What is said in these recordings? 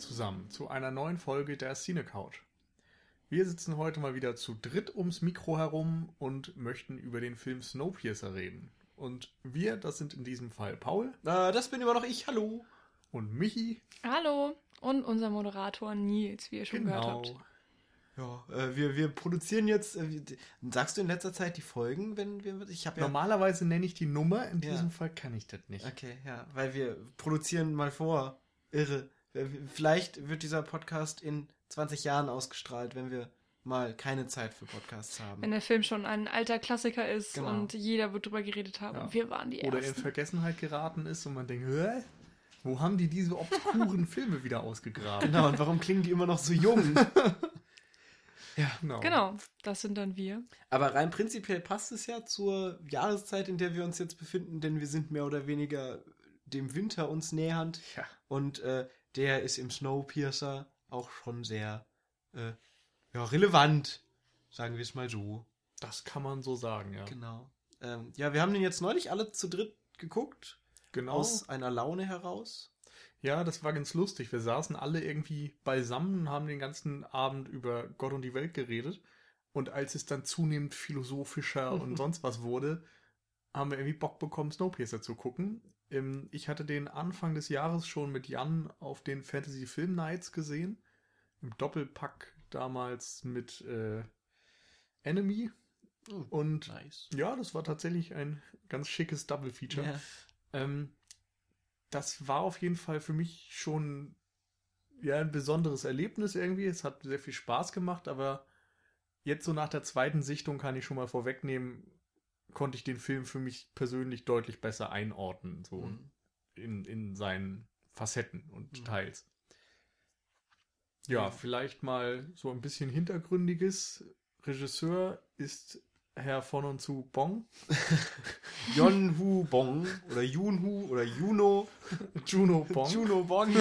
Zusammen zu einer neuen Folge der Cine Couch. Wir sitzen heute mal wieder zu dritt ums Mikro herum und möchten über den Film Snowpiercer reden. Und wir, das sind in diesem Fall Paul. Äh, das bin immer noch ich, hallo. Und Michi. Hallo. Und unser Moderator Nils, wie ihr schon gehört habt. Ja, äh, wir, wir produzieren jetzt. Äh, sagst du in letzter Zeit die Folgen, wenn wir. Ich habe ja. Normalerweise nenne ich die Nummer, in diesem ja. Fall kann ich das nicht. Okay, ja, weil wir produzieren mal vor. Irre. Vielleicht wird dieser Podcast in 20 Jahren ausgestrahlt, wenn wir mal keine Zeit für Podcasts haben. Wenn der Film schon ein alter Klassiker ist genau. und jeder wird drüber geredet haben. Ja. Wir waren die Ersten. Oder in Vergessenheit geraten ist und man denkt, Hä? wo haben die diese obskuren Filme wieder ausgegraben? Genau, und warum klingen die immer noch so jung? ja, genau. Genau, das sind dann wir. Aber rein prinzipiell passt es ja zur Jahreszeit, in der wir uns jetzt befinden, denn wir sind mehr oder weniger dem Winter uns nähernd. Ja. Und äh, der ist im Snowpiercer auch schon sehr äh, ja, relevant, sagen wir es mal so. Das kann man so sagen, ja. Genau. Ähm, ja, wir haben den jetzt neulich alle zu dritt geguckt. Genau. Aus einer Laune heraus. Ja, das war ganz lustig. Wir saßen alle irgendwie beisammen und haben den ganzen Abend über Gott und die Welt geredet. Und als es dann zunehmend philosophischer und sonst was wurde, haben wir irgendwie Bock bekommen, Snowpiercer zu gucken. Ähm, ich hatte den Anfang des Jahres schon mit Jan auf den Fantasy Film Nights gesehen. Im Doppelpack damals mit äh, Enemy. Oh, und nice. ja, das war tatsächlich ein ganz schickes Double Feature. Yeah. Ähm, das war auf jeden Fall für mich schon ja ein besonderes Erlebnis irgendwie. Es hat sehr viel Spaß gemacht, aber jetzt so nach der zweiten Sichtung kann ich schon mal vorwegnehmen, konnte ich den Film für mich persönlich deutlich besser einordnen, so mhm. in, in seinen Facetten und mhm. Details. Ja, vielleicht mal so ein bisschen hintergründiges. Regisseur ist Herr von und zu Bong. Yonhu Bong oder Yunhu oder Juno. Juno Bong. Juno Bong.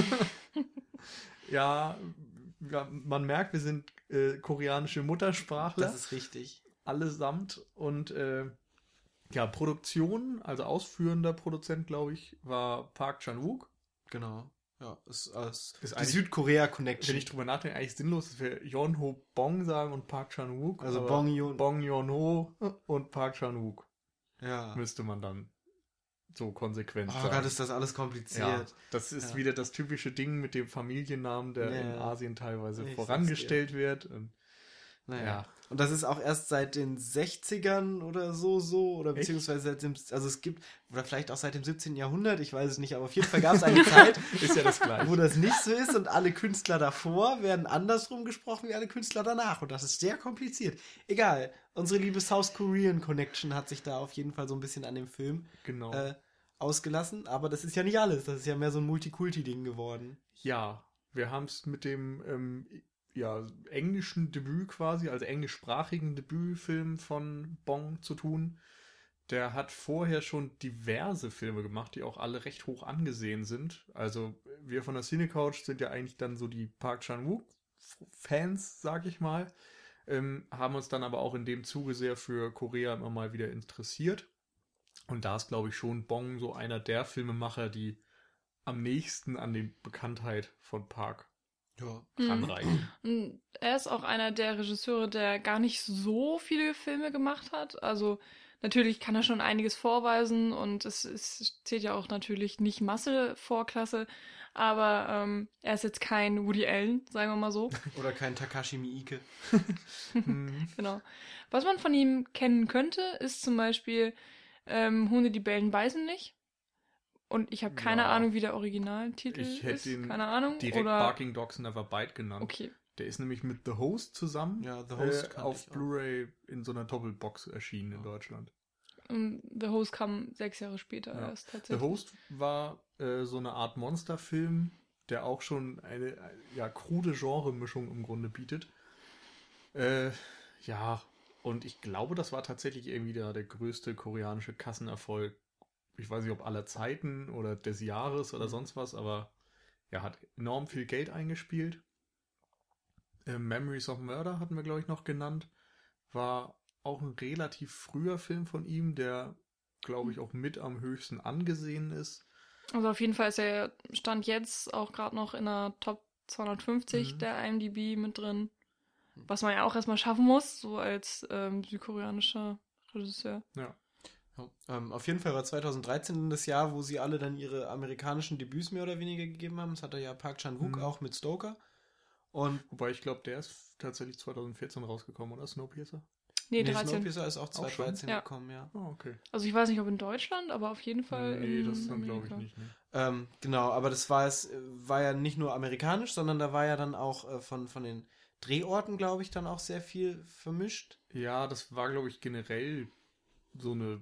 ja, ja, man merkt, wir sind äh, koreanische Muttersprachler. Das ist richtig. Allesamt. Und äh, ja, Produktion, also ausführender Produzent, glaube ich, war Park Chan-wook. Genau. Ja, ist, ist, ist die Südkorea-Connection. Wenn ich drüber nachdenke, eigentlich sinnlos, dass wir Yeonho Bong sagen und Park Chan-wook. Also Bong Yeon. Bong Yeonho und Park Chan-wook. Ja. Müsste man dann so konsequent oh sagen. Gott, ist das alles kompliziert. Ja, das ist ja. wieder das typische Ding mit dem Familiennamen, der ja. in Asien teilweise ich vorangestellt wird. Und naja. Und das ist auch erst seit den 60ern oder so, so, oder beziehungsweise seit dem, also es gibt, oder vielleicht auch seit dem 17. Jahrhundert, ich weiß es nicht, aber auf jeden Fall gab es eine Zeit, ist ja das gleiche. wo das nicht so ist und alle Künstler davor werden andersrum gesprochen wie alle Künstler danach. Und das ist sehr kompliziert. Egal, unsere liebe South Korean Connection hat sich da auf jeden Fall so ein bisschen an dem Film genau. äh, ausgelassen, aber das ist ja nicht alles. Das ist ja mehr so ein Multikulti-Ding geworden. Ja, wir haben es mit dem ähm, ja, englischen Debüt quasi, also englischsprachigen Debütfilm von Bong zu tun. Der hat vorher schon diverse Filme gemacht, die auch alle recht hoch angesehen sind. Also wir von der Cinecouch sind ja eigentlich dann so die Park Chan-wook Fans, sag ich mal. Ähm, haben uns dann aber auch in dem Zuge sehr für Korea immer mal wieder interessiert. Und da ist, glaube ich, schon Bong so einer der Filmemacher, die am nächsten an die Bekanntheit von Park ja, ranreichen. Mhm. Er ist auch einer der Regisseure, der gar nicht so viele Filme gemacht hat. Also natürlich kann er schon einiges vorweisen und es, es zählt ja auch natürlich nicht Masse vor Klasse, aber ähm, er ist jetzt kein Woody Allen, sagen wir mal so. Oder kein Takashi Miike. Mhm. genau. Was man von ihm kennen könnte, ist zum Beispiel ähm, Hunde, die bellen, beißen nicht. Und ich habe keine ja. Ahnung, wie der Originaltitel ich hätte ist. Ihn keine Ahnung. Direkt oder... Barking Dogs Never Bite genannt. Okay. Der ist nämlich mit The Host zusammen ja, The Host äh, auf Blu-ray in so einer Doppelbox erschienen ja. in Deutschland. Und The Host kam sechs Jahre später ja. erst tatsächlich. The Host war äh, so eine Art Monsterfilm, der auch schon eine ja, krude Genremischung im Grunde bietet. Äh, ja, und ich glaube, das war tatsächlich irgendwie der, der größte koreanische Kassenerfolg ich weiß nicht, ob aller Zeiten oder des Jahres oder mhm. sonst was, aber er hat enorm viel Geld eingespielt. Äh, Memories of Murder hatten wir, glaube ich, noch genannt. War auch ein relativ früher Film von ihm, der, glaube ich, auch mit am höchsten angesehen ist. Also auf jeden Fall ist er Stand jetzt auch gerade noch in der Top 250 Mhm. der IMDb mit drin. Was man ja auch erstmal schaffen muss, so als ähm, südkoreanischer Regisseur. Ja. Ähm, auf jeden Fall war 2013 das Jahr, wo sie alle dann ihre amerikanischen Debüts mehr oder weniger gegeben haben. Das hatte ja Park Chan-wook Mhm. auch mit Stoker. Und Wobei ich glaube, der ist tatsächlich 2014 rausgekommen, oder? Snowpiercer? Nee, nee, 13. Snowpiercer ist auch Auch schon? 2013 Ja. gekommen, ja. Oh, okay. Also ich weiß nicht, ob in Deutschland, aber auf jeden Fall nee, in das dann glaube ich nicht. Ne? Ähm, genau, aber das war es, war ja nicht nur amerikanisch, sondern da war ja dann auch äh, von, von den Drehorten, glaube ich, dann auch sehr viel vermischt. Ja, das war, glaube ich, generell so eine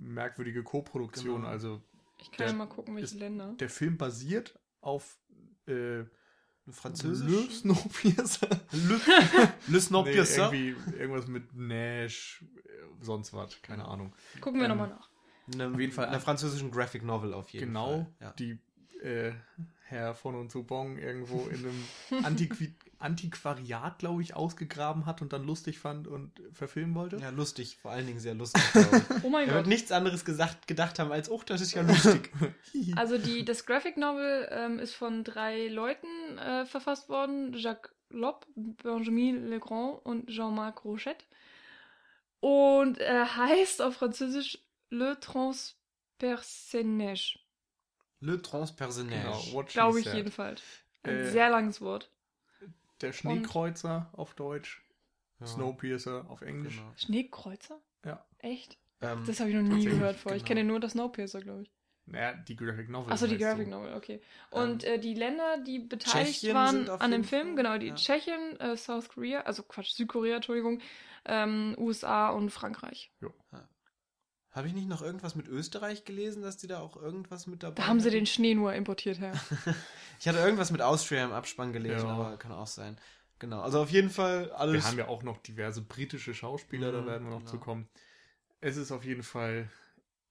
merkwürdige Co-Produktion. Genau. Also Ich kann ja Der mal gucken, welche ist- Länder. der Film basiert auf äh, Französisch. Le Snowpiercer. Le, Le Snowpiercer. Nee, irgendwie irgendwas mit Nash, äh, sonst was, keine Ahnung. Gucken wir ähm, nochmal nach. Auf jeden Fall einer ein- französischen Graphic Novel auf jeden genau, Fall. Ja. die äh, Herr von und Bong irgendwo in einem Antiqui Antiquariat, glaube ich, ausgegraben hat und dann lustig fand und verfilmen wollte. ja, lustig, vor allen Dingen sehr lustig. Oh mein er wird Gott. nichts anderes gesagt, gedacht haben als, oh, das ist ja lustig. Also die, das Graphic Novel ähm, ist von drei Leuten äh, verfasst worden. Jacques Lob, Benjamin Legrand und Jean-Marc Rochette. Und er heißt auf Französisch Le Transpersonnage. Le Transpersonnage. Genau, Glaube ich said. jedenfalls. Ein Äh, sehr langes Wort. Der Schneekreuzer auf Deutsch, Ja, Snowpiercer auf Englisch. genau. Schneekreuzer? Ja. Echt? Ähm, Das habe ich noch nie gehört vorher. Ich genau. kenne nur das Snowpiercer, glaube ich. Naja, die Graphic Novel. Achso, die Graphic so. Novel, okay. Und äh, die Länder, die beteiligt Tschechien waren an dem Film, Fall, genau, die ja. Tschechien, äh, South Korea, also Quatsch, Südkorea, Entschuldigung, ähm, USA und Frankreich. Habe ich nicht noch irgendwas mit Österreich gelesen, dass die da auch irgendwas mit dabei Da haben sie hatten? den Schnee nur importiert her. Ich hatte irgendwas mit Austria im Abspann gelesen, Ja. aber kann auch sein. Genau, also auf jeden Fall alles. Wir haben ja auch noch diverse britische Schauspieler, da Mhm, werden wir noch genau. zu kommen. Es ist auf jeden Fall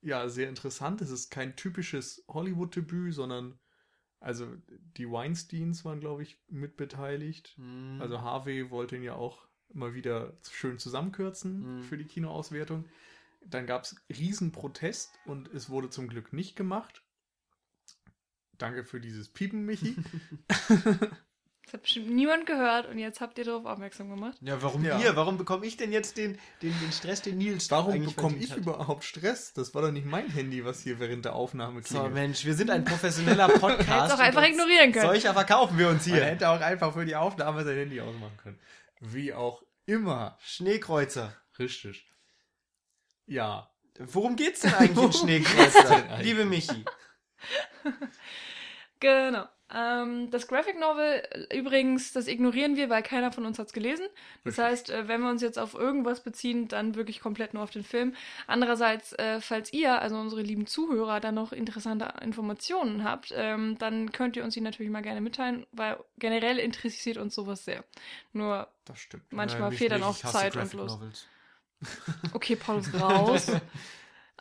ja sehr interessant. Es ist kein typisches Hollywood-Debüt, sondern also die Weinsteins waren, glaube ich, mitbeteiligt. Hm, Also Harvey wollte ihn ja auch mal wieder schön zusammenkürzen Mhm. für die Kinoauswertung. Dann gab es Riesenprotest und es wurde zum Glück nicht gemacht. Danke für dieses Piepen, Michi. Das hat bestimmt niemand gehört und jetzt habt ihr darauf aufmerksam gemacht. ja, warum Ja. ihr? Warum bekomme ich denn jetzt den, den, den Stress, den Nils Warum bekomme ich hat? überhaupt Stress? Das war doch nicht mein Handy, was hier während der Aufnahme So, klingelt. Mensch, wir sind ein professioneller Podcast. Hättest auch einfach ignorieren können. Solcher verkaufen wir uns Man hier. hätte auch einfach für die Aufnahme sein Handy ausmachen können. Wie auch immer. Schneekreuzer. Richtig. Ja. Worum geht's denn eigentlich in eigentlich? Liebe Michi. Genau. Ähm, das Graphic Novel äh, übrigens, das ignorieren wir, weil keiner von uns hat es gelesen. Das Richtig. heißt, äh, wenn wir uns jetzt auf irgendwas beziehen, dann wirklich komplett nur auf den Film. Andererseits, äh, falls ihr, also unsere lieben Zuhörer, da noch interessante Informationen habt, ähm, dann könnt ihr uns die natürlich mal gerne mitteilen, weil generell interessiert uns sowas sehr. Nur, Das stimmt. manchmal fehlt dann auch Zeit und Lust. Novels. Okay, Paul ist raus.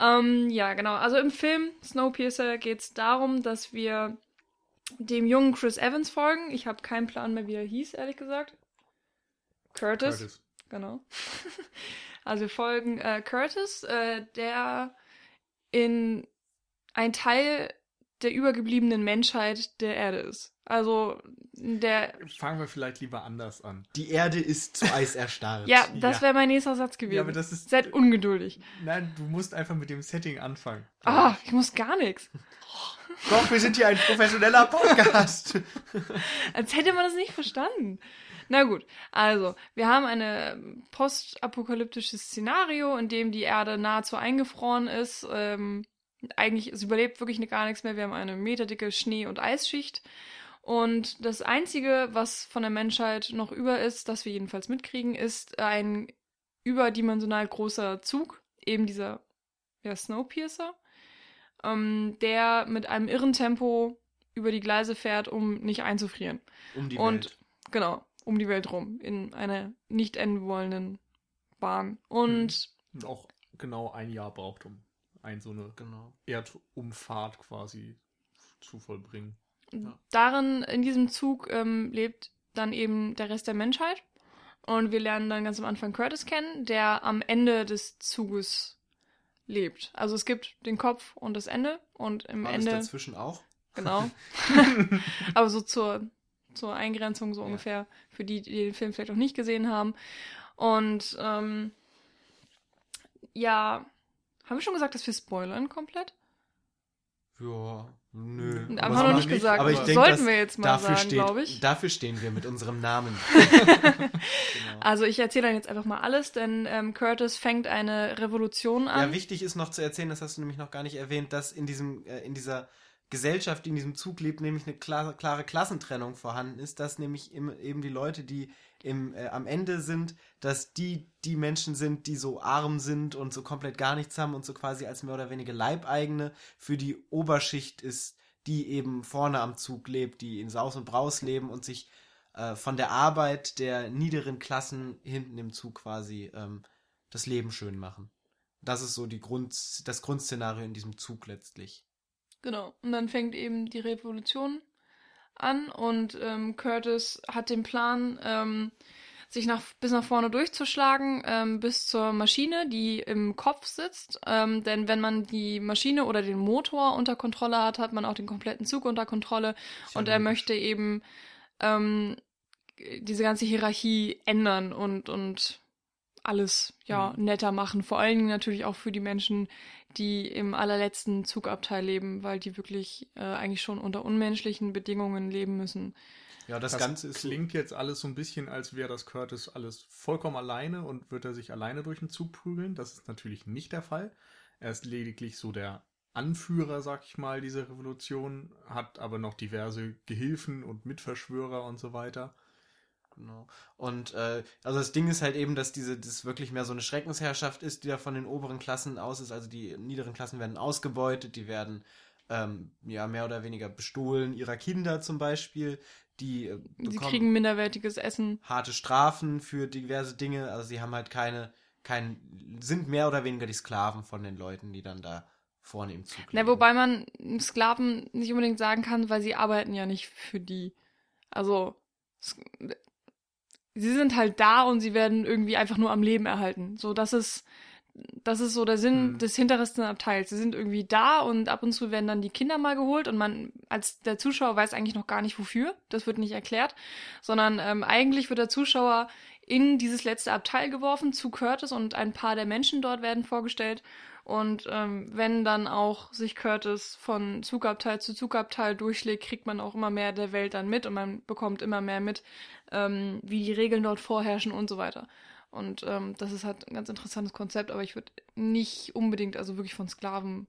ähm, ja, genau. Also im Film Snowpiercer geht es darum, dass wir dem jungen Chris Evans folgen. Ich habe keinen Plan mehr, wie er hieß, ehrlich gesagt. Curtis. Curtis. Genau. also wir folgen äh, Curtis, äh, der in ein Teil der übergebliebenen Menschheit der Erde ist. Also der Fangen wir vielleicht lieber anders an. Die Erde ist zu Eis erstarrt. ja, das Ja. wäre mein nächster Satz gewesen. Ja, aber das ist. Seid ungeduldig. Nein, du musst einfach mit dem Setting anfangen. Ah, ich muss gar nichts. Doch, wir sind hier ein professioneller Podcast. Als hätte man das nicht verstanden. Na gut, also, wir haben ein postapokalyptisches Szenario, in dem die Erde nahezu eingefroren ist. Ähm, eigentlich, es überlebt wirklich gar nichts mehr. Wir haben eine meterdicke Schnee- und Eisschicht. Und das Einzige, was von der Menschheit noch über ist, das wir jedenfalls mitkriegen, ist ein überdimensional großer Zug, eben dieser ja, Snowpiercer, ähm, der mit einem irren Tempo über die Gleise fährt, um nicht einzufrieren. Um die Und Welt. genau, um die Welt rum, in einer nicht enden wollenden Bahn. Und Und auch genau ein Jahr braucht, um ein so eine Genau. Erdumfahrt quasi zu vollbringen. Ja. darin, in diesem Zug, ähm, lebt dann eben der Rest der Menschheit. Und wir lernen dann ganz am Anfang Curtis kennen, der am Ende des Zuges lebt. Also es gibt den Kopf und das Ende und im Alles Ende. dazwischen auch. Genau. Aber so zur, zur Eingrenzung so ja. ungefähr, für die, die den Film vielleicht auch nicht gesehen haben. Und ähm, ja, haben wir schon gesagt, dass wir spoilern komplett? Ja, nö. Haben wir noch nicht gesagt, aber ich denke, sollten wir jetzt mal sagen, glaube ich. Dafür stehen wir mit unserem Namen. genau. Also ich erzähle dann jetzt einfach mal alles, denn ähm, Curtis fängt eine Revolution an. Ja, wichtig ist noch zu erzählen, das hast du nämlich noch gar nicht erwähnt, dass in diesem, äh, in dieser Gesellschaft, die in diesem Zug lebt, nämlich eine klare, klare Klassentrennung vorhanden ist, dass nämlich eben die Leute, die im, äh, am Ende sind, dass die die Menschen sind, die so arm sind und so komplett gar nichts haben und so quasi als mehr oder weniger Leibeigene für die Oberschicht ist, die eben vorne am Zug lebt, die in Saus und Braus leben und sich äh, von der Arbeit der niederen Klassen hinten im Zug quasi ähm, das Leben schön machen. Das ist so die Grund, das Grundszenario in diesem Zug letztlich. Genau. Und dann fängt eben die Revolution an und ähm, Curtis hat den Plan, ähm, sich nach, bis nach vorne durchzuschlagen, ähm, bis zur Maschine, die im Kopf sitzt. Ähm, denn wenn man die Maschine oder den Motor unter Kontrolle hat, hat man auch den kompletten Zug unter Kontrolle. Und er möchte eben ähm, diese ganze Hierarchie ändern und, und alles ja mhm. netter machen. Vor allen Dingen natürlich auch für die Menschen, die im allerletzten Zugabteil leben, weil die wirklich äh, eigentlich schon unter unmenschlichen Bedingungen leben müssen. Ja, das, das Ganze klingt jetzt alles so ein bisschen, als wäre das Curtis alles vollkommen alleine und wird er sich alleine durch den Zug prügeln. Das ist natürlich nicht der Fall. Er ist lediglich so der Anführer, sag ich mal, dieser Revolution, hat aber noch diverse Gehilfen und Mitverschwörer und so weiter. Genau. Und äh, also das Ding ist halt eben, dass diese das wirklich mehr so eine Schreckensherrschaft ist, die da von den oberen Klassen aus ist. Also die niederen Klassen werden ausgebeutet, die werden ähm, ja mehr oder weniger bestohlen ihrer Kinder zum Beispiel. Die, äh, sie kriegen minderwertiges Essen. Harte Strafen für diverse Dinge. Also sie haben halt keine, kein, sind mehr oder weniger die Sklaven von den Leuten, die dann da vorne im Zug. Na, wobei man Sklaven nicht unbedingt sagen kann, weil sie arbeiten ja nicht für die. Also sie sind halt da und sie werden irgendwie einfach nur am Leben erhalten. So, das ist, das ist so der Sinn hm. des hintersten Abteils. Sie sind irgendwie da und ab und zu werden dann die Kinder mal geholt und man als der Zuschauer weiß eigentlich noch gar nicht wofür. Das wird nicht erklärt, sondern ähm, eigentlich wird der Zuschauer in dieses letzte Abteil geworfen zu Curtis und ein paar der Menschen dort werden vorgestellt und ähm, wenn dann auch sich Curtis von Zugabteil zu Zugabteil durchschlägt, kriegt man auch immer mehr der Welt dann mit und man bekommt immer mehr mit, ähm, wie die Regeln dort vorherrschen und so weiter. Und ähm, das ist halt ein ganz interessantes Konzept, aber ich würde nicht unbedingt also wirklich von Sklaven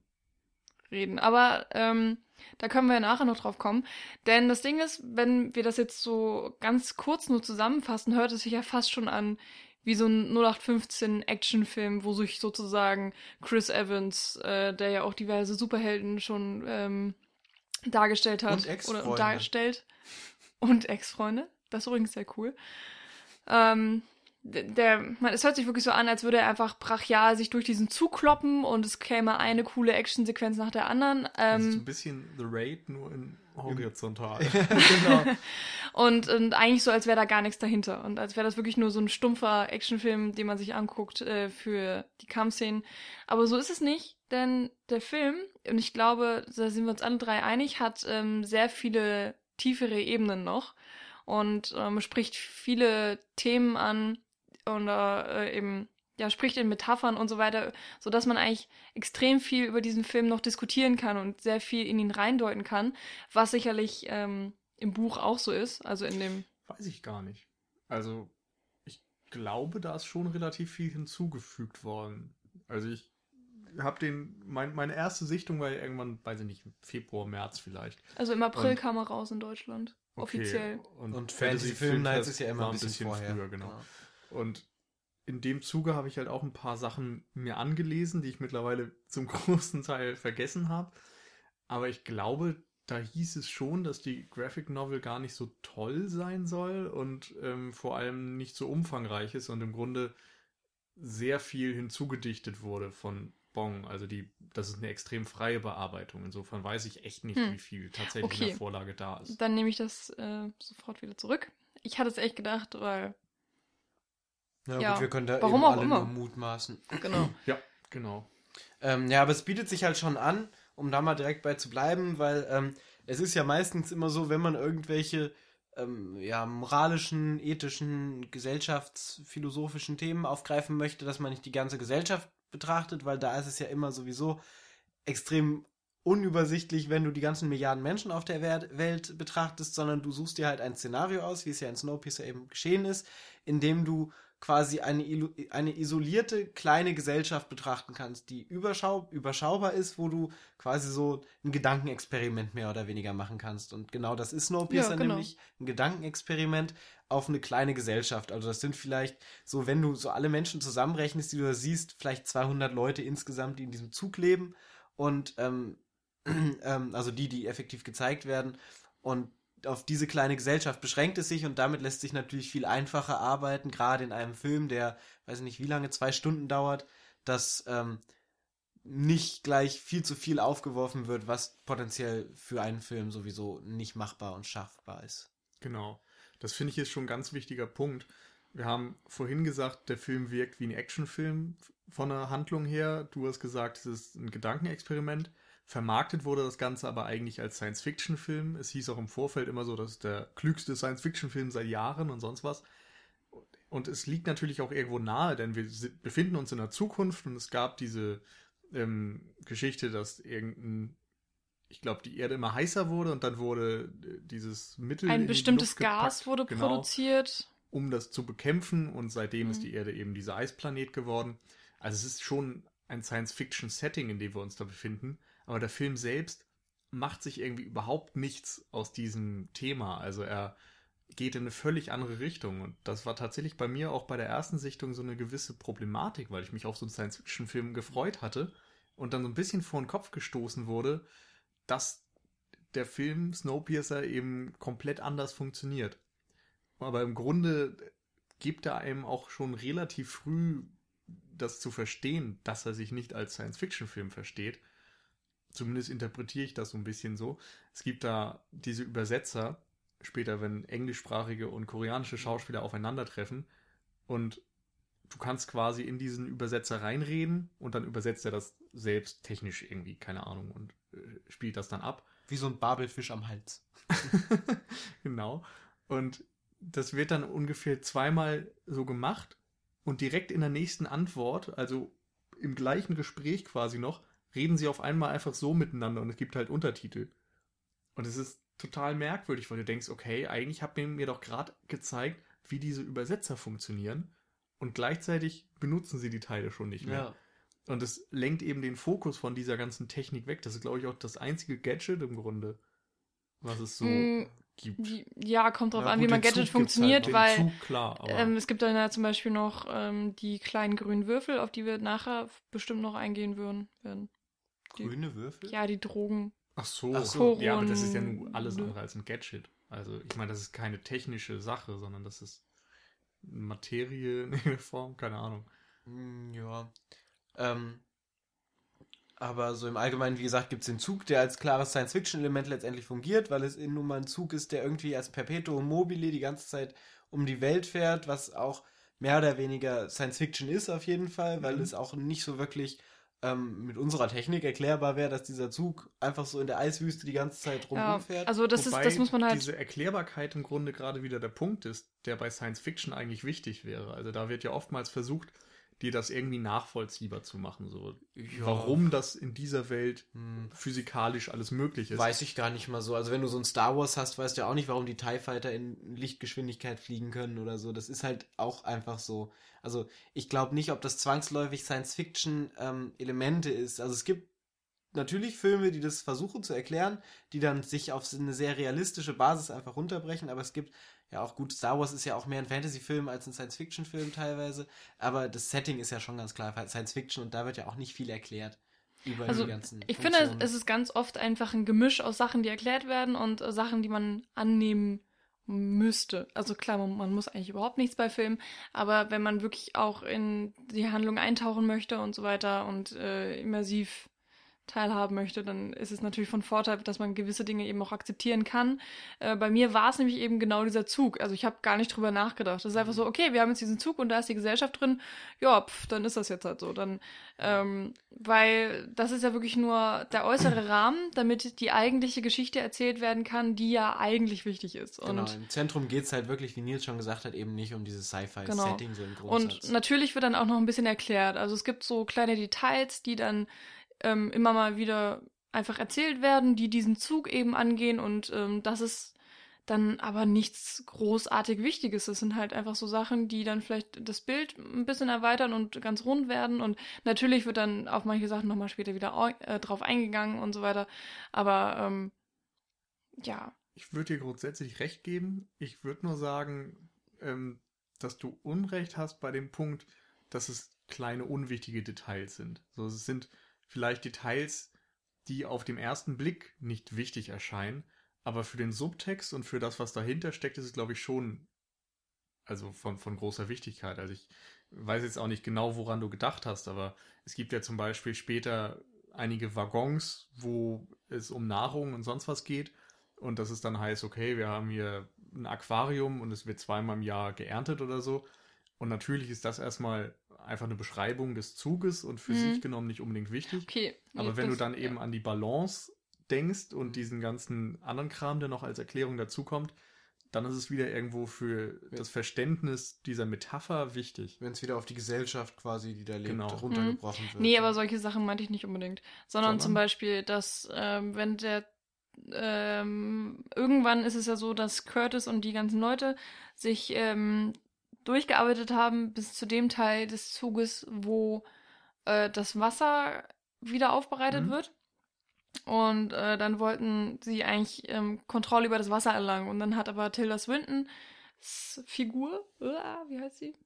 reden. Aber ähm, da können wir ja nachher noch drauf kommen. Denn das Ding ist, wenn wir das jetzt so ganz kurz nur zusammenfassen, hört es sich ja fast schon an wie so ein 0815 Actionfilm, wo sich sozusagen Chris Evans, äh, der ja auch diverse Superhelden schon ähm, dargestellt hat und oder darstellt und Ex-Freunde, das ist übrigens sehr cool. Ähm, der, man, es hört sich wirklich so an, als würde er einfach brachial sich durch diesen Zug kloppen und es käme eine coole Actionsequenz nach der anderen. Ähm, das ist ein bisschen The Raid, nur in horizontal. genau. und, und eigentlich so, als wäre da gar nichts dahinter. Und als wäre das wirklich nur so ein stumpfer Actionfilm, den man sich anguckt äh, für die Kampfszenen. Aber so ist es nicht, denn der Film, und ich glaube, da sind wir uns alle drei einig, hat ähm, sehr viele tiefere Ebenen noch und ähm, spricht viele Themen an, und äh, eben ja, spricht in Metaphern und so weiter, so dass man eigentlich extrem viel über diesen Film noch diskutieren kann und sehr viel in ihn reindeuten kann, was sicherlich ähm, im Buch auch so ist, also in dem. Weiß ich gar nicht. Also ich glaube, da ist schon relativ viel hinzugefügt worden. Also ich habe den, mein, meine erste Sichtung war irgendwann, weiß ich nicht, Februar, März vielleicht. Also im April und, kam er raus in Deutschland. Okay. Offiziell. Und, und Fantasy Film Nights ist ja immer ein bisschen, bisschen vorher. früher, genau. Ja. Und in dem Zuge habe ich halt auch ein paar Sachen mir angelesen, die ich mittlerweile zum großen Teil vergessen habe. Aber ich glaube, da hieß es schon, dass die Graphic Novel gar nicht so toll sein soll und ähm, vor allem nicht so umfangreich ist und im Grunde sehr viel hinzugedichtet wurde von Bong. Also die, das ist eine extrem freie Bearbeitung. Insofern weiß ich echt nicht, hm. wie viel tatsächlich okay. in der Vorlage da ist. Dann nehme ich das äh, sofort wieder zurück. Ich hatte es echt gedacht, weil ja, ja. Gut, wir können da Warum eben alle immer. nur mutmaßen. Genau. ja, genau. Ähm, ja, aber es bietet sich halt schon an, um da mal direkt bei zu bleiben, weil ähm, es ist ja meistens immer so, wenn man irgendwelche ähm, ja, moralischen, ethischen, gesellschaftsphilosophischen Themen aufgreifen möchte, dass man nicht die ganze Gesellschaft betrachtet, weil da ist es ja immer sowieso extrem unübersichtlich, wenn du die ganzen Milliarden Menschen auf der Welt betrachtest, sondern du suchst dir halt ein Szenario aus, wie es ja in Snowpiercer eben geschehen ist, in dem du quasi eine, eine isolierte kleine Gesellschaft betrachten kannst, die überschau überschaubar ist, wo du quasi so ein Gedankenexperiment mehr oder weniger machen kannst. Und genau das ist Snowpiercer ja, genau. nämlich, ein Gedankenexperiment auf eine kleine Gesellschaft. Also das sind vielleicht so, wenn du so alle Menschen zusammenrechnest, die du da siehst, vielleicht 200 Leute insgesamt, die in diesem Zug leben und ähm, ähm, also die, die effektiv gezeigt werden. Und auf diese kleine Gesellschaft beschränkt es sich und damit lässt sich natürlich viel einfacher arbeiten, gerade in einem Film, der, weiß ich nicht, wie lange, zwei Stunden dauert, dass ähm, nicht gleich viel zu viel aufgeworfen wird, was potenziell für einen Film sowieso nicht machbar und schaffbar ist. Genau. Das finde ich ist schon ein ganz wichtiger Punkt. Wir haben vorhin gesagt, der Film wirkt wie ein Actionfilm von der Handlung her. Du hast gesagt, es ist ein Gedankenexperiment. Vermarktet wurde das Ganze aber eigentlich als Science-Fiction-Film. Es hieß auch im Vorfeld immer so, dass der klügste Science-Fiction-Film seit Jahren und sonst was. Und es liegt natürlich auch irgendwo nahe, denn wir befinden uns in der Zukunft und es gab diese ähm, Geschichte, dass irgendein, ich glaube, die Erde immer heißer wurde und dann wurde äh, dieses Mittel. Ein bestimmtes Gas wurde genau, produziert. Um das zu bekämpfen und seitdem mhm. ist die Erde eben dieser Eisplanet geworden. Also es ist schon ein Science-Fiction-Setting, in dem wir uns da befinden. Aber der Film selbst macht sich irgendwie überhaupt nichts aus diesem Thema. Also er geht in eine völlig andere Richtung. Und das war tatsächlich bei mir auch bei der ersten Sichtung so eine gewisse Problematik, weil ich mich auf so einen Science-Fiction-Film gefreut hatte und dann so ein bisschen vor den Kopf gestoßen wurde, dass der Film Snowpiercer eben komplett anders funktioniert. Aber im Grunde gibt er einem auch schon relativ früh das zu verstehen, dass er sich nicht als Science-Fiction-Film versteht Zumindest interpretiere ich das so ein bisschen so. Es gibt da diese Übersetzer, später, wenn englischsprachige und koreanische Schauspieler aufeinandertreffen und du kannst quasi in diesen Übersetzer reinreden und dann übersetzt er das selbst technisch irgendwie, keine Ahnung, und äh, spielt das dann ab. Wie so ein Babelfisch am Hals. genau. Und das wird dann ungefähr zweimal so gemacht und direkt in der nächsten Antwort, also im gleichen Gespräch quasi noch, reden sie auf einmal einfach so miteinander und es gibt halt Untertitel. Und es ist total merkwürdig, weil du denkst, okay, eigentlich habt ihr mir doch gerade gezeigt, wie diese Übersetzer funktionieren und gleichzeitig benutzen sie die Teile schon nicht mehr. Ja. Und es lenkt eben den Fokus von dieser ganzen Technik weg. Das ist, glaube ich, auch das einzige Gadget im Grunde, was es so mm, gibt. Ja, kommt drauf ja, an, wie man Gadget halt funktioniert, halt. weil Zug, klar, ähm, es gibt dann ja zum Beispiel noch ähm, die kleinen grünen Würfel, auf die wir nachher bestimmt noch eingehen würden. werden. Grüne Würfel? Ja, die Drogen. Ach so. Ach so. Ja, aber das ist ja nun alles andere als ein Gadget. Also ich meine, das ist keine technische Sache, sondern das ist Materie in der Form, keine Ahnung. Hm, ja. Ähm, aber so im Allgemeinen, wie gesagt, gibt es den Zug, der als klares Science-Fiction-Element letztendlich fungiert, weil es nun mal ein Zug ist, der irgendwie als Perpetuum mobile die ganze Zeit um die Welt fährt, was auch mehr oder weniger Science-Fiction ist auf jeden Fall, weil mhm. es auch nicht so wirklich ähm, mit unserer Technik erklärbar wäre, dass dieser Zug einfach so in der Eiswüste die ganze Zeit rumfährt. Ja, also das Wobei ist, das muss man halt. Diese Erklärbarkeit im Grunde gerade wieder der Punkt ist, der bei Science Fiction eigentlich wichtig wäre. Also da wird ja oftmals versucht, dir das irgendwie nachvollziehbar zu machen. So, ja. warum das in dieser Welt hm. physikalisch alles möglich ist. Weiß ich gar nicht mal so. Also wenn du so ein Star Wars hast, weißt du ja auch nicht, warum die TIE Fighter in Lichtgeschwindigkeit fliegen können oder so. Das ist halt auch einfach so. Also ich glaube nicht, ob das zwangsläufig Science-Fiction-Elemente ähm, ist. Also es gibt natürlich Filme, die das versuchen zu erklären, die dann sich auf eine sehr realistische Basis einfach runterbrechen, aber es gibt ja auch gut, Star Wars ist ja auch mehr ein Fantasy-Film als ein Science-Fiction-Film teilweise, aber das Setting ist ja schon ganz klar Science-Fiction und da wird ja auch nicht viel erklärt. Über also, die ganzen ich Funktionen. finde, es ist ganz oft einfach ein Gemisch aus Sachen, die erklärt werden und äh, Sachen, die man annehmen müsste. Also klar, man, man, muss eigentlich überhaupt nichts bei Filmen, aber wenn man wirklich auch in die Handlung eintauchen möchte und so weiter und äh, immersiv teilhaben möchte, dann ist es natürlich von Vorteil, dass man gewisse Dinge eben auch akzeptieren kann. Äh, bei mir war es nämlich eben genau dieser Zug. Also ich habe gar nicht drüber nachgedacht. Das ist einfach so, okay, wir haben jetzt diesen Zug und da ist die Gesellschaft drin. Ja, pf, dann ist das jetzt halt so. Dann, ähm, weil das ist ja wirklich nur der äußere Rahmen, damit die eigentliche Geschichte erzählt werden kann, die ja eigentlich wichtig ist. Und genau, im Zentrum geht es halt wirklich, wie Nils schon gesagt hat, eben nicht um dieses Sci-Fi-Setting genau. so im Grundsatz. Und natürlich wird dann auch noch ein bisschen erklärt. Also es gibt so kleine Details, die dann ähm, immer mal wieder einfach erzählt werden, die diesen Zug eben angehen und ähm, das ist dann aber nichts großartig Wichtiges. Das sind halt einfach so Sachen, die dann vielleicht das Bild ein bisschen erweitern und ganz rund werden. Und natürlich wird dann auf manche Sachen nochmal später wieder äh, drauf eingegangen und so weiter. Aber ähm, ja. Ich würde dir grundsätzlich recht geben. Ich würde nur sagen, ähm, dass du Unrecht hast bei dem Punkt, dass es kleine unwichtige Details sind. So, es sind vielleicht Details, die auf dem ersten Blick nicht wichtig erscheinen, aber für den Subtext und für das, was dahinter steckt, ist es, glaube ich, schon also von, von großer Wichtigkeit. Also ich weiß jetzt auch nicht genau, woran du gedacht hast, aber es gibt ja zum Beispiel später einige Waggons, wo es um Nahrung und sonst was geht. Und das ist dann heißt, okay, wir haben hier ein Aquarium und es wird zweimal im Jahr geerntet oder so. Und natürlich ist das erstmal einfach eine Beschreibung des Zuges und für mhm. sich genommen nicht unbedingt wichtig. Okay. Aber wenn das, du dann eben an die Balance denkst und diesen ganzen anderen Kram, der noch als Erklärung dazukommt, dann ist es wieder irgendwo für das Verständnis dieser Metapher wichtig. Wenn es wieder auf die Gesellschaft quasi, die da lebt, genau. runtergebrochen mhm. wird. Nee, aber solche Sachen meinte ich nicht unbedingt. Sondern, Sondern? zum Beispiel, dass ähm, wenn der ähm, irgendwann ist es ja so, dass Curtis und die ganzen Leute sich ähm, durchgearbeitet haben bis zu dem Teil des Zuges, wo äh, das Wasser wieder aufbereitet mhm. wird. Und äh, dann wollten sie eigentlich ähm, Kontrolle über das Wasser erlangen. Und dann hat aber Tilda Swinton Figur, uh, wie heißt sie?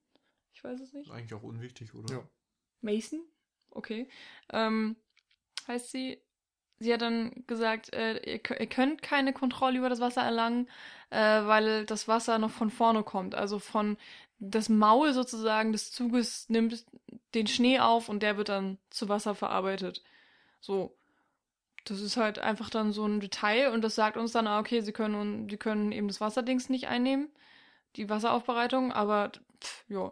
Ich weiß es nicht. Eigentlich auch unwichtig, oder? Ja. Mason? Okay. Ähm, heißt sie, sie hat dann gesagt, äh, ihr, ihr, könnt keine Kontrolle über das Wasser erlangen, äh, weil das Wasser noch von vorne kommt. Also von das Maul sozusagen des Zuges nimmt den Schnee auf und der wird dann zu Wasser verarbeitet. So. Das ist halt einfach dann so ein Detail und das sagt uns dann, ah, okay, sie können, sie können eben das Wasserdings nicht einnehmen, die Wasseraufbereitung, aber pff, ja.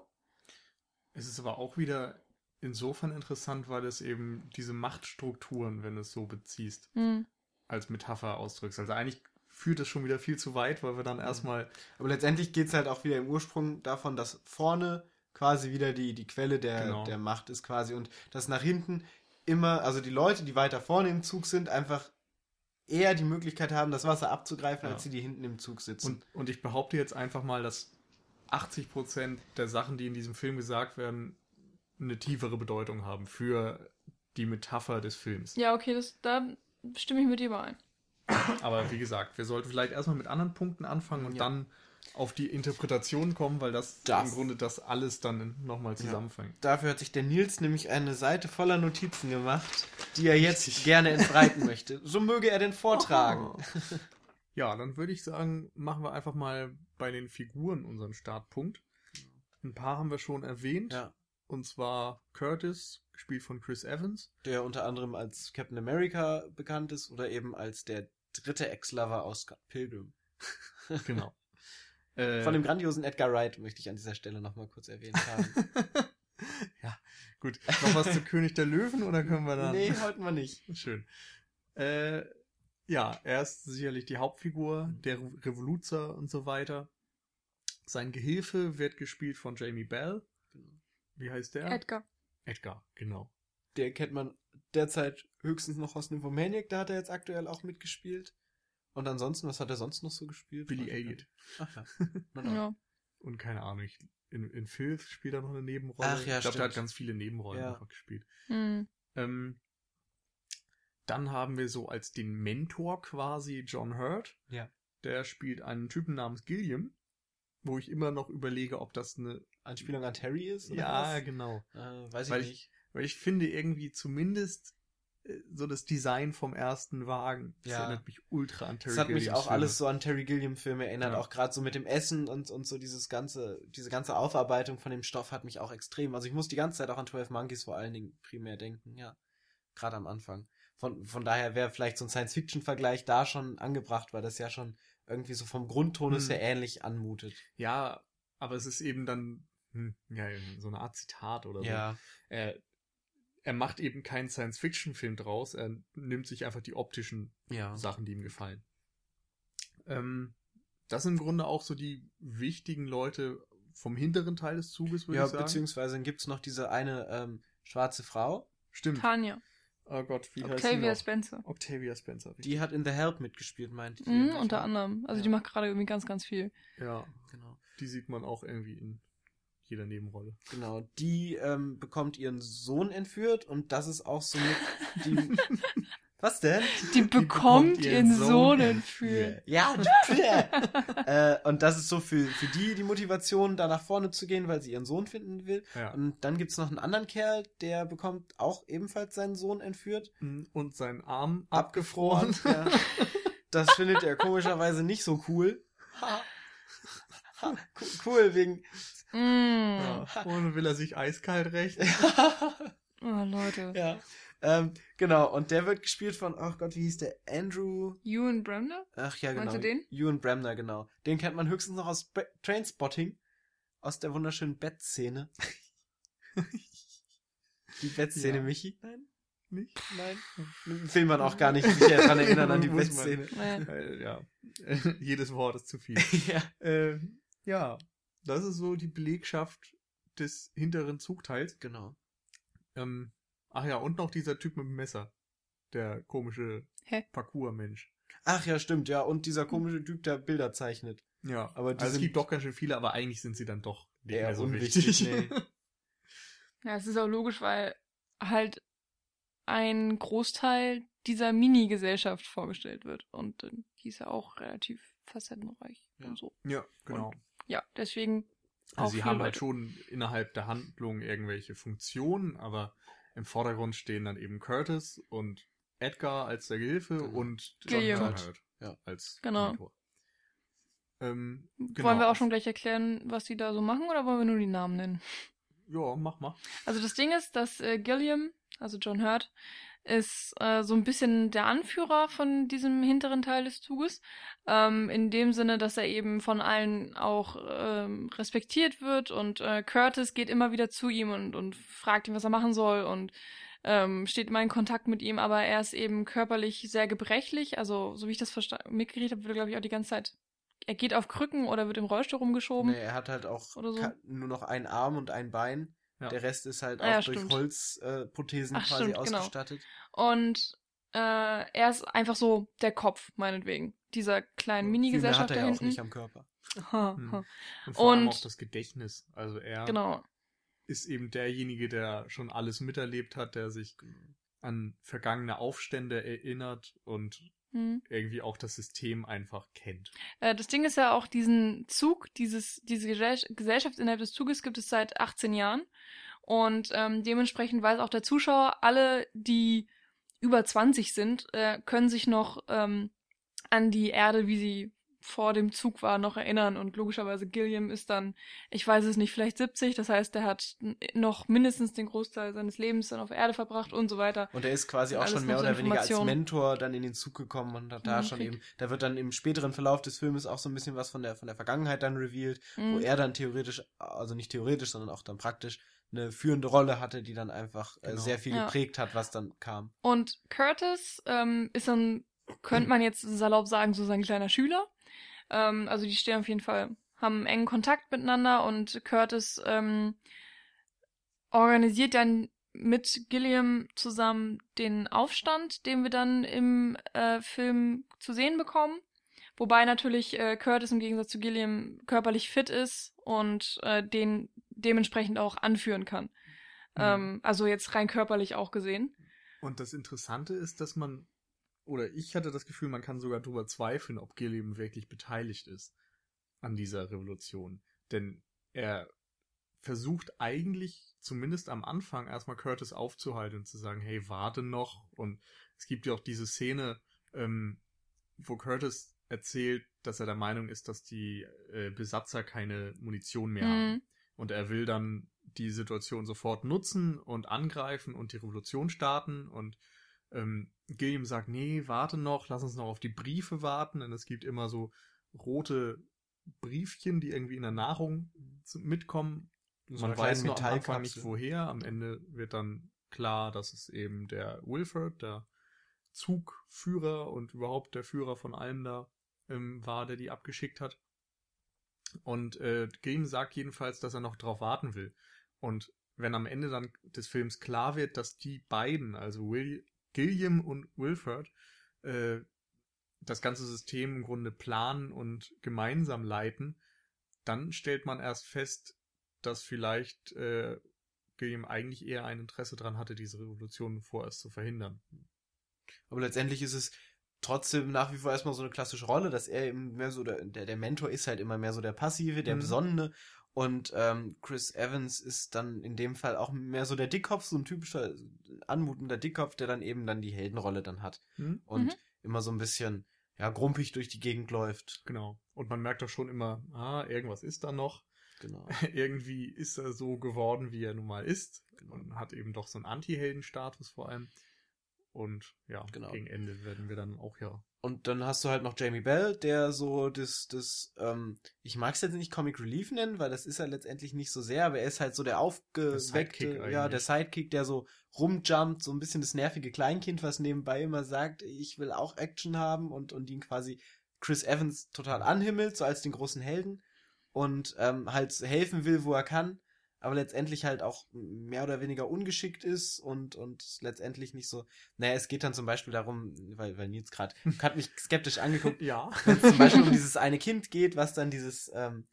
Es ist aber auch wieder insofern interessant, weil es eben diese Machtstrukturen, wenn du es so beziehst, mhm. als Metapher ausdrückst. Also eigentlich führt es schon wieder viel zu weit, weil wir dann mhm. erstmal. Aber letztendlich geht es halt auch wieder im Ursprung davon, dass vorne quasi wieder die, die Quelle der, genau. der Macht ist quasi und dass nach hinten immer, also die Leute, die weiter vorne im Zug sind, einfach eher die Möglichkeit haben, das Wasser abzugreifen, ja. als die, die hinten im Zug sitzen. Und, und ich behaupte jetzt einfach mal, dass 80% der Sachen, die in diesem Film gesagt werden, eine tiefere Bedeutung haben für die Metapher des Films. Ja, okay, das, da stimme ich mit dir überein. Aber wie gesagt, wir sollten vielleicht erstmal mit anderen Punkten anfangen und ja. dann auf die Interpretation kommen, weil das, das. im Grunde das alles dann nochmal zusammenfängt. Ja. Dafür hat sich der Nils nämlich eine Seite voller Notizen gemacht, die er jetzt Richtig. gerne entbreiten möchte. So möge er den vortragen. Oh. Ja, dann würde ich sagen, machen wir einfach mal bei den Figuren unseren Startpunkt. Ein paar haben wir schon erwähnt. Ja. Und zwar Curtis, gespielt von Chris Evans. Der unter anderem als Captain America bekannt ist oder eben als der dritte Ex-Lover aus Scott Pilgrim. genau. Von dem grandiosen Edgar Wright möchte ich an dieser Stelle nochmal kurz erwähnt haben. ja, gut. Noch was zu König der Löwen oder können wir dann? Nee, wollten wir nicht. Schön. Äh, ja, er ist sicherlich die Hauptfigur, der Revoluzer und so weiter. Sein Gehilfe wird gespielt von Jamie Bell. Genau. Wie heißt der? Edgar. Edgar, genau. Der kennt man derzeit höchstens noch aus Nymphomaniac, da hat er jetzt aktuell auch mitgespielt. Und ansonsten, was hat er sonst noch so gespielt? Billy Elliot. Ach ja. ja. Und keine Ahnung, ich, in, in Filth spielt er noch eine Nebenrolle. Ach ja, Ich glaube, er hat ganz viele Nebenrollen ja. einfach gespielt. Mhm. Ähm, dann haben wir so als den Mentor quasi John Hurt. Ja. Der spielt einen Typen namens Gilliam, wo ich immer noch überlege, ob das eine Anspielung an Terry ist? ja, was? genau. Äh, weiß ich weil nicht. Weil ich finde irgendwie zumindest äh, so das Design vom ersten Wagen. Das ja. erinnert mich ultra an Terry Gilliam. Das hat mich auch Filme. alles so an Terry Gilliam Filme erinnert, ja. auch gerade so mit dem Essen und, und so dieses ganze, diese ganze Aufarbeitung von dem Stoff hat mich auch extrem. Also ich muss die ganze Zeit auch an 12 Monkeys vor allen Dingen primär denken, ja. Gerade am Anfang. von, von daher wäre vielleicht so ein Science-Fiction-Vergleich da schon angebracht, weil das ja schon irgendwie so vom Grundton hm. her ähnlich anmutet. Ja, aber es ist eben dann hm, ja, so eine Art Zitat oder so. Ja. Er, er macht eben keinen Science-Fiction-Film draus, er nimmt sich einfach die optischen ja. Sachen, die ihm gefallen. Ähm, das sind im Grunde auch so die wichtigen Leute vom hinteren Teil des Zuges, würde ja, ich sagen. Ja, beziehungsweise dann gibt es noch diese eine ähm, schwarze Frau. Stimmt. Tanja. Oh Gott, wie Octavia heißt die noch? Spencer. Octavia Spencer. Richtig. Die hat in The Help mitgespielt, meint ich. Mhm, unter anderem. Also ja. die macht gerade irgendwie ganz, ganz viel. Ja, genau. Die sieht man auch irgendwie in jeder Nebenrolle. Genau, die ähm, bekommt ihren Sohn entführt und das ist auch so mit die, Was denn? Die, die bekommt, ihren Sohn, Sohn entführt. Ja, äh, und das ist so für, für die die Motivation, da nach vorne zu gehen, weil sie ihren Sohn finden will. Ja. Und dann gibt's noch einen anderen Kerl, der bekommt auch ebenfalls seinen Sohn entführt. Mhm. Und seinen Arm abgefroren. abgefroren. ja. Das findet er komischerweise nicht so cool. cool, wegen. Mm. Ja. Und will er sich eiskalt rächen. oh, Leute. Ja. Ähm, genau, und der wird gespielt von, ach Gott, wie hieß der? Andrew. Ewan Bremner? Ach ja, genau. Meinst du den? Ewan Bremner, genau. Den kennt man höchstens noch aus Be Trainspotting. Aus der wunderschönen Bettszene. die Bettszene, Ja. Michi? Nein? Nicht? Nein? Will man auch gar nicht sich daran erinnern an die. Bettszene. Naja. Weil, ja. Jedes Wort ist zu viel. ja. ähm, ja, das ist so die Belegschaft des hinteren Zugteils. Genau. Ähm, ach ja, und noch dieser Typ mit dem Messer. Der komische Hä? Parcours-Mensch. Ach ja, stimmt, ja. Und dieser komische Typ, der Bilder zeichnet. Ja, Aber die also es gibt doch ganz schön viele, aber eigentlich sind sie dann doch nicht Eher mehr so unwichtig, wichtig. nee. Ja, es ist auch logisch, weil halt ein Großteil dieser Mini-Gesellschaft vorgestellt wird. Und die ist ja auch relativ facettenreich Ja. und so. ja, genau. Ja, deswegen auch Also sie haben halt Leute. schon innerhalb der Handlung irgendwelche Funktionen, aber im Vordergrund stehen dann eben Curtis und Edgar als der Gehilfe Genau. und. John Hurt Ja. als Genau. Mentor. Ähm, genau. Wollen wir auch schon gleich erklären, was die da so machen, oder wollen wir nur die Namen nennen? Ja, mach mal. Also das Ding ist, dass äh, Gilliam, also John Hurt, ist äh, so ein bisschen der Anführer von diesem hinteren Teil des Zuges. Ähm, in dem Sinne, dass er eben von allen auch ähm, respektiert wird und äh, Curtis geht immer wieder zu ihm und, und fragt ihn, was er machen soll und ähm, steht immer in Kontakt mit ihm, aber er ist eben körperlich sehr gebrechlich. Also, so wie ich das mitgekriegt habe, wird er, glaube ich, auch die ganze Zeit. Er geht auf Krücken oder wird im Rollstuhl rumgeschoben. Nee, er hat halt auch Oder so. nur noch einen Arm und ein Bein. Ja. Der Rest ist halt Ah, ja, auch durch stimmt. Holzprothesen äh, quasi stimmt, genau. ausgestattet. Und äh, er ist einfach so der Kopf, meinetwegen. Dieser kleinen Mini-Gesellschaft hat er da ja auch hinten. nicht am Körper. Ha, Hm. ha. Und vor allem Und- auch das Gedächtnis. Also er Genau. ist eben derjenige, der schon alles miterlebt hat, der sich an vergangene Aufstände erinnert und Hm. irgendwie auch das System einfach kennt. Äh, das Ding ist ja auch, diesen Zug, dieses, diese Gesell- Gesellschaft innerhalb des Zuges gibt es seit 18 Jahren. Und ähm, dementsprechend weiß auch der Zuschauer, alle, die über 20 sind, äh, können sich noch ähm, an die Erde, wie sie vor dem Zug war, noch erinnern. Und logischerweise Gilliam ist dann, ich weiß es nicht, vielleicht 70. Das heißt, er hat noch mindestens den Großteil seines Lebens dann auf der Erde verbracht und so weiter. Und er ist quasi auch schon mehr oder weniger als. Mentor dann in den Zug gekommen und hat da Ja, schon kriegt- eben, da wird dann im späteren Verlauf des Filmes auch so ein bisschen was von der von der Vergangenheit dann revealed, wo Mhm. er dann theoretisch, also nicht theoretisch, sondern auch dann praktisch eine führende Rolle hatte, die dann einfach äh, Genau. sehr viel Ja. geprägt hat, was dann kam. Und Curtis ähm, ist dann, könnte man jetzt salopp sagen, so sein kleiner Schüler. Ähm, also die stehen auf jeden Fall, haben engen Kontakt miteinander und Curtis ähm, organisiert dann mit Gilliam zusammen den Aufstand, den wir dann im äh, Film zu sehen bekommen. Wobei natürlich äh, Curtis im Gegensatz zu Gilliam körperlich fit ist und äh, den dementsprechend auch anführen kann. Ähm, also jetzt rein körperlich auch gesehen. Und das Interessante ist, dass man, oder ich hatte das Gefühl, man kann sogar darüber zweifeln, ob Gilliam wirklich beteiligt ist an dieser Revolution. Denn er versucht eigentlich, zumindest am Anfang, erstmal Curtis aufzuhalten und zu sagen, hey, warte noch. Und es gibt ja auch diese Szene, ähm, wo Curtis erzählt, dass er der Meinung ist, dass die äh, Besatzer keine Munition mehr haben. Mhm. Und er will dann die Situation sofort nutzen und angreifen und die Revolution starten. Und ähm, Gilliam sagt, nee, warte noch, lass uns noch auf die Briefe warten, denn es gibt immer so rote Briefchen, die irgendwie in der Nahrung mitkommen. So Man weiß nur am Anfang nicht woher. Am Ende wird dann klar, dass es eben der Wilford, der Zugführer und überhaupt der Führer von allem da ähm, war, der die abgeschickt hat. Und äh, Grimm sagt jedenfalls, dass er noch drauf warten will. Und wenn am Ende dann des Films klar wird, dass die beiden, also Will Gilliam und Wilford, äh, das ganze System im Grunde planen und gemeinsam leiten, dann stellt man erst fest, dass vielleicht äh, Gilliam eigentlich eher ein Interesse daran hatte, diese Revolution vorerst zu verhindern. Aber letztendlich ist es trotzdem nach wie vor erstmal so eine klassische Rolle, dass er eben mehr so der, der, der Mentor ist halt immer mehr so der Passive, der mhm. Besonnene und ähm, Chris Evans ist dann in dem Fall auch mehr so der Dickkopf, so ein typischer anmutender Dickkopf, der dann eben dann die Heldenrolle dann hat mhm. und mhm. immer so ein bisschen ja grumpig durch die Gegend läuft. Genau. Und man merkt doch schon immer, ah, irgendwas ist da noch. Genau. Irgendwie ist er so geworden, wie er nun mal ist. Genau. Und hat eben doch so einen Anti-Helden-Status vor allem. Und ja, genau. gegen Ende werden wir dann auch ja. Und dann hast du halt noch Jamie Bell, der so das, das, ähm, ich mag es jetzt nicht Comic Relief nennen, weil das ist er letztendlich nicht so sehr, aber er ist halt so der aufgeweckte, ja, der Sidekick, der so rumjumpt, so ein bisschen das nervige Kleinkind, was nebenbei immer sagt, ich will auch Action haben und, und ihn quasi Chris Evans total anhimmelt, so als den großen Helden und ähm, halt helfen will, wo er kann aber letztendlich halt auch mehr oder weniger ungeschickt ist und, und letztendlich nicht so. Naja, es geht dann zum Beispiel darum, weil, weil Nils gerade hat mich skeptisch angeguckt, ja. wenn es zum Beispiel um dieses eine Kind geht, was dann dieses, ähm,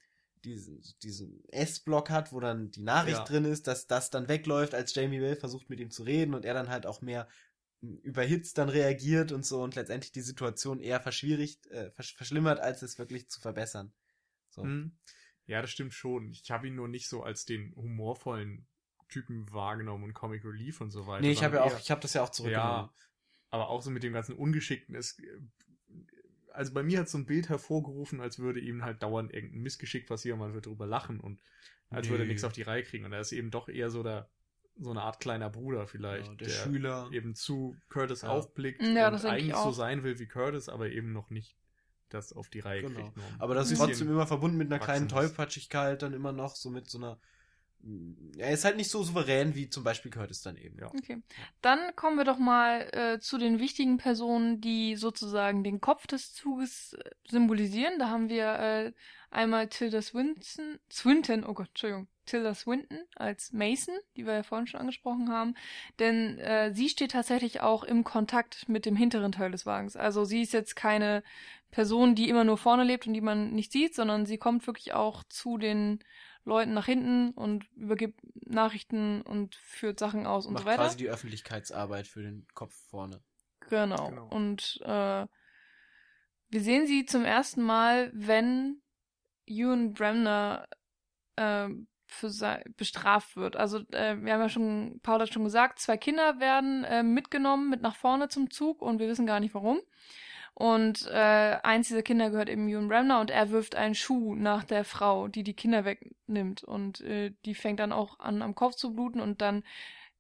diesen, diesen S-Block hat, wo dann die Nachricht ja. drin ist, dass das dann wegläuft, als Jamie Bell versucht mit ihm zu reden und er dann halt auch mehr überhitzt dann reagiert und so und letztendlich die Situation eher verschwierigt, äh, versch verschlimmert, als es wirklich zu verbessern. So. Hm. Ja, das stimmt schon. Ich habe ihn nur nicht so als den humorvollen Typen wahrgenommen und Comic Relief und so weiter. Nee, ich habe ja auch, ich habe das ja auch zurückgenommen. Ja, aber auch so mit dem ganzen Ungeschickten ist, also bei mir hat so ein Bild hervorgerufen, als würde ihm halt dauernd irgendein Missgeschick passieren, man würde drüber lachen und als nee. würde er nichts auf die Reihe kriegen. Und er ist eben doch eher so der, so eine Art kleiner Bruder vielleicht, ja, der, der, Schüler eben zu Curtis ja. aufblickt ja, und eigentlich so sein will wie Curtis, aber eben noch nicht das auf die Reihe genau. kriegt. Aber das ist trotzdem immer verbunden mit einer kleinen Tollpatschigkeit, dann immer noch so mit so einer er ist halt nicht so souverän wie zum Beispiel Curtis dann eben, ja. Okay. Dann kommen wir doch mal äh, zu den wichtigen Personen, die sozusagen den Kopf des Zuges äh, symbolisieren. Da haben wir äh, einmal Tilda Swinton, Swinton, oh Gott, Entschuldigung, Tilda Swinton als Mason, die wir ja vorhin schon angesprochen haben. Denn äh, sie steht tatsächlich auch im Kontakt mit dem hinteren Teil des Wagens. Also sie ist jetzt keine Person, die immer nur vorne lebt und die man nicht sieht, sondern sie kommt wirklich auch zu den Leuten nach hinten und übergibt Nachrichten und führt Sachen aus und Macht so weiter. quasi die Öffentlichkeitsarbeit für den Kopf vorne. Genau. genau. Und äh, wir sehen sie zum ersten Mal, wenn Ewan Bremner äh, für bestraft wird. Also äh, wir haben ja schon, Paul hat schon gesagt, zwei Kinder werden äh, mitgenommen mit nach vorne zum Zug und wir wissen gar nicht warum. Und äh, eins dieser Kinder gehört eben Ewan Bremner und er wirft einen Schuh nach der Frau, die die Kinder wegnimmt. Und äh, die fängt dann auch an, am Kopf zu bluten und dann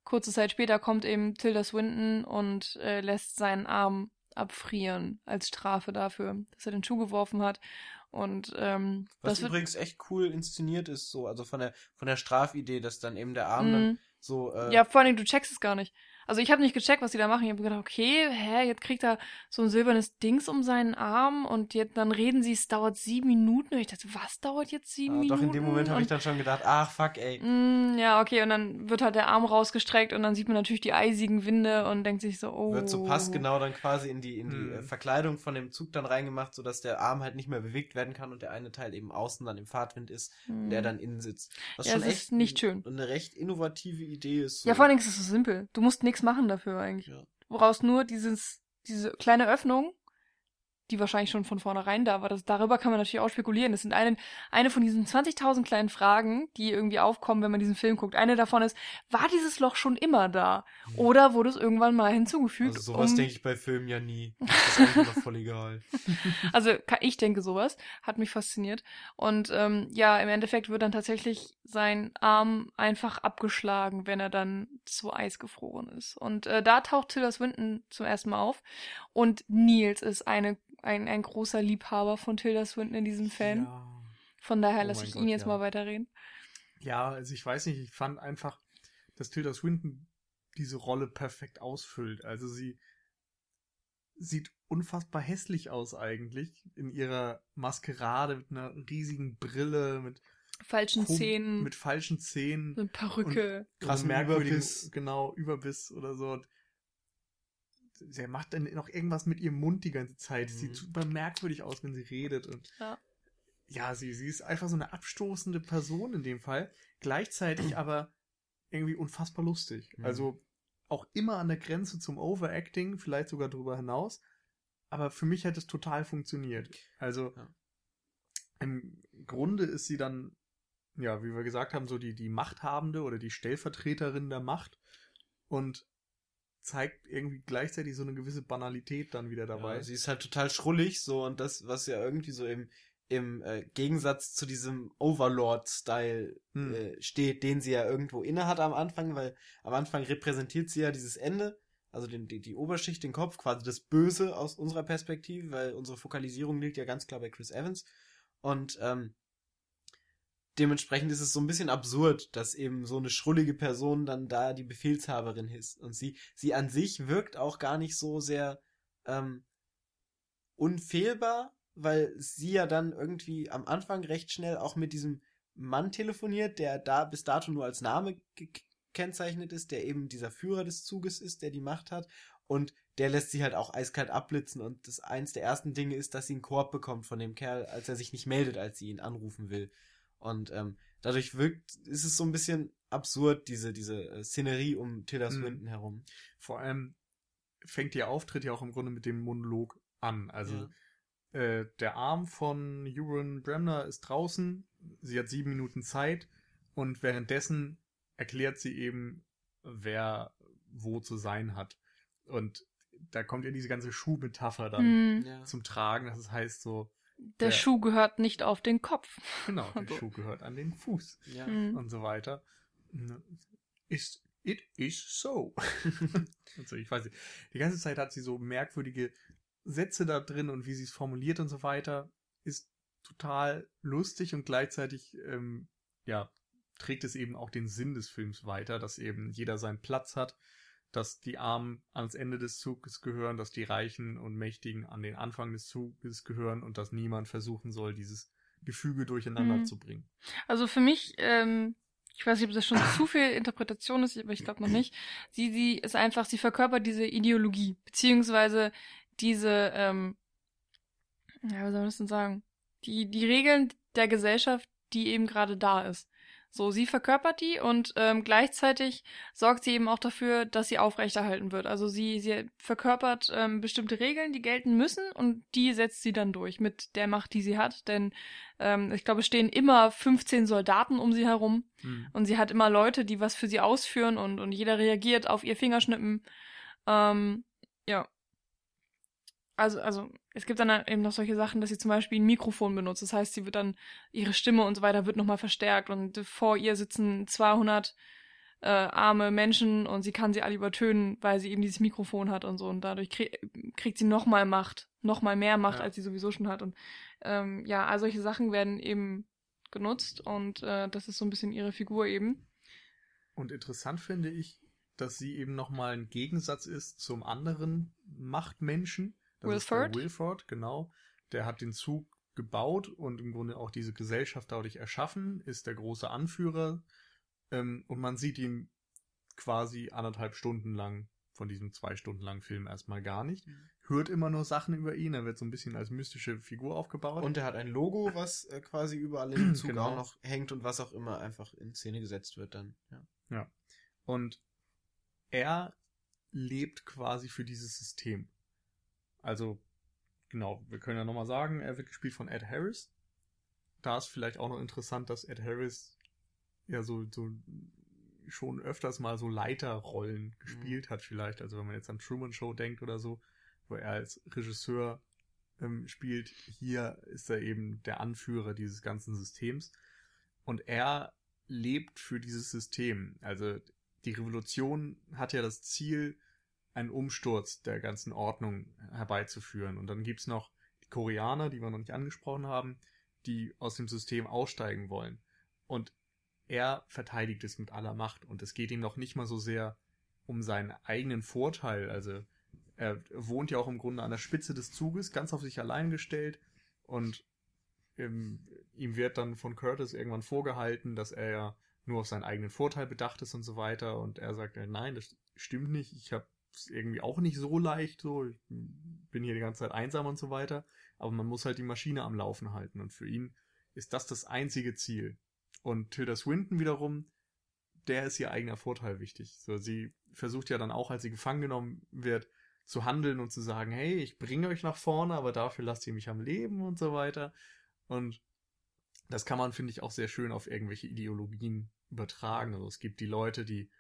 kurze Zeit später kommt eben Tilda Swinton und äh, lässt seinen Arm abfrieren als Strafe dafür, dass er den Schuh geworfen hat. Und ähm, was übrigens echt cool inszeniert ist, so also von der von der Strafidee, dass dann eben der Arm dann mhm. so äh, ja vor allem du checkst es gar nicht. Also ich habe nicht gecheckt, was die da machen. Ich habe gedacht, okay, hä, jetzt kriegt er so ein silbernes Dings um seinen Arm und jetzt dann reden sie, es dauert sieben Minuten. Und ich dachte, was dauert jetzt sieben ah, Minuten? Doch in dem Moment habe ich dann schon gedacht, ach fuck, ey. Mm, ja, okay, und dann wird halt der Arm rausgestreckt und dann sieht man natürlich die eisigen Winde und denkt sich so, oh. Wird so passgenau dann quasi in die in die hm. Verkleidung von dem Zug dann reingemacht, sodass der Arm halt nicht mehr bewegt werden kann und der eine Teil eben außen dann im Fahrtwind ist, hm. der dann innen sitzt. Was ja, schon echt nicht schön. Eine recht innovative Idee ist. So. Ja, vor allen Dingen ist es so simpel. Du musst nichts machen dafür eigentlich eigentlich. Ja. Du brauchst nur dieses, diese kleine Öffnung die wahrscheinlich schon von vornherein da war. Das, darüber kann man natürlich auch spekulieren. Das sind eine, eine von diesen 20.000 kleinen Fragen, die irgendwie aufkommen, wenn man diesen Film guckt. Eine davon ist, war dieses Loch schon immer da? Mhm. Oder wurde es irgendwann mal hinzugefügt? Also sowas um... denke ich bei Filmen ja nie. Das ist immer voll egal. also ich denke sowas. Hat mich fasziniert. Und ähm, ja, im Endeffekt wird dann tatsächlich sein Arm einfach abgeschlagen, wenn er dann zu Eis gefroren ist. Und äh, da taucht Tilda Swinton zum ersten Mal auf. Und Nils ist eine ein, ein großer Liebhaber von Tilda Swinton in diesem Film. Ja. Von daher oh lasse ich Gott, ihn jetzt ja. mal weiterreden. Ja, also ich weiß nicht, ich fand einfach, dass Tilda Swinton diese Rolle perfekt ausfüllt. Also sie sieht unfassbar hässlich aus eigentlich in ihrer Maskerade mit einer riesigen Brille, mit falschen Zähnen, mit falschen Zähnen, mit Perücke, krass merkwürdiges, genau Überbiss oder so sie macht dann noch irgendwas mit ihrem Mund die ganze Zeit. Mhm. Sieht super merkwürdig aus, wenn sie redet. Und ja, ja sie, sie ist einfach so eine abstoßende Person in dem Fall. Gleichzeitig aber irgendwie unfassbar lustig. Mhm. Also auch immer an der Grenze zum Overacting, vielleicht sogar darüber hinaus. Aber für mich hat es total funktioniert. Also ja. im Grunde ist sie dann, ja, wie wir gesagt haben, so die, die Machthabende oder die Stellvertreterin der Macht. Und zeigt irgendwie gleichzeitig so eine gewisse Banalität dann wieder dabei. Ja, sie ist halt total schrullig so und das, was ja irgendwie so im, im äh, Gegensatz zu diesem Overlord-Style hm. äh, steht, den sie ja irgendwo inne hat am Anfang, weil am Anfang repräsentiert sie ja dieses Ende, also den, die, die Oberschicht, den Kopf, quasi das Böse aus unserer Perspektive, weil unsere Fokalisierung liegt ja ganz klar bei Chris Evans. Und ähm, dementsprechend ist es so ein bisschen absurd, dass eben so eine schrullige Person dann da die Befehlshaberin ist. Und sie, sie an sich wirkt auch gar nicht so sehr ähm, unfehlbar, weil sie ja dann irgendwie am Anfang recht schnell auch mit diesem Mann telefoniert, der da bis dato nur als Name gekennzeichnet ist, der eben dieser Führer des Zuges ist, der die Macht hat. Und der lässt sie halt auch eiskalt abblitzen. Und das eins der ersten Dinge ist, dass sie einen Korb bekommt von dem Kerl, als er sich nicht meldet, als sie ihn anrufen will. Und ähm, dadurch wirkt, ist es so ein bisschen absurd, diese, diese äh, Szenerie um Tilda mhm. Swinton mhm. herum. Vor allem fängt ihr Auftritt ja auch im Grunde mit dem Monolog an. Also ja. äh, der Arm von Euron Bremner ist draußen, sie hat sieben Minuten Zeit und währenddessen erklärt sie eben, wer wo zu sein hat. Und da kommt ja diese ganze Schuhmetapher dann mhm. zum Tragen. Das heißt so, der, der, Schuh gehört nicht auf den Kopf. Genau, der so. Schuh gehört an den Fuß. Ja. Mhm. Und so weiter. Ist, it is so. also ich weiß nicht. Die ganze Zeit hat sie so merkwürdige Sätze da drin und wie sie es formuliert und so weiter. Ist total lustig und gleichzeitig, ähm, ja, trägt es eben auch den Sinn des Films weiter, dass eben jeder seinen Platz hat dass die Armen ans Ende des Zuges gehören, dass die Reichen und Mächtigen an den Anfang des Zuges gehören und dass niemand versuchen soll, dieses Gefüge durcheinander mhm. zu bringen. Also für mich, ähm, ich weiß nicht, ob das schon zu viel Interpretation ist, aber ich glaube noch nicht. Sie, sie ist einfach, sie verkörpert diese Ideologie, beziehungsweise diese, ähm, ja, was soll man das denn sagen? Die, die Regeln der Gesellschaft, die eben gerade da ist. So, sie verkörpert die und ähm, gleichzeitig sorgt sie eben auch dafür, dass sie aufrechterhalten wird. Also sie, sie verkörpert ähm, bestimmte Regeln, die gelten müssen und die setzt sie dann durch mit der Macht, die sie hat. Denn ähm, ich glaube, es stehen immer 15 Soldaten um sie herum hm. und sie hat immer Leute, die was für sie ausführen und, und jeder reagiert auf ihr Fingerschnippen. Ähm, ja, also, also es gibt dann eben noch solche Sachen, dass sie zum Beispiel ein Mikrofon benutzt. Das heißt, sie wird dann, ihre Stimme und so weiter wird nochmal verstärkt und vor ihr sitzen 200 äh, arme Menschen und sie kann sie alle übertönen, weil sie eben dieses Mikrofon hat und so. Und dadurch krieg, kriegt sie nochmal Macht, nochmal mehr Macht, ja. als sie sowieso schon hat. Und ähm, ja, all solche Sachen werden eben genutzt und äh, das ist so ein bisschen ihre Figur eben. Und interessant finde ich, dass sie eben nochmal ein Gegensatz ist zum anderen Machtmenschen, Wilford? Wilford, genau. Der hat den Zug gebaut und im Grunde auch diese Gesellschaft dadurch erschaffen, ist der große Anführer. Ähm, und man sieht ihn quasi anderthalb Stunden lang von diesem zwei Stunden langen Film erstmal gar nicht. Mhm. Hört immer nur Sachen über ihn, er wird so ein bisschen als mystische Figur aufgebaut. Und er hat ein Logo, was äh, quasi überall im Zug genau. auch noch hängt und was auch immer einfach in Szene gesetzt wird dann. Ja. ja. Und er lebt quasi für dieses System. Also genau, wir können ja nochmal sagen, er wird gespielt von Ed Harris. Da ist vielleicht auch noch interessant, dass Ed Harris ja so, so schon öfters mal so Leiterrollen gespielt mhm. hat, vielleicht. Also wenn man jetzt an Truman Show denkt oder so, wo er als Regisseur ähm, spielt, hier ist er eben der Anführer dieses ganzen Systems. Und er lebt für dieses System. Also die Revolution hat ja das Ziel, einen Umsturz der ganzen Ordnung herbeizuführen. Und dann gibt's noch die Koreaner, die wir noch nicht angesprochen haben, die aus dem System aussteigen wollen. Und er verteidigt es mit aller Macht. Und es geht ihm noch nicht mal so sehr um seinen eigenen Vorteil. Also er wohnt ja auch im Grunde an der Spitze des Zuges, ganz auf sich allein gestellt. Und im, ihm wird dann von Curtis irgendwann vorgehalten, dass er ja nur auf seinen eigenen Vorteil bedacht ist und so weiter. Und er sagt, nein, das stimmt nicht. Ich habe es irgendwie auch nicht so leicht. So, ich bin hier die ganze Zeit einsam und so weiter. Aber man muss halt die Maschine am Laufen halten. Und für ihn ist das das einzige Ziel. Und Tilda Swinton wiederum, der ist ihr eigener Vorteil wichtig. So, sie versucht ja dann auch, als sie gefangen genommen wird, zu handeln und zu sagen, hey, ich bringe euch nach vorne, aber dafür lasst ihr mich am Leben und so weiter. Und das kann man, finde ich, auch sehr schön auf irgendwelche Ideologien übertragen. Also es gibt die Leute, die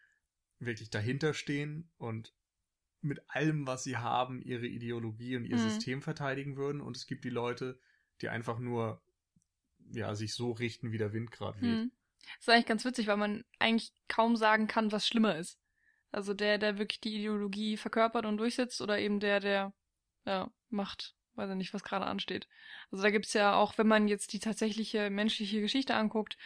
wirklich dahinter stehen und mit allem, was sie haben, ihre Ideologie und ihr mhm. System verteidigen würden. Und es gibt die Leute, die einfach nur, ja, sich so richten, wie der Wind gerade weht. Mhm. Das ist eigentlich ganz witzig, weil man eigentlich kaum sagen kann, was schlimmer ist. Also der, der wirklich die Ideologie verkörpert und durchsetzt oder eben der, der, ja, macht weiß ich nicht, was gerade ansteht. Also da gibt's ja auch, wenn man jetzt die tatsächliche menschliche Geschichte anguckt,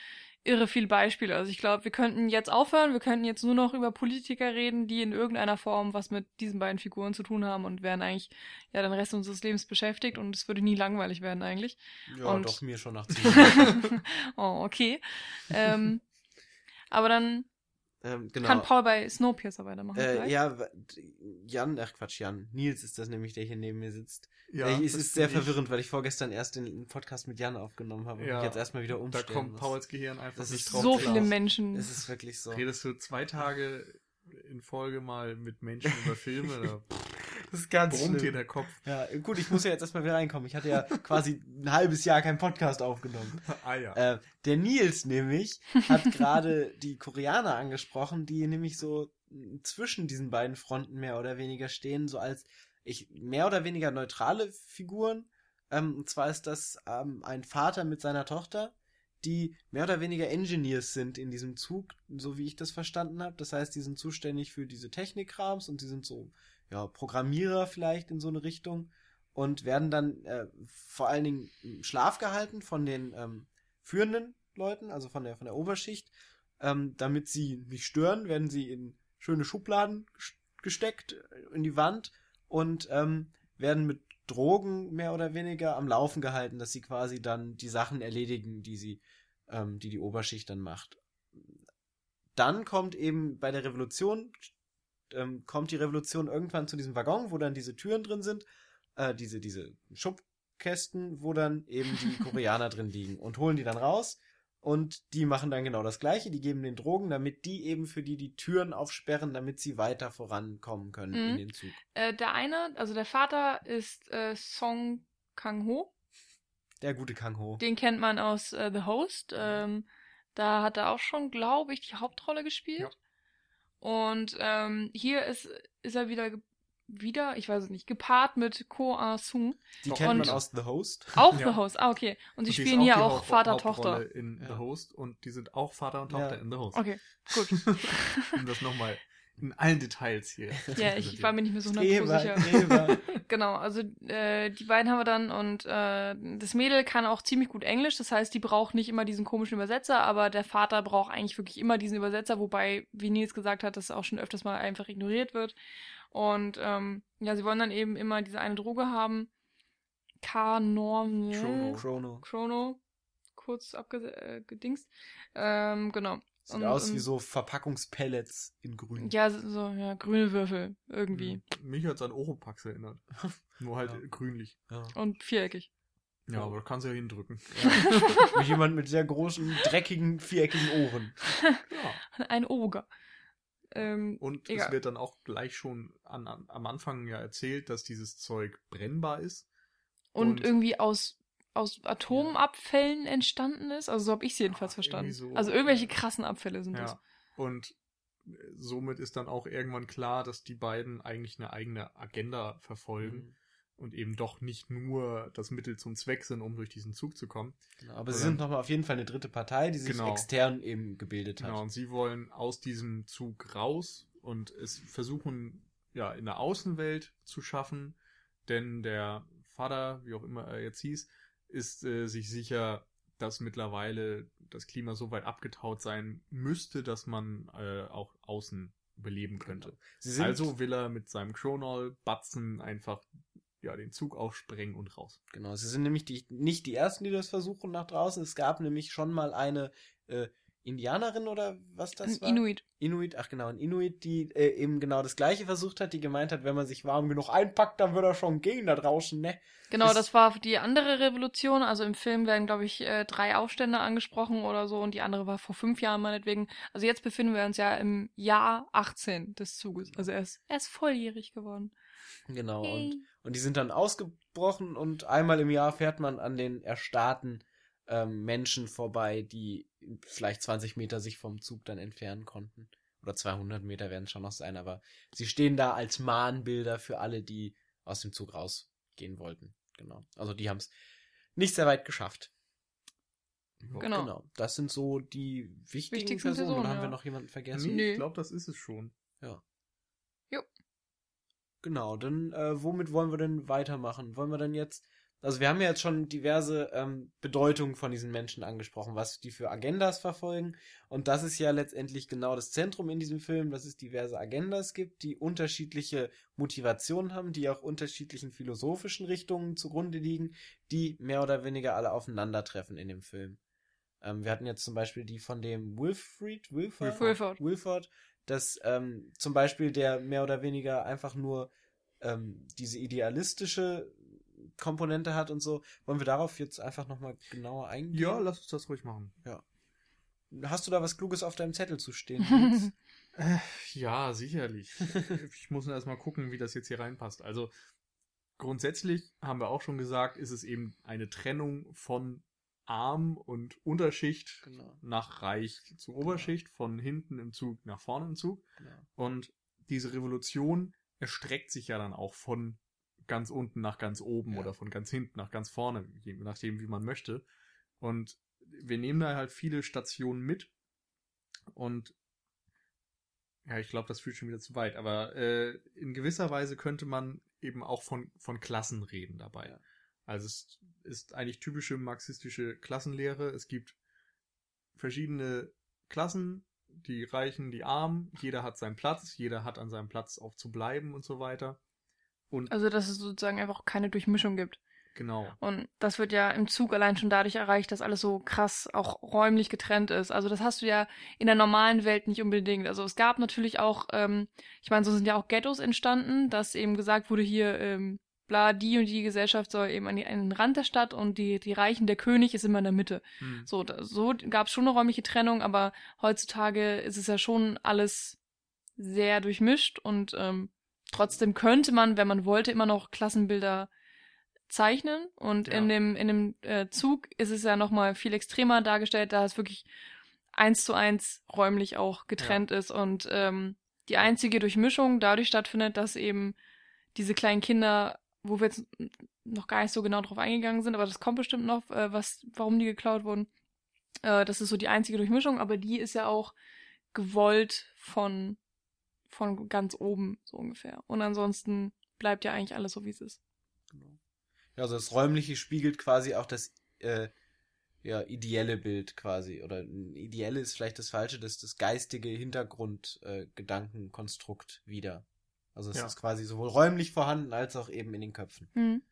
irre viele Beispiele. Also ich glaube, wir könnten jetzt aufhören, wir könnten jetzt nur noch über Politiker reden, die in irgendeiner Form was mit diesen beiden Figuren zu tun haben und wären eigentlich ja den Rest unseres Lebens beschäftigt und es würde nie langweilig werden eigentlich. Ja, und doch, mir schon nach zehn Oh, okay. ähm, aber dann ähm, genau. Kann Paul bei Snowpiercer weitermachen? Äh, ja, Jan, ach Quatsch, Jan. Nils ist das nämlich, der hier neben mir sitzt. Ja, äh, es ist sehr verwirrend, weil ich vorgestern erst den Podcast mit Jan aufgenommen habe und ja, mich jetzt erstmal wieder umstellen Da kommt muss. Pauls Gehirn einfach das nicht drauf. So viele Menschen. Es ist wirklich so. Redest du zwei Tage in Folge mal mit Menschen über Filme? Da das ist ganz Brummt dir der Kopf. Ja, gut, ich muss ja jetzt erstmal wieder reinkommen. Ich hatte ja quasi ein halbes Jahr keinen Podcast aufgenommen. Ah ja. Äh, der Nils nämlich hat gerade die Koreaner angesprochen, die nämlich so zwischen diesen beiden Fronten mehr oder weniger stehen, so als ich mehr oder weniger neutrale Figuren. Ähm, und zwar ist das ähm, ein Vater mit seiner Tochter, die mehr oder weniger Engineers sind in diesem Zug, so wie ich das verstanden habe. Das heißt, die sind zuständig für diese Technikrams und die sind so ja, Programmierer vielleicht in so eine Richtung und werden dann äh, vor allen Dingen im Schlaf gehalten von den ähm, führenden Leuten, also von der, von der Oberschicht. Ähm, damit sie nicht stören, werden sie in schöne Schubladen gesteckt äh, in die Wand und ähm, werden mit Drogen mehr oder weniger am Laufen gehalten, dass sie quasi dann die Sachen erledigen, die sie, ähm, die die Oberschicht dann macht. Dann kommt eben bei der Revolution ähm, kommt die Revolution irgendwann zu diesem Waggon, wo dann diese Türen drin sind, äh, diese, diese Schubkästen, wo dann eben die Koreaner drin liegen und holen die dann raus. Und die machen dann genau das Gleiche. Die geben den Drogen, damit die eben für die die Türen aufsperren, damit sie weiter vorankommen können mhm. in den Zug. Äh, der eine, also der Vater ist äh, Song Kang-ho. Der gute Kang-ho. Den kennt man aus äh, The Host. Ähm, da hat er auch schon, glaube ich, die Hauptrolle gespielt. Ja. Und ähm, hier ist, ist er wieder wieder, ich weiß es nicht, gepaart mit Ko Ah Sung. Die kennt und man aus The Host. Auch ja. The Host, ah, okay. Und sie und spielen hier auch Vater-Tochter. in ja. The Host und die sind auch Vater und Tochter ja. in The Host. Okay, gut. um das nochmal in allen Details hier. Ja, ich war mir nicht mehr so hundertprozentig sicher. genau, also äh, die beiden haben wir dann und äh, das Mädel kann auch ziemlich gut Englisch, das heißt, die braucht nicht immer diesen komischen Übersetzer, aber der Vater braucht eigentlich wirklich immer diesen Übersetzer, wobei, wie Nils gesagt hat, das auch schon öfters mal einfach ignoriert wird. Und ähm, ja, sie wollen dann eben immer diese eine Droge haben. K-Norm. Chrono. Chrono. Chrono. Kurz abgedingst. Äh, ähm, genau. Sieht und, aus wie so Verpackungspellets in grün. Ja, so, ja, grüne Würfel, irgendwie. Mhm. Mich hat's an Oropax erinnert. Nur halt ja. grünlich. Ja. Und viereckig. Ja, aber da kannst du ja hindrücken. Ja. mit jemand mit sehr großen, dreckigen, viereckigen Ohren. Ja. Ein Oger. Ähm, und egal. es wird dann auch gleich schon an, an, am Anfang ja erzählt, dass dieses Zeug brennbar ist. und, und irgendwie aus aus Atomabfällen entstanden ist. Also so habe ich es jedenfalls ja, verstanden. So, also irgendwelche krassen Abfälle sind ja. das. Und äh, somit ist dann auch irgendwann klar, dass die beiden eigentlich eine eigene Agenda verfolgen. Mhm. Und eben doch nicht nur das Mittel zum Zweck sind, um durch diesen Zug zu kommen. Genau, aber sie sind nochmal auf jeden Fall eine dritte Partei, die sich genau, extern eben gebildet hat. Genau, und sie wollen aus diesem Zug raus und es versuchen, ja, in der Außenwelt zu schaffen, denn der Vater, wie auch immer er jetzt hieß, ist äh, sich sicher, dass mittlerweile das Klima so weit abgetaut sein müsste, dass man äh, auch außen beleben könnte. Genau. also will er mit seinem Chronol Batzen einfach ja, den Zug aufsprengen und raus. Genau, sie sind nämlich die, nicht die ersten, die das versuchen nach draußen. Es gab nämlich schon mal eine äh, Indianerin oder was das ein war? Inuit. Inuit, ach genau, ein Inuit, die äh, eben genau das gleiche versucht hat, die gemeint hat, wenn man sich warm genug einpackt, dann würde er schon gehen da draußen, ne? Genau, das, das war die andere Revolution. Also im Film werden, glaube ich, äh, drei Aufstände angesprochen oder so und die andere war vor fünf Jahren meinetwegen. Also jetzt befinden wir uns ja im Jahr 18 des Zuges. Also er ist, er ist volljährig geworden. Genau, hey. und, und die sind dann ausgebrochen und einmal im Jahr fährt man an den erstarrten ähm, Menschen vorbei, die vielleicht 20 Meter sich vom Zug dann entfernen konnten. Oder 200 Meter werden es schon noch sein, aber sie stehen da als Mahnbilder für alle, die aus dem Zug rausgehen wollten. Genau. Also die haben es nicht sehr weit geschafft. Genau. genau. Das sind so die wichtigen Wichtigsten Personen. Personen. Oder haben ja. wir noch jemanden vergessen? Nee, ich glaube, das ist es schon. Ja. Genau, dann äh, womit wollen wir denn weitermachen? Wollen wir dann jetzt also wir haben ja jetzt schon diverse ähm, Bedeutungen von diesen Menschen angesprochen, was die für Agendas verfolgen. Und das ist ja letztendlich genau das Zentrum in diesem Film, dass es diverse Agendas gibt, die unterschiedliche Motivationen haben, die auch unterschiedlichen philosophischen Richtungen zugrunde liegen, die mehr oder weniger alle aufeinandertreffen in dem Film. Ähm, wir hatten jetzt zum Beispiel die von dem Wilfried, Wilford, Wilford, Wilford dass ähm, zum Beispiel der mehr oder weniger einfach nur ähm, diese idealistische Komponente hat und so. Wollen wir darauf jetzt einfach nochmal genauer eingehen? Ja, lass uns das ruhig machen. Ja. Hast du da was Kluges auf deinem Zettel zu stehen? äh, ja, sicherlich. ich muss erstmal gucken, wie das jetzt hier reinpasst. Also, grundsätzlich haben wir auch schon gesagt, ist es eben eine Trennung von Arm und Unterschicht genau. nach Reich zu Oberschicht, genau. von hinten im Zug nach vorne im Zug. Genau. Und diese Revolution erstreckt sich ja dann auch von ganz unten nach ganz oben ja. oder von ganz hinten nach ganz vorne, je nachdem, wie man möchte. Und wir nehmen da halt viele Stationen mit und ja, ich glaube, das führt schon wieder zu weit, aber äh, in gewisser Weise könnte man eben auch von, von Klassen reden dabei. Ja. Also es ist eigentlich typische marxistische Klassenlehre. Es gibt verschiedene Klassen, die Reichen, die Armen, jeder hat seinen Platz, jeder hat an seinem Platz auch zu bleiben und so weiter. Und also, dass es sozusagen einfach keine Durchmischung gibt. Genau. Und das wird ja im Zug allein schon dadurch erreicht, dass alles so krass auch räumlich getrennt ist. Also das hast du ja in der normalen Welt nicht unbedingt. Also es gab natürlich auch, ähm, ich meine, so sind ja auch Ghettos entstanden, dass eben gesagt wurde, hier, ähm, bla, die und die Gesellschaft soll eben an, die, an den Rand der Stadt und die, die Reichen, der König ist immer in der Mitte. Hm. So, da, so gab es schon eine räumliche Trennung, aber heutzutage ist es ja schon alles sehr durchmischt und ähm, Trotzdem könnte man, wenn man wollte, immer noch Klassenbilder zeichnen. Und ja. in dem, in dem äh, Zug ist es ja nochmal viel extremer dargestellt, da es wirklich eins zu eins räumlich auch getrennt ja. ist und ähm, die einzige Durchmischung dadurch stattfindet, dass eben diese kleinen Kinder, wo wir jetzt noch gar nicht so genau drauf eingegangen sind, aber das kommt bestimmt noch, äh, was, warum die geklaut wurden. Äh, das ist so die einzige Durchmischung, aber die ist ja auch gewollt von von ganz oben, so ungefähr. Und ansonsten bleibt ja eigentlich alles so, wie es ist. Genau. Ja, also das Räumliche spiegelt quasi auch das äh, ja, ideelle Bild quasi. Oder ideelle ist vielleicht das Falsche, das das geistige Hintergrundgedankenkonstrukt äh, wieder. Also es ja. ist quasi sowohl räumlich vorhanden als auch eben in den Köpfen. Mhm.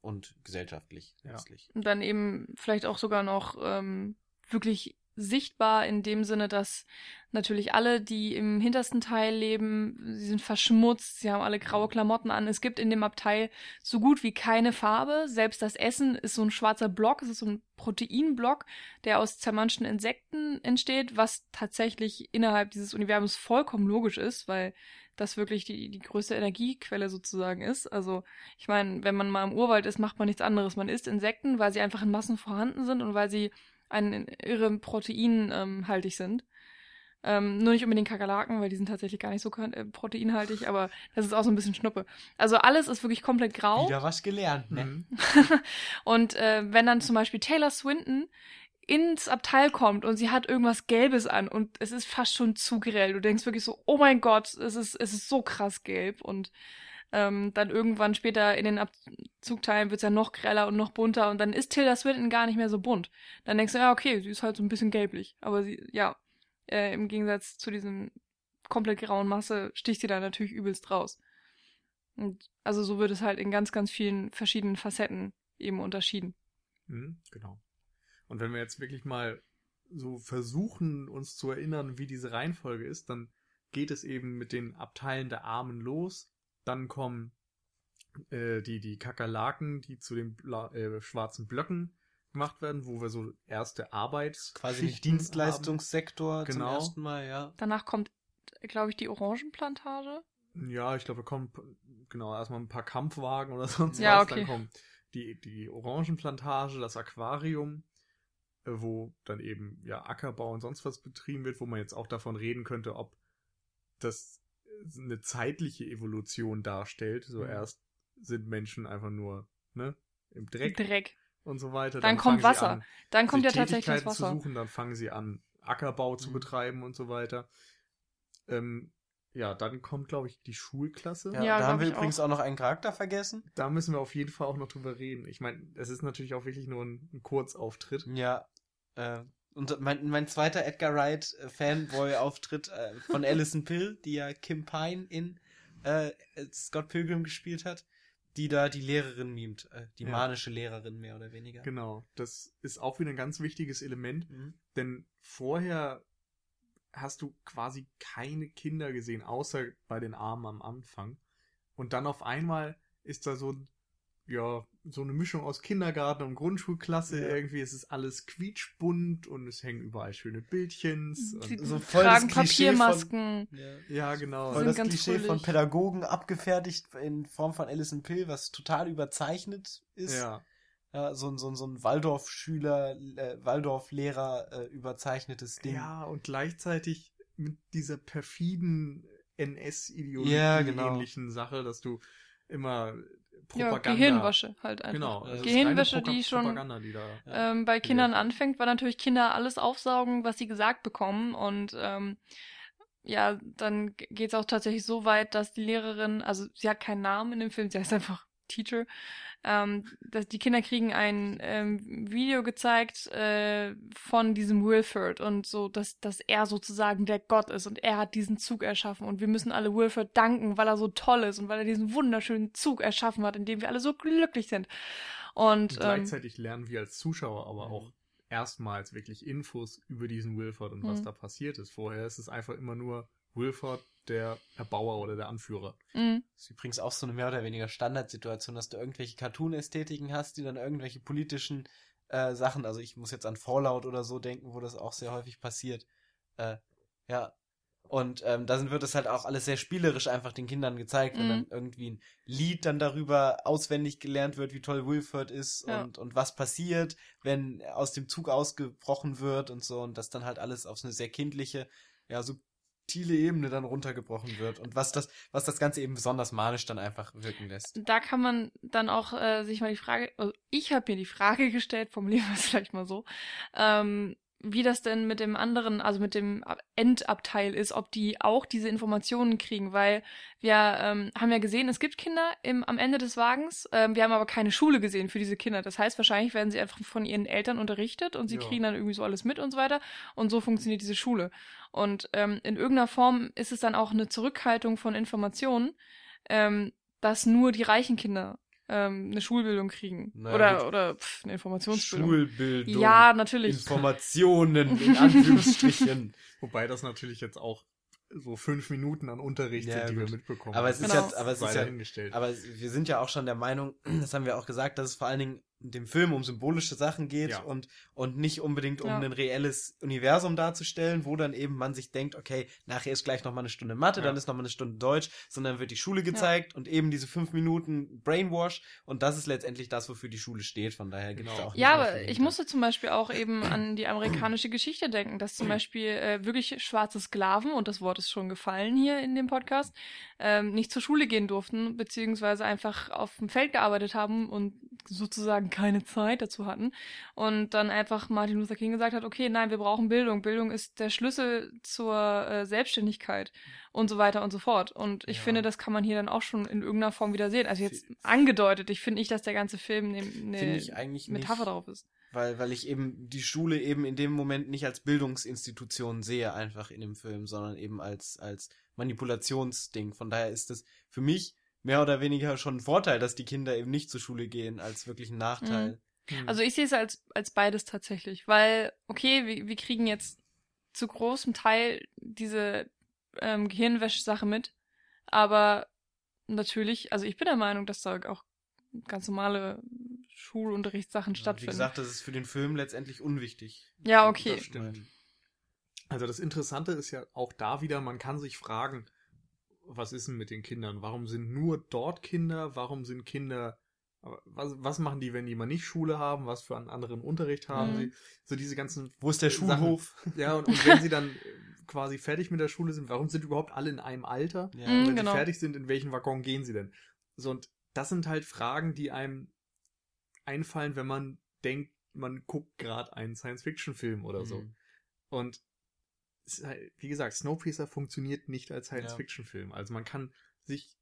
Und gesellschaftlich letztlich. Und dann eben vielleicht auch sogar noch ähm, wirklich sichtbar in dem Sinne, dass natürlich alle, die im hintersten Teil leben, sie sind verschmutzt, sie haben alle graue Klamotten an. Es gibt in dem Abteil so gut wie keine Farbe. Selbst das Essen ist so ein schwarzer Block, es ist so ein Proteinblock, der aus zermanschten Insekten entsteht, was tatsächlich innerhalb dieses Universums vollkommen logisch ist, weil das wirklich die, die größte Energiequelle sozusagen ist. Also ich meine, wenn man mal im Urwald ist, macht man nichts anderes. Man isst Insekten, weil sie einfach in Massen vorhanden sind und weil sie einen irre proteinhaltig sind. Ähm, nur nicht unbedingt Kakerlaken, weil die sind tatsächlich gar nicht so äh, proteinhaltig, aber das ist auch so ein bisschen Schnuppe. Also alles ist wirklich komplett grau. Wieder was gelernt, ne? Mhm. und äh, wenn dann zum Beispiel Taylor Swinton ins Abteil kommt und sie hat irgendwas Gelbes an und es ist fast schon zu grell. Du denkst wirklich so, oh mein Gott, es ist, es ist so krass gelb und ähm, dann irgendwann später in den Abzugteilen wird es ja noch greller und noch bunter und dann ist Tilda Swinton gar nicht mehr so bunt. Dann denkst du, ja, okay, sie ist halt so ein bisschen gelblich. Aber sie, ja, äh, im Gegensatz zu diesem komplett grauen Masse sticht sie da natürlich übelst raus. Und also so wird es halt in ganz, ganz vielen verschiedenen Facetten eben unterschieden. Mhm, genau. Und wenn wir jetzt wirklich mal so versuchen, uns zu erinnern, wie diese Reihenfolge ist, dann geht es eben mit den Abteilen der Armen los. Dann kommen äh, die, die Kakerlaken, die zu den äh, schwarzen Blöcken gemacht werden, wo wir so erste Arbeits quasi Dienstleistungssektor haben. genau. zum ersten Mal, ja. Danach kommt, glaube ich, die Orangenplantage. Ja, ich glaube, da kommen genau erstmal ein paar Kampfwagen oder sonst ja, was. Okay. Dann kommt die, die Orangenplantage, das Aquarium, wo dann eben ja Ackerbau und sonst was betrieben wird, wo man jetzt auch davon reden könnte, ob das eine zeitliche Evolution darstellt. So mhm. erst sind Menschen einfach nur ne, im Dreck. Dreck und so weiter. Dann, dann kommt Wasser. An, dann kommt ja tatsächlich das Wasser. Zu suchen, dann fangen sie an, Ackerbau zu mhm. betreiben und so weiter. Ähm, ja, dann kommt, glaube ich, die Schulklasse. Ja, ja da haben wir übrigens auch. auch. noch einen Charakter vergessen. Da müssen wir auf jeden Fall auch noch drüber reden. Ich meine, es ist natürlich auch wirklich nur ein, ein Kurzauftritt. Ja. Äh, und mein, mein zweiter Edgar Wright äh, Fanboy-Auftritt äh, von Alison Pill, die ja Kim Pine in äh, Scott Pilgrim gespielt hat die da die Lehrerin mimt, äh, die ja. manische Lehrerin mehr oder weniger. Genau, das ist auch wieder ein ganz wichtiges Element, mhm. denn vorher hast du quasi keine Kinder gesehen, außer bei den Armen am Anfang. Und dann auf einmal ist da so ein ja, so eine Mischung aus Kindergarten und Grundschulklasse. Ja. Irgendwie ist es alles quietschbunt und es hängen überall schöne Bildchens. Sie so voll tragen Papiermasken. Von, ja. ja. genau. Voll das Klischee fröhlich. von Pädagogen abgefertigt in Form von Alison Pill, was total überzeichnet ist. Ja. Ja, so, so, so ein Waldorf-Schüler, äh, Waldorf-Lehrer äh, überzeichnetes Ding. Ja, und gleichzeitig mit dieser perfiden NS-Ideologie ja, genau. ähnlichen Sache, dass du immer Propaganda. Ja, Gehirnwäsche halt einfach. Genau. Also Gehirnwäsche, die schon die da, ähm, bei Kindern ja. anfängt, weil natürlich Kinder alles aufsaugen, was sie gesagt bekommen und ähm, ja, dann geht es auch tatsächlich so weit, dass die Lehrerin, also sie hat keinen Namen in dem Film, sie heißt einfach Teacher, ähm, dass die Kinder kriegen ein ähm, Video gezeigt äh, von diesem Wilford und so, dass, dass er sozusagen der Gott ist und er hat diesen Zug erschaffen und wir müssen alle Wilford danken, weil er so toll ist und weil er diesen wunderschönen Zug erschaffen hat, in dem wir alle so glücklich sind. Und, und ähm, gleichzeitig ähm, lernen wir als Zuschauer aber auch erstmals wirklich Infos über diesen Wilford und was mhm. da passiert ist. Vorher ist es einfach immer nur Wilford der Erbauer oder der Anführer. Mhm. Das ist übrigens auch so eine mehr oder weniger Standardsituation, dass du irgendwelche Cartoon-Ästhetiken hast, die dann irgendwelche politischen äh, Sachen, also ich muss jetzt an Fallout oder so denken, wo das auch sehr häufig passiert. Äh, ja. Und ähm, dann wird es halt auch alles sehr spielerisch einfach den Kindern gezeigt, wenn mhm. dann irgendwie ein Lied dann darüber auswendig gelernt wird, wie toll Wilford ist ja. und, und was passiert, wenn aus dem Zug ausgebrochen wird und so und das dann halt alles auf so eine sehr kindliche, ja, so subtile Ebene dann runtergebrochen wird und was das, was das Ganze eben besonders manisch dann einfach wirken lässt. Da kann man dann auch äh, sich mal die Frage, also ich habe mir die Frage gestellt, formulieren wir es vielleicht mal so, ähm, wie das denn mit dem anderen, also mit dem Endabteil ist, ob die auch diese Informationen kriegen, weil wir ähm, haben ja gesehen, es gibt Kinder im, am Ende des Wagens, ähm, wir haben aber keine Schule gesehen für diese Kinder. Das heißt, wahrscheinlich werden sie einfach von ihren Eltern unterrichtet und sie ja. kriegen dann irgendwie so alles mit und so weiter. Und so funktioniert diese Schule. Und ähm, in irgendeiner Form ist es dann auch eine Zurückhaltung von Informationen, ähm, dass nur die reichen Kinder ähm, eine Schulbildung kriegen. Naja, oder oder pff, eine Informationsbildung. Schulbildung. Ja, natürlich. Informationen, in Anführungsstrichen. Wobei das natürlich jetzt auch so fünf Minuten an Unterricht ja, sind, die gut. wir mitbekommen. Aber es ist genau. ja, aber es ist ja, aber wir sind ja auch schon der Meinung, das haben wir auch gesagt, dass es vor allen Dingen dem Film um symbolische Sachen geht ja. und, und nicht unbedingt um ja. ein reelles Universum darzustellen, wo dann eben man sich denkt, okay, nachher ist gleich nochmal eine Stunde Mathe, ja. dann ist nochmal eine Stunde Deutsch, sondern wird die Schule gezeigt und eben diese fünf Minuten Brainwash und das ist letztendlich das, wofür die Schule steht, von daher gibt es genau. auch Ja, aber ich musste zum Beispiel auch eben an die amerikanische Geschichte denken, dass zum Beispiel äh, wirklich schwarze Sklaven, und das Wort ist schon gefallen hier in dem Podcast, ähm, nicht zur Schule gehen durften, beziehungsweise einfach auf dem Feld gearbeitet haben und sozusagen keine Zeit dazu hatten. Und dann einfach Martin Luther King gesagt hat, okay, nein, wir brauchen Bildung. Bildung ist der Schlüssel zur äh, Selbstständigkeit und so weiter und so fort. Und ich ja. finde, das kann man hier dann auch schon in irgendeiner Form wieder sehen. Also jetzt angedeutet, ich finde nicht, dass der ganze Film eine ne Metapher nicht, drauf ist. Weil, weil ich eben die Schule eben in dem Moment nicht als Bildungsinstitution sehe, einfach in dem Film, sondern eben als, als Manipulationsding. Von daher ist das für mich mehr oder weniger schon ein Vorteil, dass die Kinder eben nicht zur Schule gehen, als wirklich ein Nachteil. Mhm. Also ich sehe es als, als beides tatsächlich, weil, okay, wir, wir kriegen jetzt zu großem Teil diese ähm, Gehirnwäsch-Sache mit, aber natürlich, also ich bin der Meinung, dass da auch ganz normale Schulunterrichtssachen ja, stattfinden. Wie gesagt, das ist für den Film letztendlich unwichtig. Ja, okay. Das stimmt. Also das Interessante ist ja auch da wieder, man kann sich fragen, was ist denn mit den Kindern? Warum sind nur dort Kinder? Warum sind Kinder, was, was machen die, wenn die mal nicht Schule haben? Was für einen anderen Unterricht haben mhm. sie? So diese ganzen. Wo ist der Schulhof? Sachen. Ja, und, und wenn sie dann quasi fertig mit der Schule sind, warum sind überhaupt alle in einem Alter? Ja. Und wenn genau. sie fertig sind, in welchen Waggon gehen sie denn? So, und das sind halt Fragen, die einem einfallen, wenn man denkt, man guckt gerade einen Science-Fiction-Film oder so. Mhm. Und Halt, wie gesagt, Snowpiercer funktioniert nicht als Science-Fiction-Film. Also man kann sich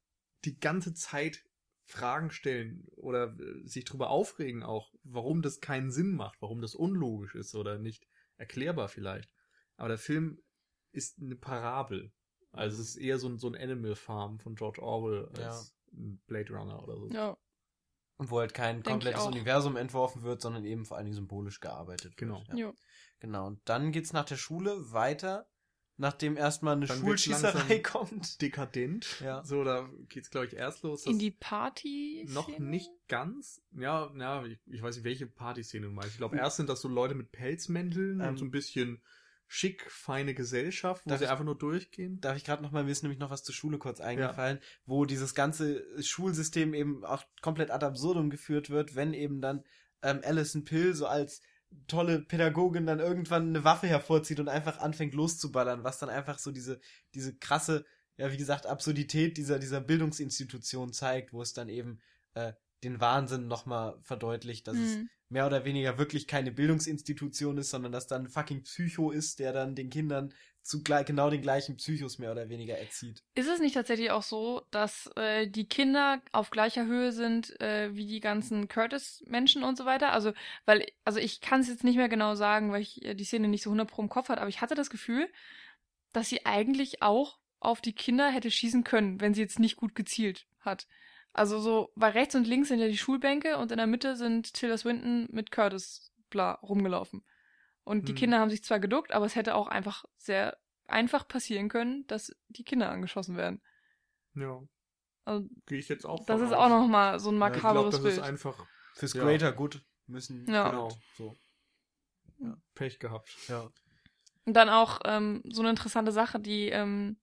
die ganze Zeit Fragen stellen oder äh, sich darüber aufregen auch, warum das keinen Sinn macht, warum das unlogisch ist oder nicht erklärbar vielleicht. Aber der Film ist eine Parabel. Also es ist eher so ein, so ein Animal Farm von George Orwell als ja. ein Blade Runner oder so. Ja. Und wo halt kein Denk komplettes Universum entworfen wird, sondern eben vor allen Dingen symbolisch gearbeitet genau. wird. Genau. Ja. Genau. Und dann geht's nach der Schule weiter, nachdem erstmal eine dann Schulschießerei kommt. Dekadent. Ja. So, da geht's, glaube ich, erst los. In die Party. Noch nicht ganz. Ja, ja, ich, ich weiß nicht, welche Partyszene du meinst. Ich glaube, erst sind das so Leute mit Pelzmänteln ähm, und so ein bisschen schick, feine Gesellschaft, wo darf sie ich, einfach nur durchgehen. Darf ich gerade noch mal wissen, nämlich noch was zur Schule kurz eingefallen, ja. wo dieses ganze Schulsystem eben auch komplett ad absurdum geführt wird, wenn eben dann ähm, Alison Pill so als tolle Pädagogin dann irgendwann eine Waffe hervorzieht und einfach anfängt loszuballern, was dann einfach so diese, diese krasse, ja, wie gesagt, Absurdität dieser, dieser Bildungsinstitution zeigt, wo es dann eben äh, den Wahnsinn nochmal verdeutlicht, dass mhm. es mehr oder weniger wirklich keine Bildungsinstitution ist, sondern dass dann fucking Psycho ist, der dann den Kindern zu genau den gleichen Psychos mehr oder weniger erzieht. Ist es nicht tatsächlich auch so, dass äh, die Kinder auf gleicher Höhe sind äh, wie die ganzen Curtis-Menschen und so weiter? Also, weil, also ich kann es jetzt nicht mehr genau sagen, weil ich äh, die Szene nicht so 100 pro im Kopf hatte, aber ich hatte das Gefühl, dass sie eigentlich auch auf die Kinder hätte schießen können, wenn sie jetzt nicht gut gezielt hat. Also so, weil rechts und links sind ja die Schulbänke und in der Mitte sind Tilda Swinton mit Curtis bla rumgelaufen. Und die hm. Kinder haben sich zwar geduckt, aber es hätte auch einfach sehr einfach passieren können, dass die Kinder angeschossen werden. Ja. Also, Gehe ich jetzt auch Das ist aus. auch nochmal so ein makaberes ja, ich glaub, das Bild. Ist einfach fürs ja. Greater Good müssen. Ja. Genau, so. Ja. Pech gehabt. Ja. Und dann auch ähm, so eine interessante Sache, die ähm,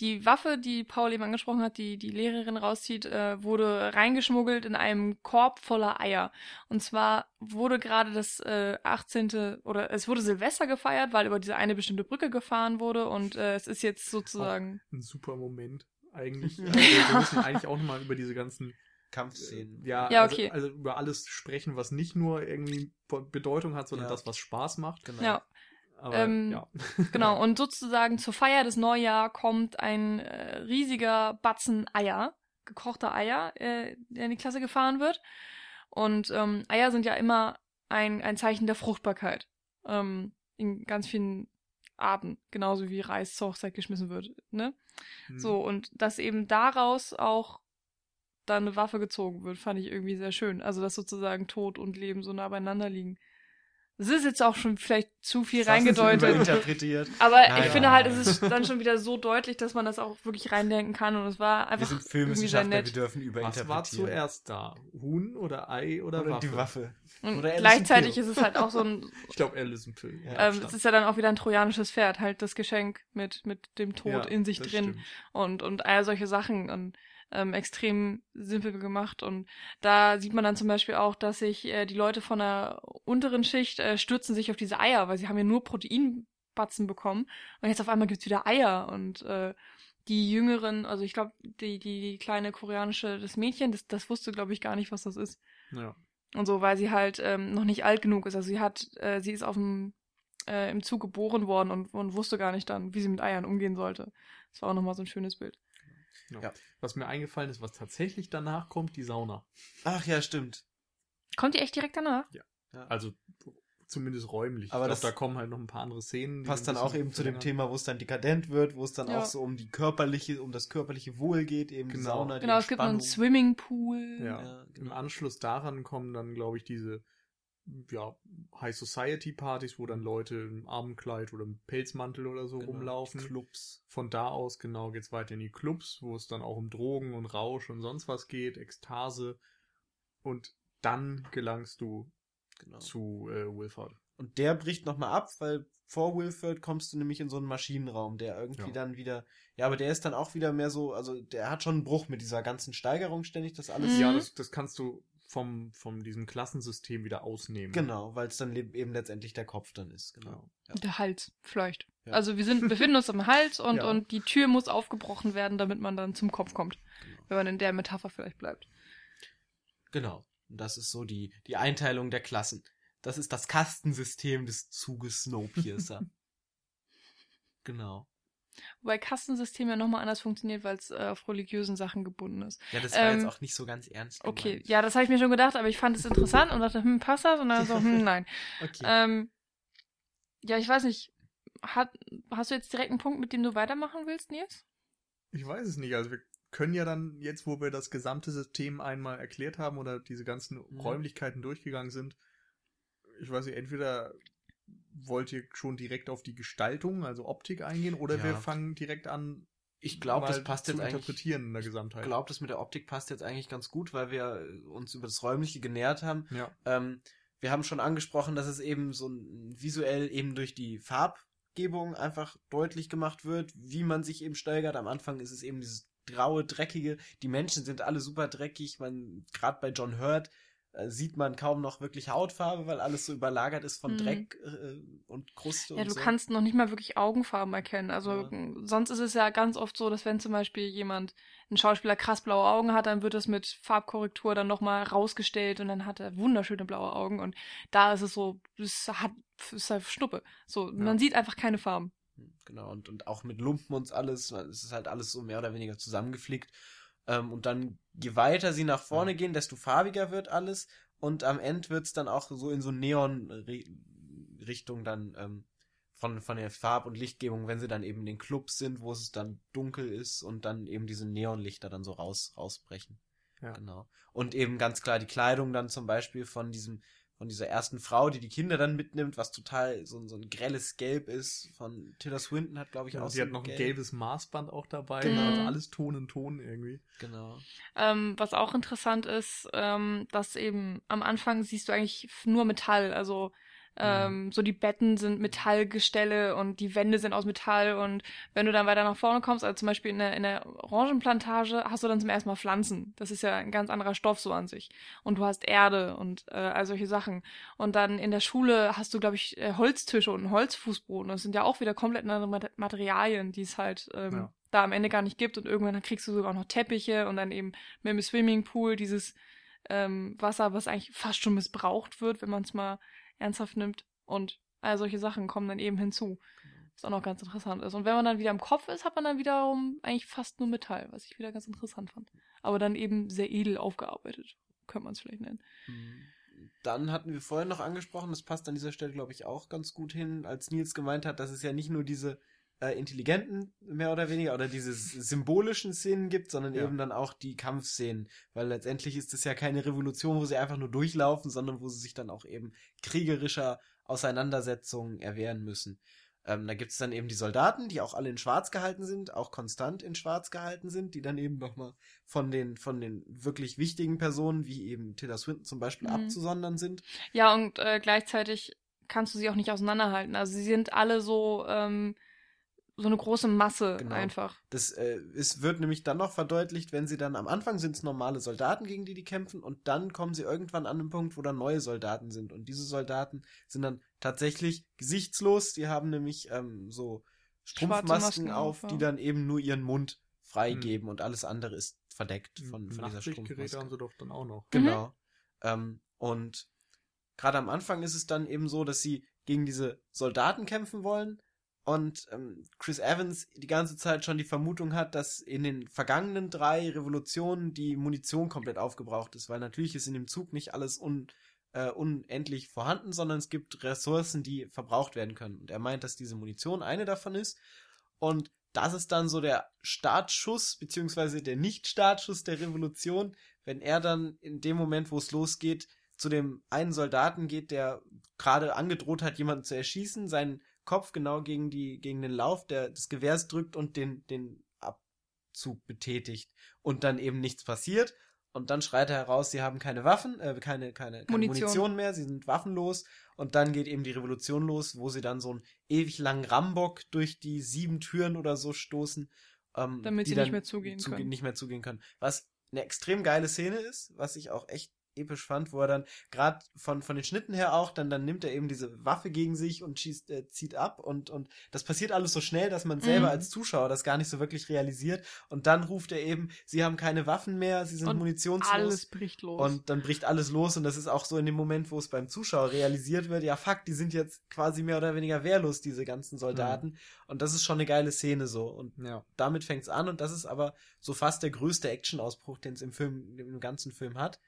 die Waffe, die Paul eben angesprochen hat, die die Lehrerin rauszieht, äh, wurde reingeschmuggelt in einem Korb voller Eier. Und zwar wurde gerade das äh, 18. oder es wurde Silvester gefeiert, weil über diese eine bestimmte Brücke gefahren wurde und äh, es ist jetzt sozusagen. Auch ein super Moment, eigentlich. Also, wir müssen eigentlich auch nochmal über diese ganzen Kampfszenen. Äh, ja, ja also, okay. Also, also, über alles sprechen, was nicht nur irgendwie Bedeutung hat, sondern ja. das, was Spaß macht. Genau. Ja. Aber, ähm, ja. genau, und sozusagen zur Feier des Neujahrs kommt ein äh, riesiger Batzen Eier, gekochter Eier, äh, der in die Klasse gefahren wird. Und ähm, Eier sind ja immer ein, ein Zeichen der Fruchtbarkeit. Ähm, in ganz vielen Arten, genauso wie Reis zur Hochzeit geschmissen wird. Ne? Hm. So, und dass eben daraus auch dann eine Waffe gezogen wird, fand ich irgendwie sehr schön. Also, dass sozusagen Tod und Leben so nah beieinander liegen Das ist jetzt auch schon vielleicht zu viel reingedeutet. interpretiert. Aber Nein. ich finde halt, es ist dann schon wieder so deutlich, dass man das auch wirklich reindenken kann und es war einfach wir sind Filmwissenschaftler, wir dürfen überinterpretieren. Was war zuerst da? Huhn oder Ei oder, oder Waffe? die Waffe. Und oder gleichzeitig ist es halt auch so ein... ich glaube, Alice Pill. Ja, ähm, es ist ja dann auch wieder ein trojanisches Pferd, halt das Geschenk mit, mit dem Tod ja, in sich drin und, und all solche Sachen und ähm, extrem simpel gemacht. Und da sieht man dann zum Beispiel auch, dass sich äh, die Leute von der unteren Schicht äh, stürzen sich auf diese Eier, weil sie haben ja nur Proteinbatzen bekommen. Und jetzt auf einmal gibt's wieder Eier. Und äh, die Jüngeren, also ich glaube, die, die, die kleine koreanische, das Mädchen, das, das wusste, glaube ich, gar nicht, was das ist. Ja. Und so, weil sie halt ähm, noch nicht alt genug ist. Also sie hat, äh, sie ist auf dem äh, im Zug geboren worden und, und wusste gar nicht dann, wie sie mit Eiern umgehen sollte. Das war auch nochmal so ein schönes Bild. Genau. Ja. Was mir eingefallen ist, was tatsächlich danach kommt, die Sauna. Ach ja, stimmt. Kommt die echt direkt danach? Ja. ja. Also zumindest räumlich. Aber ich glaube, da kommen halt noch ein paar andere Szenen. Passt dann auch eben zu dem Thema, wo es dann dekadent wird, wo es dann ja. auch so um die körperliche, um das körperliche Wohl geht, eben genau. die Sauna. Genau, es gibt noch einen Swimmingpool. Ja. ja genau. Im Anschluss daran kommen dann, glaube ich, diese ja, High Society Partys, wo dann Leute im Abendkleid oder im Pelzmantel oder so genau, rumlaufen. Clubs. Von da aus, genau, geht's weiter in die Clubs, wo es dann auch um Drogen und Rausch und sonst was geht, Ekstase. Und dann gelangst du genau. zu äh, Wilford. Und der bricht nochmal ab, weil vor Wilford kommst du nämlich in so einen Maschinenraum, der irgendwie ja. dann wieder, ja, aber der ist dann auch wieder mehr so, also der hat schon einen Bruch mit dieser ganzen Steigerung ständig, das alles. Ja, das, das kannst du vom, vom diesem Klassensystem wieder ausnehmen. Genau, weil es dann eben letztendlich der Kopf dann ist, genau. Ja. Der Hals, vielleicht. Ja. Also wir sind, befinden uns am Hals und, ja. und die Tür muss aufgebrochen werden, damit man dann zum Kopf kommt. Genau. Wenn man in der Metapher vielleicht bleibt. Genau. Und das ist so die, die Einteilung der Klassen. Das ist das Kastensystem des Zuges Snowpiercer. genau. Wobei Kastensystem ja nochmal anders funktioniert, weil es äh, auf religiösen Sachen gebunden ist. Ja, das war ähm, jetzt auch nicht so ganz ernst. Gemeint. Okay, ja, das habe ich mir schon gedacht, aber ich fand es interessant und dachte, hm, passt das? Und dann so, hm, nein. okay. Ähm, ja, ich weiß nicht. Hat, hast du jetzt direkt einen Punkt, mit dem du weitermachen willst, Nils? Ich weiß es nicht. Also wir können ja dann, jetzt wo wir das gesamte System einmal erklärt haben oder diese ganzen mhm. Räumlichkeiten durchgegangen sind, ich weiß nicht, entweder wollt ihr schon direkt auf die Gestaltung, also Optik eingehen, oder ja. wir fangen direkt an, ich glaube, das passt jetzt interpretieren in der Gesamtheit. Ich glaube, das mit der Optik passt jetzt eigentlich ganz gut, weil wir uns über das Räumliche genähert haben. Ja. Ähm, wir haben schon angesprochen, dass es eben so visuell eben durch die Farbgebung einfach deutlich gemacht wird, wie man sich eben steigert. Am Anfang ist es eben dieses graue, dreckige. Die Menschen sind alle super dreckig. Man gerade bei John Hurt sieht man kaum noch wirklich Hautfarbe, weil alles so überlagert ist von mhm. Dreck äh, und Kruste. Ja, und du so. kannst noch nicht mal wirklich Augenfarben erkennen. Also ja. sonst ist es ja ganz oft so, dass wenn zum Beispiel jemand, ein Schauspieler krass blaue Augen hat, dann wird das mit Farbkorrektur dann nochmal rausgestellt und dann hat er wunderschöne blaue Augen und da ist es so, es hat, es ist halt Schnuppe. So, ja. man sieht einfach keine Farben. Hm, genau, und, und auch mit Lumpen und alles, es ist halt alles so mehr oder weniger zusammengeflickt. Ähm, und dann, je weiter sie nach vorne gehen, desto farbiger wird alles. Und am Ende wird es dann auch so in so Neon-Richtung dann ähm, von, von der Farb- und Lichtgebung, wenn sie dann eben in den Clubs sind, wo es dann dunkel ist und dann eben diese Neonlichter dann so raus, rausbrechen. Ja. Genau. Und eben ganz klar die Kleidung dann zum Beispiel von diesem von dieser ersten Frau, die die Kinder dann mitnimmt, was total so, so ein grelles Gelb ist. Von Tilda Swinton hat, glaube ich, ja, auch sie so hat noch ein gelbes Maßband auch dabei. Genau. Also alles Ton in Ton irgendwie. Genau. Ähm, was auch interessant ist, ähm, dass eben am Anfang siehst du eigentlich nur Metall. Also ähm, mhm. So die Betten sind Metallgestelle und die Wände sind aus Metall und wenn du dann weiter nach vorne kommst, also zum Beispiel in der, in der Orangenplantage, hast du dann zum ersten Mal Pflanzen. Das ist ja ein ganz anderer Stoff so an sich. Und du hast Erde und äh, all solche Sachen. Und dann in der Schule hast du, glaube ich, äh, Holztische und einen Holzfußboden. Das sind ja auch wieder komplett andere Materialien, die es halt ähm, ja. da am Ende gar nicht gibt. Und irgendwann kriegst du sogar noch Teppiche und dann eben mit dem Swimmingpool dieses ähm, Wasser, was eigentlich fast schon missbraucht wird, wenn man es mal ernsthaft nimmt. Und all solche Sachen kommen dann eben hinzu. Was auch noch ganz interessant ist. Und wenn man dann wieder im Kopf ist, hat man dann wiederum eigentlich fast nur Metall, was ich wieder ganz interessant fand. Aber dann eben sehr edel aufgearbeitet, könnte man es vielleicht nennen. Mhm. Dann hatten wir vorhin noch angesprochen, das passt an dieser Stelle, glaube ich, auch ganz gut hin, als Nils gemeint hat, dass es ja nicht nur diese äh, intelligenten mehr oder weniger oder diese symbolischen Szenen gibt, sondern ja. eben dann auch die Kampfszenen, weil letztendlich ist es ja keine Revolution, wo sie einfach nur durchlaufen, sondern wo sie sich dann auch eben kriegerischer Auseinandersetzungen erwehren müssen. Ähm, da gibt es dann eben die Soldaten, die auch alle in Schwarz gehalten sind, auch konstant in Schwarz gehalten sind, die dann eben nochmal von den, von den wirklich wichtigen Personen, wie eben Tilda Swinton zum Beispiel, mhm. abzusondern sind. Ja, und äh, gleichzeitig kannst du sie auch nicht auseinanderhalten. Also sie sind alle so ähm, so eine große Masse genau. einfach. Das äh, es wird nämlich dann noch verdeutlicht, wenn sie dann am Anfang sind es normale Soldaten, gegen die die kämpfen, und dann kommen sie irgendwann an den Punkt, wo dann neue Soldaten sind. Und diese Soldaten sind dann tatsächlich gesichtslos. Die haben nämlich ähm, so Strumpfmasken auf, ja. die dann eben nur ihren Mund freigeben hm. und alles andere ist verdeckt von, von dieser Strumpfmaske. haben sie doch dann auch noch. Genau. Mhm. Ähm, und gerade am Anfang ist es dann eben so, dass sie gegen diese Soldaten kämpfen wollen und ähm, Chris Evans die ganze Zeit schon die Vermutung hat, dass in den vergangenen drei Revolutionen die Munition komplett aufgebraucht ist, weil natürlich ist in dem Zug nicht alles un, äh, unendlich vorhanden, sondern es gibt Ressourcen, die verbraucht werden können. Und er meint, dass diese Munition eine davon ist. Und das ist dann so der Startschuss, beziehungsweise der Nicht-Startschuss der Revolution, wenn er dann in dem Moment, wo es losgeht, zu dem einen Soldaten geht, der gerade angedroht hat, jemanden zu erschießen, seinen Kopf genau gegen die, gegen den Lauf der, des Gewehrs drückt und den, den Abzug betätigt und dann eben nichts passiert. Und dann schreit er heraus, sie haben keine Waffen, äh, keine, keine, keine Munition. Munition. mehr, sie sind waffenlos. Und dann geht eben die Revolution los, wo sie dann so einen ewig langen Rambock durch die sieben Türen oder so stoßen. Ähm, Damit sie nicht mehr zugehen können. Nicht mehr zugehen können. Was eine extrem geile Szene ist, was ich auch echt episch fand, wo er dann gerade von, von den Schnitten her auch, dann, dann nimmt er eben diese Waffe gegen sich und schießt, äh, zieht ab und, und das passiert alles so schnell, dass man selber mhm. als Zuschauer das gar nicht so wirklich realisiert und dann ruft er eben, sie haben keine Waffen mehr, sie sind und munitionslos. Alles bricht los. Und dann bricht alles los und das ist auch so in dem Moment, wo es beim Zuschauer realisiert wird, ja fuck, die sind jetzt quasi mehr oder weniger wehrlos, diese ganzen Soldaten. Mhm. Und das ist schon eine geile Szene so. Und ja. damit fängt's an und das ist aber so fast der größte Actionausbruch, den es im Film, im ganzen Film hat.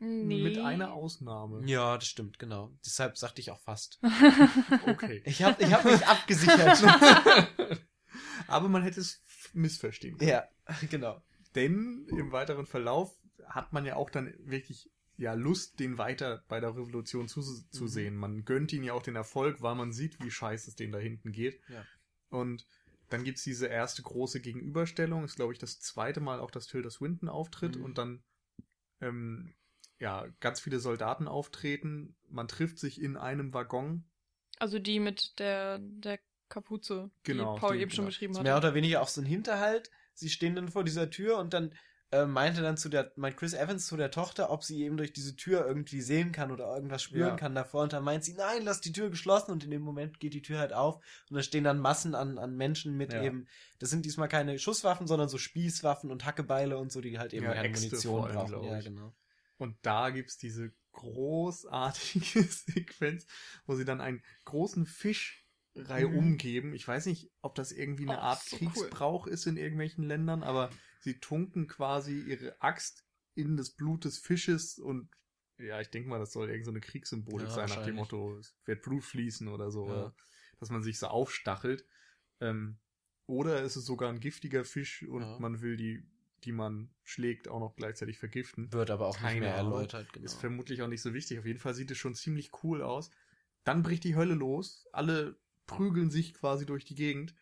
Nee. Mit einer Ausnahme. Ja, das stimmt, genau. Deshalb sagte ich auch fast. okay. Ich habe ich hab mich abgesichert. Aber man hätte es missverstehen können. Ja, genau. Denn im weiteren Verlauf hat man ja auch dann wirklich ja Lust, den weiter bei der Revolution zu, zu mhm. sehen. Man gönnt ihn ja auch den Erfolg, weil man sieht, wie scheiße es denen da hinten geht. Ja. Und dann gibt's diese erste große Gegenüberstellung. Ist, glaube ich, das zweite Mal auch, dass Tilda Swinton auftritt mhm. und dann ähm, ja, ganz viele Soldaten auftreten. Man trifft sich in einem Waggon. Also die mit der, der Kapuze, genau, die Paul die, eben schon genau. beschrieben hat. Mehr oder weniger auch so ein Hinterhalt. Sie stehen dann vor dieser Tür und dann äh, meinte dann zu der, meint Chris Evans zu der Tochter, ob sie eben durch diese Tür irgendwie sehen kann oder irgendwas spüren ja. kann davor. Und dann meint sie, nein, lass die Tür geschlossen. Und in dem Moment geht die Tür halt auf. Und da stehen dann Massen an, an Menschen mit ja. eben, das sind diesmal keine Schusswaffen, sondern so Spießwaffen und Hackebeile und so, die halt eben ja, keine Munition brauchen. Ja, genau. Und da gibt's diese großartige Sequenz, wo sie dann einen großen Fisch mhm. umgeben. Ich weiß nicht, ob das irgendwie eine oh, Art so Kriegsbrauch cool. ist in irgendwelchen Ländern, aber sie tunken quasi ihre Axt in das Blut des Fisches und ja, ich denke mal, das soll irgendeine so Kriegssymbolik ja, sein, nach dem Motto, es wird Blut fließen oder so, ja. oder, dass man sich so aufstachelt. Ähm, oder ist es sogar ein giftiger Fisch und ja. man will die die man schlägt, auch noch gleichzeitig vergiften. Wird aber auch Keine nicht mehr erläutert. Genau. Ist vermutlich auch nicht so wichtig. Auf jeden Fall sieht es schon ziemlich cool aus. Dann bricht die Hölle los. Alle prügeln sich quasi durch die Gegend.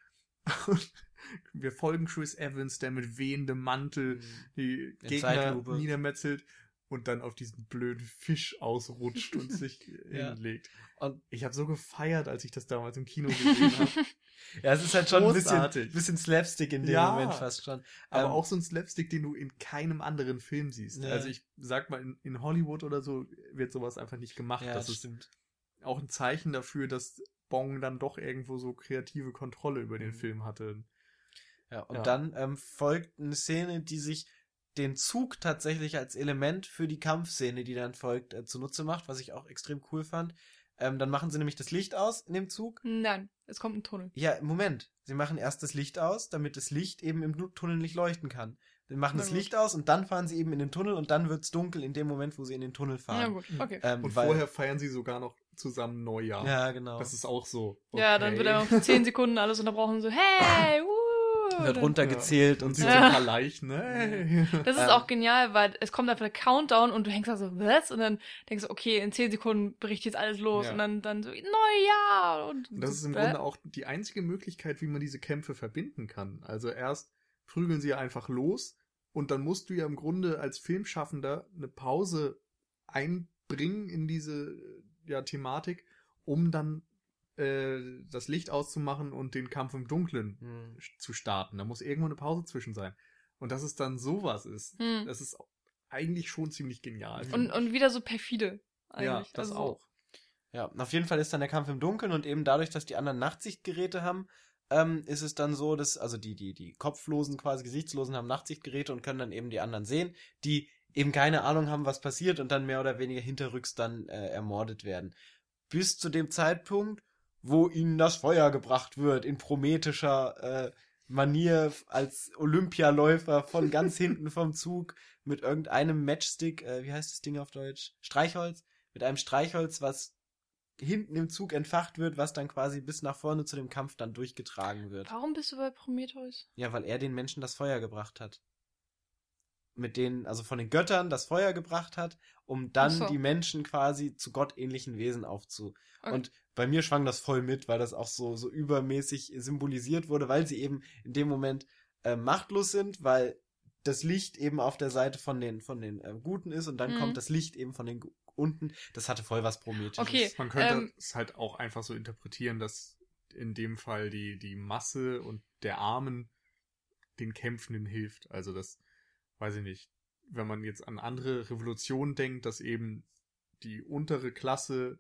Und wir folgen Chris Evans, der mit wehendem Mantel mhm. die In Gegner Zeitlupe. niedermetzelt und dann auf diesen blöden Fisch ausrutscht und sich ja. hinlegt. Und ich habe so gefeiert, als ich das damals im Kino gesehen habe. ja, es ist halt schon ein bisschen, bisschen Slapstick in dem ja, Moment fast schon. Aber ähm, auch so ein Slapstick, den du in keinem anderen Film siehst. Ja. Also ich sag mal, in, in, Hollywood oder so wird sowas einfach nicht gemacht. Ja, das, das stimmt. auch ein Zeichen dafür, dass Bong dann doch irgendwo so kreative Kontrolle über den mhm. Film hatte. Ja, und ja. dann ähm, folgt eine Szene, die sich den Zug tatsächlich als Element für die Kampfszene, die dann folgt, äh, zunutze macht, was ich auch extrem cool fand. Ähm, dann machen sie nämlich das Licht aus in dem Zug. Nein, es kommt ein Tunnel. Ja, Moment. Sie machen erst das Licht aus, damit das Licht eben im Tunnel nicht leuchten kann. die machen das Licht aus und dann fahren sie eben in den Tunnel und dann wird es dunkel in dem Moment, wo sie in den Tunnel fahren. Ja, gut, okay. Ähm, und weil, vorher feiern sie sogar noch zusammen Neujahr. Ja, genau. Das ist auch so. Okay. Ja, dann wird er auf 10 Sekunden alles unterbrochen, so, hey, uh, wird runtergezählt ja. und sie ja. so ein paar Leichen, ne? Das ist auch genial, weil es kommt einfach der Countdown und du hängst da so, was? Und dann denkst du, okay, in zehn Sekunden bricht jetzt alles los ja. und dann, dann so, Neujahr! Und, und das ist im äh? Grunde auch die einzige Möglichkeit, wie man diese Kämpfe verbinden kann. Also erst prügeln sie einfach los und dann musst du ja im Grunde als Filmschaffender eine Pause einbringen in diese ja, Thematik, um dann äh, das Licht auszumachen und den Kampf im Dunkeln hm. zu starten. Da muss irgendwo eine Pause zwischen sein. Und dass es dann sowas ist, hm. das ist eigentlich schon ziemlich genial. Und, und wieder so perfide. Eigentlich. Ja, das also, auch. Ja, auf jeden Fall ist dann der Kampf im Dunkeln und eben dadurch, dass die anderen Nachtsichtgeräte haben, ähm, ist es dann so, dass, also die, die, die Kopflosen, quasi Gesichtslosen haben Nachtsichtgeräte und können dann eben die anderen sehen, die eben keine Ahnung haben, was passiert und dann mehr oder weniger hinterrücks dann äh, ermordet werden. Bis zu dem Zeitpunkt, wo ihnen das Feuer gebracht wird, in prometischer äh, Manier als Olympialäufer von ganz hinten vom Zug mit irgendeinem Matchstick, äh, wie heißt das Ding auf Deutsch? Streichholz? Mit einem Streichholz, was hinten im Zug entfacht wird, was dann quasi bis nach vorne zu dem Kampf dann durchgetragen wird. Warum bist du bei Prometheus? Ja, weil er den Menschen das Feuer gebracht hat mit denen, also von den Göttern, das Feuer gebracht hat, um dann so. die Menschen quasi zu gottähnlichen Wesen aufzu. Okay. Und bei mir schwang das voll mit, weil das auch so, so übermäßig symbolisiert wurde, weil sie eben in dem Moment äh, machtlos sind, weil das Licht eben auf der Seite von den, von den äh, Guten ist und dann mhm. kommt das Licht eben von den unten. Das hatte voll was Prometheus. Okay, Man könnte ähm, es halt auch einfach so interpretieren, dass in dem Fall die, die Masse und der Armen den Kämpfenden hilft. Also, dass weiß ich nicht, wenn man jetzt an andere Revolutionen denkt, dass eben die untere Klasse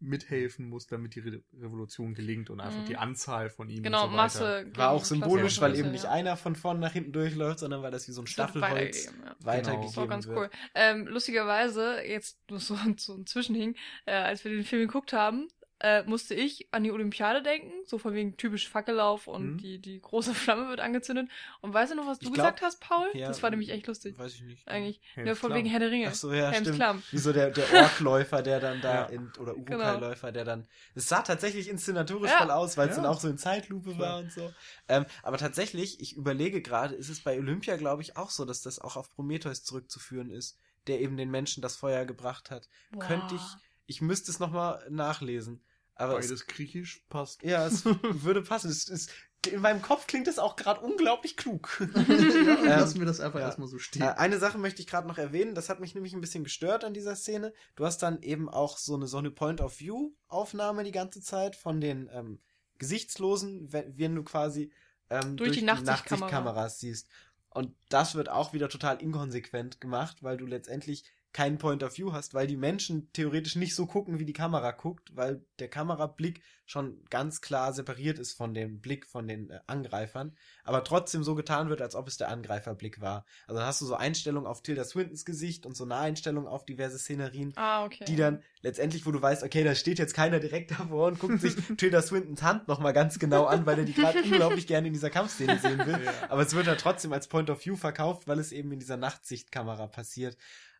mithelfen muss, damit die Re Revolution gelingt und einfach mhm. die Anzahl von ihnen genau, und so Masse war auch symbolisch, weil eben nicht ja. einer von vorne nach hinten durchläuft, sondern weil das wie so ein Staffelholz weitergegeben, ja. weitergegeben genau. Das war ganz wird. cool. Ähm, lustigerweise, jetzt so, so ein Zwischenhing, äh, als wir den Film geguckt haben, äh, musste ich an die Olympiade denken, so von wegen typisch Fackellauf und mhm. die, die große Flamme wird angezündet. Und weißt du noch, was du glaub, gesagt hast, Paul? Ja, das war nämlich echt lustig. Weiß ich nicht. Eigentlich. Helms ja, von Klamm. wegen Herr der Ringe. Ach so, ja, Helms stimmt. Klamm. Wie so der, der Orkläufer, der dann da, in, oder genau. Urukai-Läufer, der dann, es sah tatsächlich inszenatorisch voll aus, weil es dann auch so in Zeitlupe war und so. Ähm, aber tatsächlich, ich überlege gerade, ist es bei Olympia, glaube ich, auch so, dass das auch auf Prometheus zurückzuführen ist, der eben den Menschen das Feuer gebracht hat. Wow. Könnte ich, ich müsste es nochmal nachlesen. Aber Beides es, griechisch passt. Ja, es würde passen. Es, es, in meinem Kopf klingt es auch gerade unglaublich klug. ja, lassen wir das einfach ja. erstmal so stehen. Äh, eine Sache möchte ich gerade noch erwähnen, das hat mich nämlich ein bisschen gestört an dieser Szene. Du hast dann eben auch so eine, so eine Point-of-View-Aufnahme die ganze Zeit von den ähm, Gesichtslosen, wenn, wenn du quasi ähm, durch, durch, die, Nachtsichtkameras siehst. Und das wird auch wieder total inkonsequent gemacht, weil du letztendlich keinen Point of View hast, weil die Menschen theoretisch nicht so gucken, wie die Kamera guckt, weil der Kamerablick schon ganz klar separiert ist von dem Blick von den äh, Angreifern, aber trotzdem so getan wird, als ob es der Angreiferblick war. Also dann hast du so Einstellungen auf Tilda Swintons Gesicht und so eine Einstellung auf diverse Szenerien, ah, okay. die dann letztendlich, wo du weißt, okay, da steht jetzt keiner direkt davor und guckt sich Tilda Swintons Hand nochmal ganz genau an, weil er die gerade unglaublich gerne in dieser Kampfszene sehen will. Ja. Aber es wird dann trotzdem als Point of View verkauft, weil es eben in dieser Nachtsichtkamera passiert.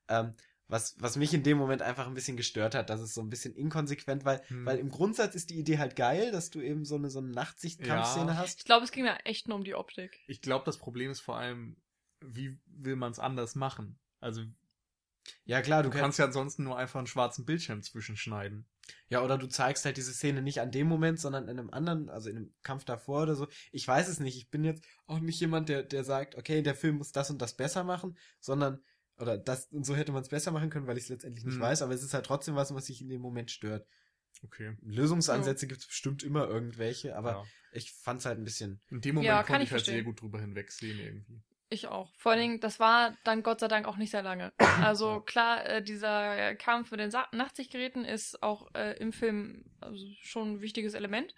Ähm, was, was mich in dem Moment einfach ein bisschen gestört hat, dass es so ein bisschen inkonsequent, weil, hm. weil im Grundsatz ist die Idee halt geil, dass du eben so eine, so eine Nachtsicht-Kampfszene ja. hast. Ich glaube, es ging da echt nur um die Optik. Ich glaube, das Problem ist vor allem, wie will man es anders machen? Also, ja klar, du, du kannst ja ansonsten nur einfach einen schwarzen Bildschirm zwischenschneiden. Ja, oder du zeigst halt diese Szene nicht an dem Moment, sondern in einem anderen, also in einem Kampf davor oder so. Ich weiß es nicht. Ich bin jetzt auch nicht jemand, der, der sagt, okay, der Film muss das und das besser machen, sondern oder das, und so hätte man es besser machen können, weil ich es letztendlich nicht hm. weiß, aber es ist halt trotzdem was, was sich in dem Moment stört. Okay. Lösungsansätze ja. gibt es bestimmt immer irgendwelche, aber ja. ich fand es halt ein bisschen. In dem Moment ja, konnte ich, ich halt sehr gut drüber hinwegsehen irgendwie. Ich auch. Vor allen Dingen, das war dann Gott sei Dank auch nicht sehr lange. Also klar, äh, dieser Kampf mit den Sa Nachtsichtgeräten ist auch äh, im Film also schon ein wichtiges Element.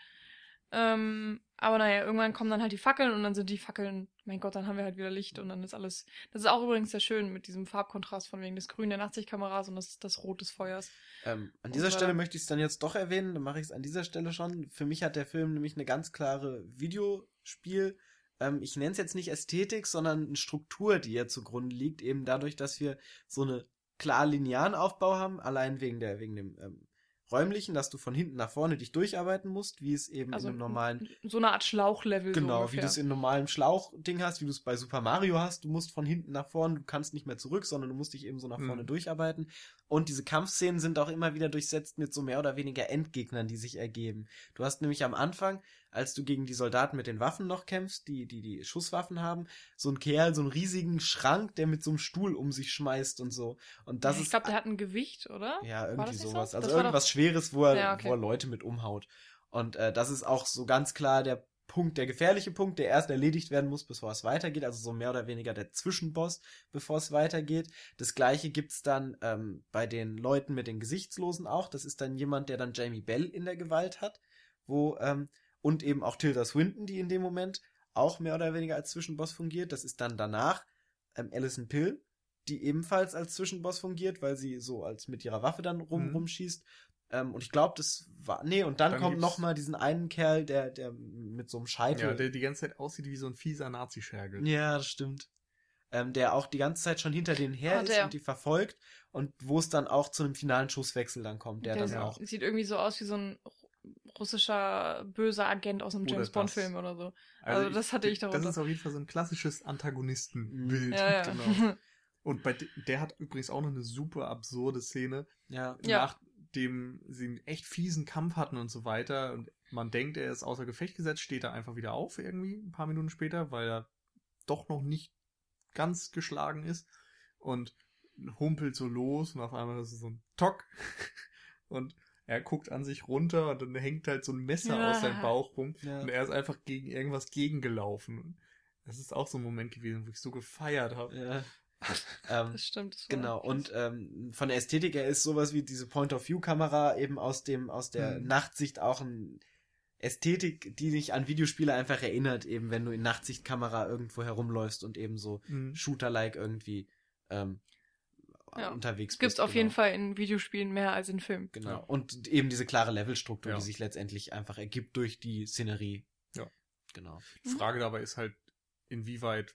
Ähm, aber naja, irgendwann kommen dann halt die Fackeln und dann sind die Fackeln, mein Gott, dann haben wir halt wieder Licht und dann ist alles. Das ist auch übrigens sehr schön mit diesem Farbkontrast von wegen des Grün der Nachtsichtkameras und das, das Rot des Feuers. Ähm, an dieser Stelle möchte ich es dann jetzt doch erwähnen, dann mache ich es an dieser Stelle schon. Für mich hat der Film nämlich eine ganz klare Videospiel- ähm, ich nenne es jetzt nicht Ästhetik, sondern eine Struktur, die ja zugrunde liegt, eben dadurch, dass wir so eine klar linearen Aufbau haben, allein wegen der, wegen dem ähm, räumlichen, dass du von hinten nach vorne dich durcharbeiten musst, wie es eben Also in einem normalen so eine Art Schlauchlevel. so Genau, wie ungefähr. du es in einem normalen Schlauchding hast, wie du es bei Super Mario hast. Du musst von hinten nach vorne, du kannst nicht mehr zurück, sondern du musst dich eben so nach Mhm. vorne durcharbeiten. Und diese Kampfszenen sind auch immer wieder durchsetzt mit so mehr oder weniger Endgegnern, die sich ergeben. Du hast nämlich am Anfang, als du gegen die Soldaten mit den Waffen noch kämpfst, die die, die Schusswaffen haben, so ein Kerl, so einen riesigen Schrank, der mit so einem Stuhl um sich schmeißt und so. Und das ich ist glaube, der hat ein Gewicht, oder? ja, irgendwie nicht so? sowas. Also irgendwas Schweres, wo er, Ja, okay. wo er Leute mit umhaut. Und äh, das ist auch so ganz klar der Punkt, der gefährliche Punkt, der erst erledigt werden muss, bevor es weitergeht. Also so mehr oder weniger der Zwischenboss, bevor es weitergeht. Das gleiche gibt's dann ähm, bei den Leuten mit den Gesichtslosen auch. Das ist dann jemand, der dann Jamie Bell in der Gewalt hat. Wo, ähm, und eben auch Tilda Swinton, die in dem Moment auch mehr oder weniger als Zwischenboss fungiert. Das ist dann danach ähm, Alison Pill, die ebenfalls als Zwischenboss fungiert, weil sie so als mit ihrer Waffe dann rum, Mhm. rumschießt. Ähm, und ich glaube, das war. Nee, und dann, Dann kommt noch mal diesen einen Kerl, der, der mit so einem Scheitel. Ja, der die ganze Zeit aussieht wie so ein fieser Nazi-Schergel. Ja, das stimmt. Ähm, der auch die ganze Zeit schon hinter denen her Ah, ist der. und die verfolgt und wo es dann auch zu einem finalen Schusswechsel dann kommt, der, Der dann sieht- auch. sieht irgendwie so aus wie so ein russischer böser Agent aus einem Oder James das. Bond Film oder so. Also das hatte ich Das darunter. ist auf jeden Fall so ein klassisches Antagonistenbild. Ja, ja. Genau. Und bei de- der hat übrigens auch noch eine super absurde Szene, Ja. Ja. nachdem sie einen echt fiesen Kampf hatten und so weiter. Und man denkt, er ist außer Gefecht gesetzt, steht er einfach wieder auf irgendwie ein paar Minuten später, weil er doch noch nicht ganz geschlagen ist und humpelt so los und auf einmal ist es so ein Tock und er guckt an sich runter und dann hängt halt so ein Messer Ja. aus seinem Bauch rum Ja. und er ist einfach gegen irgendwas gegengelaufen. Das ist auch so ein Moment gewesen, wo ich so gefeiert habe. ja. ähm, Das stimmt. Das Genau, und ähm, von der Ästhetik her ist sowas wie diese Point-of-View-Kamera eben aus dem, aus der Mhm. Nachtsicht auch ein Ästhetik, die dich an Videospiele einfach erinnert, eben wenn du in Nachtsichtkamera irgendwo herumläufst und eben so Mhm. Shooter-like irgendwie ähm, Ja. unterwegs Es gibt bist. auf jeden genau. Fall in Videospielen mehr als in Filmen. Genau. Ja. Und eben diese klare Levelstruktur, Ja. die sich letztendlich einfach ergibt durch die Szenerie. Ja. Genau. Die Frage dabei ist halt, inwieweit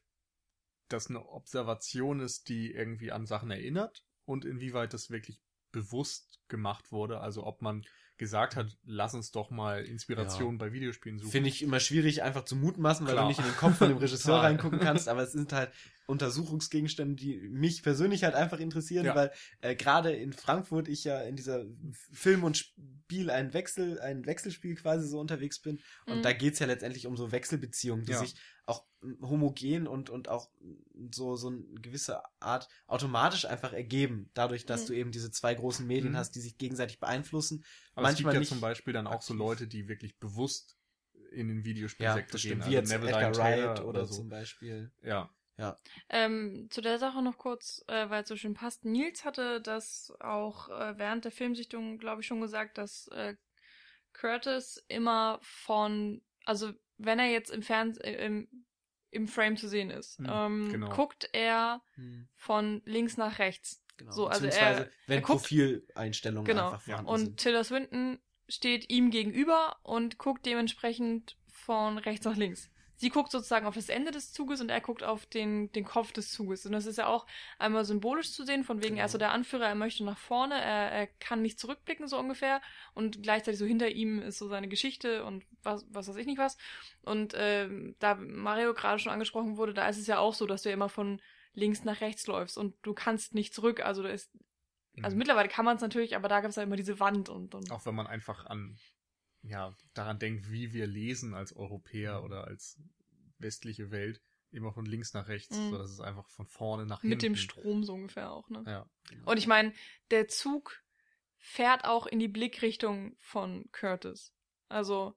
das eine Observation ist, die irgendwie an Sachen erinnert und inwieweit das wirklich bewusst gemacht wurde. Also ob man gesagt hat, lass uns doch mal Inspiration bei Videospielen suchen. Finde ich immer schwierig, einfach zu mutmaßen, weil Klar. du nicht in den Kopf von dem Regisseur reingucken kannst, aber es sind halt Untersuchungsgegenstände, die mich persönlich halt einfach interessieren, Ja. weil äh, gerade in Frankfurt ich ja in dieser Film und Spiel ein Wechsel, ein Wechselspiel quasi so unterwegs bin. Und Mhm. da geht's ja letztendlich um so Wechselbeziehungen, die Ja. sich auch homogen und, und auch so, so eine gewisse Art automatisch einfach ergeben, dadurch, dass Mhm. du eben diese zwei großen Medien Mhm. hast, die sich gegenseitig beeinflussen. Aber es gibt manchmal ja zum Beispiel dann auch so. Leute, die wirklich bewusst in den Ja, Videospielsektor das gehen. Also Wie jetzt Neville Edgar Wright Taylor oder, so. zum Beispiel. Ja. Ähm, zu der Sache noch kurz, äh, weil es so schön passt. Nils hatte das auch äh, während der Filmsichtung, glaube ich, schon gesagt, dass äh, Curtis immer von, also wenn er jetzt im Fernsehen, äh, im, im Frame zu sehen ist, Hm, ähm, genau. guckt er Hm. von links nach rechts. Genau. So, also Beziehungsweise, er- wenn er guckt- Profileinstellungen Genau. einfach vorhanden Und sind. Tilda Swinton steht ihm gegenüber und guckt dementsprechend von rechts nach links. Sie guckt sozusagen auf das Ende des Zuges und er guckt auf den, den Kopf des Zuges. Und das ist ja auch einmal symbolisch zu sehen, von wegen, er ist so Genau. der Anführer, er möchte nach vorne, er, er kann nicht zurückblicken, so ungefähr. Und gleichzeitig so hinter ihm ist so seine Geschichte und was, was weiß ich nicht was. Und ähm, da Mario gerade schon angesprochen wurde, da ist es ja auch so, dass du ja immer von links nach rechts läufst und du kannst nicht zurück. Also da ist also Mhm. mittlerweile kann man es natürlich, aber da gab es halt immer diese Wand und, und Auch wenn man einfach an, ja, daran denkt, wie wir lesen als Europäer Mhm. oder als westliche Welt, immer von links nach rechts, Mhm. so dass es einfach von vorne nach hinten. mit dem Strom so ungefähr auch, ne? Ja. Und ich meine, der Zug fährt auch in die Blickrichtung von Curtis. Also,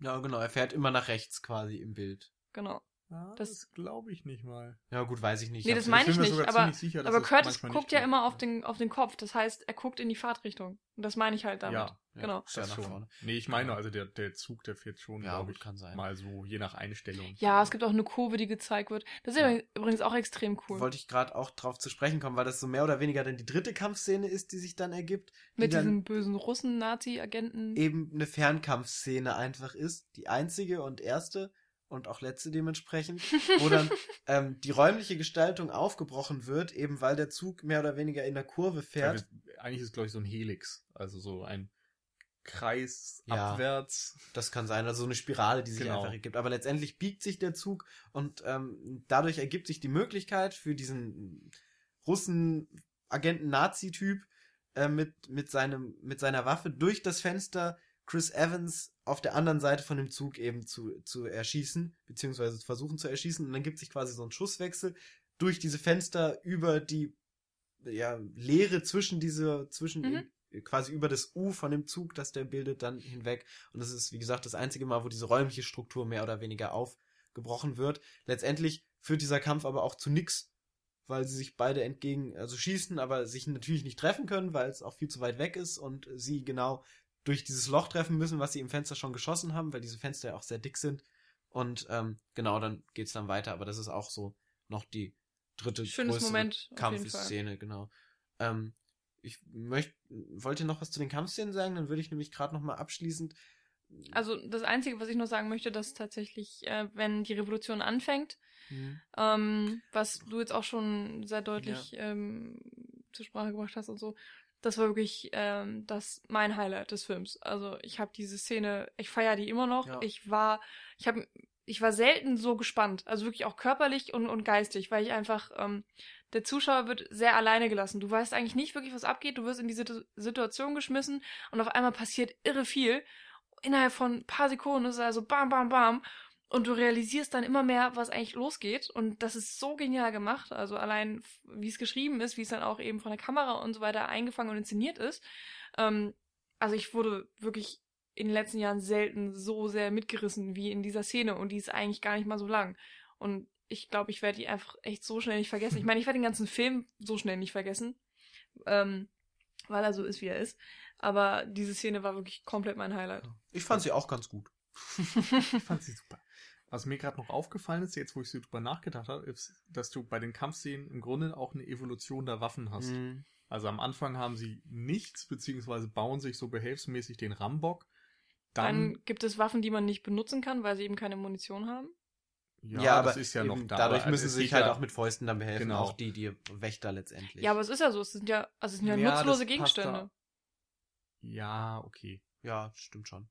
Ja, genau. Er fährt immer nach rechts quasi im Bild. genau. Ah, Das- das glaube ich nicht mal. Ja, gut, weiß ich nicht. Nee, Ich das meine ich mir nicht, sogar aber- ziemlich sicher, dass Aber es Curtis guckt nicht ja immer auf den, auf den Kopf. Das heißt, er guckt in die Fahrtrichtung. Und das meine ich halt damit. Ja, Ja. Genau. Sehr Das nach schon. vorne. Nee, ich meine, also der, der Zug, der fährt schon, Ja, glaube gut, ich, kann sein. mal so, je nach Einstellung. Ja, es gibt auch eine Kurve, die gezeigt wird. Das ist Ja. übrigens auch extrem cool. Wollte ich gerade auch drauf zu sprechen kommen, weil das so mehr oder weniger dann die dritte Kampfszene ist, die sich dann ergibt. Die Mit diesem bösen Russen-Nazi-Agenten. eben eine Fernkampfszene einfach ist. Die einzige und erste. Und auch letzte dementsprechend, wo dann ähm, die räumliche Gestaltung aufgebrochen wird, eben weil der Zug mehr oder weniger in der Kurve fährt. Ja, eigentlich ist es, glaube ich, so ein Helix, also so ein Kreis ja, abwärts. Das kann sein, also so eine Spirale, die sich genau. einfach ergibt. Aber letztendlich biegt sich der Zug und ähm, dadurch ergibt sich die Möglichkeit für diesen Russen-Agenten-Nazi-Typ äh, mit, mit, seinem, mit seiner Waffe durch das Fenster Chris Evans auf der anderen Seite von dem Zug eben zu, zu erschießen, beziehungsweise versuchen zu erschießen. Und dann gibt sich quasi so ein Schusswechsel durch diese Fenster über die ja, Leere zwischen diese, zwischen mhm quasi über das U von dem Zug, das der bildet, dann hinweg. Und das ist, wie gesagt, das einzige Mal, wo diese räumliche Struktur mehr oder weniger aufgebrochen wird. Letztendlich führt dieser Kampf aber auch zu nix, weil sie sich beide entgegen, also schießen, aber sich natürlich nicht treffen können, weil es auch viel zu weit weg ist und sie genau durch dieses Loch treffen müssen, was sie im Fenster schon geschossen haben, weil diese Fenster ja auch sehr dick sind. Und ähm, genau, dann geht's dann weiter. Aber das ist auch so noch die dritte Schönes Moment, Kampfszene, genau. Ähm, ich möchte, wollt ihr noch was zu den Kampfszenen sagen? Dann würde ich nämlich gerade noch mal abschließend. Also das Einzige, was ich noch sagen möchte, dass tatsächlich, äh, wenn die Revolution anfängt, mhm. ähm, was du jetzt auch schon sehr deutlich ja. ähm, zur Sprache gebracht hast und so, das war wirklich ähm, das mein Highlight des Films. Also ich habe diese Szene, ich feiere die immer noch. Ja. Ich war, ich habe, ich war selten so gespannt, also wirklich auch körperlich und, und geistig, weil ich einfach ähm, der Zuschauer wird sehr alleine gelassen. Du weißt eigentlich nicht wirklich, was abgeht. Du wirst in diese Situation geschmissen und auf einmal passiert irre viel. Innerhalb von ein paar Sekunden ist es also bam, bam, bam. Und du realisierst dann immer mehr, was eigentlich losgeht. Und das ist so genial gemacht. Also allein, wie es geschrieben ist, wie es dann auch eben von der Kamera und so weiter eingefangen und inszeniert ist. Ähm, also ich wurde wirklich in den letzten Jahren selten so sehr mitgerissen wie in dieser Szene. Und die ist eigentlich gar nicht mal so lang. Und ich glaube, ich werde die einfach echt so schnell nicht vergessen. Ich meine, ich werde den ganzen Film so schnell nicht vergessen, ähm, weil er so ist, wie er ist. Aber diese Szene war wirklich komplett mein Highlight. Ich fand sie auch ganz gut. ich fand sie super. Was mir gerade noch aufgefallen ist, jetzt wo ich so drüber nachgedacht habe, ist, dass du bei den Kampfszenen im Grunde auch eine Evolution der Waffen hast. Mhm. Also am Anfang haben sie nichts, beziehungsweise bauen sich so behelfsmäßig den Rambock. Dann, Dann gibt es Waffen, die man nicht benutzen kann, weil sie eben keine Munition haben. Ja, ja aber ist ja noch da. Dadurch müssen sie sich halt ja, auch mit Fäusten dann behelfen, genau. auch die, die Wächter letztendlich. Ja, aber es ist ja so, es sind ja, also es sind ja, ja nutzlose Gegenstände. Ja, okay. Ja, stimmt schon.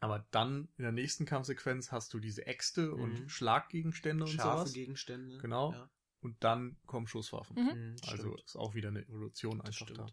Aber dann in der nächsten Kampfsequenz hast du diese Äxte mhm. und Schlaggegenstände und Scharfe sowas. Gegenstände. Genau. Ja. Und dann kommen Schusswaffen. Mhm. mhm also ist auch wieder eine Evolution einfach da.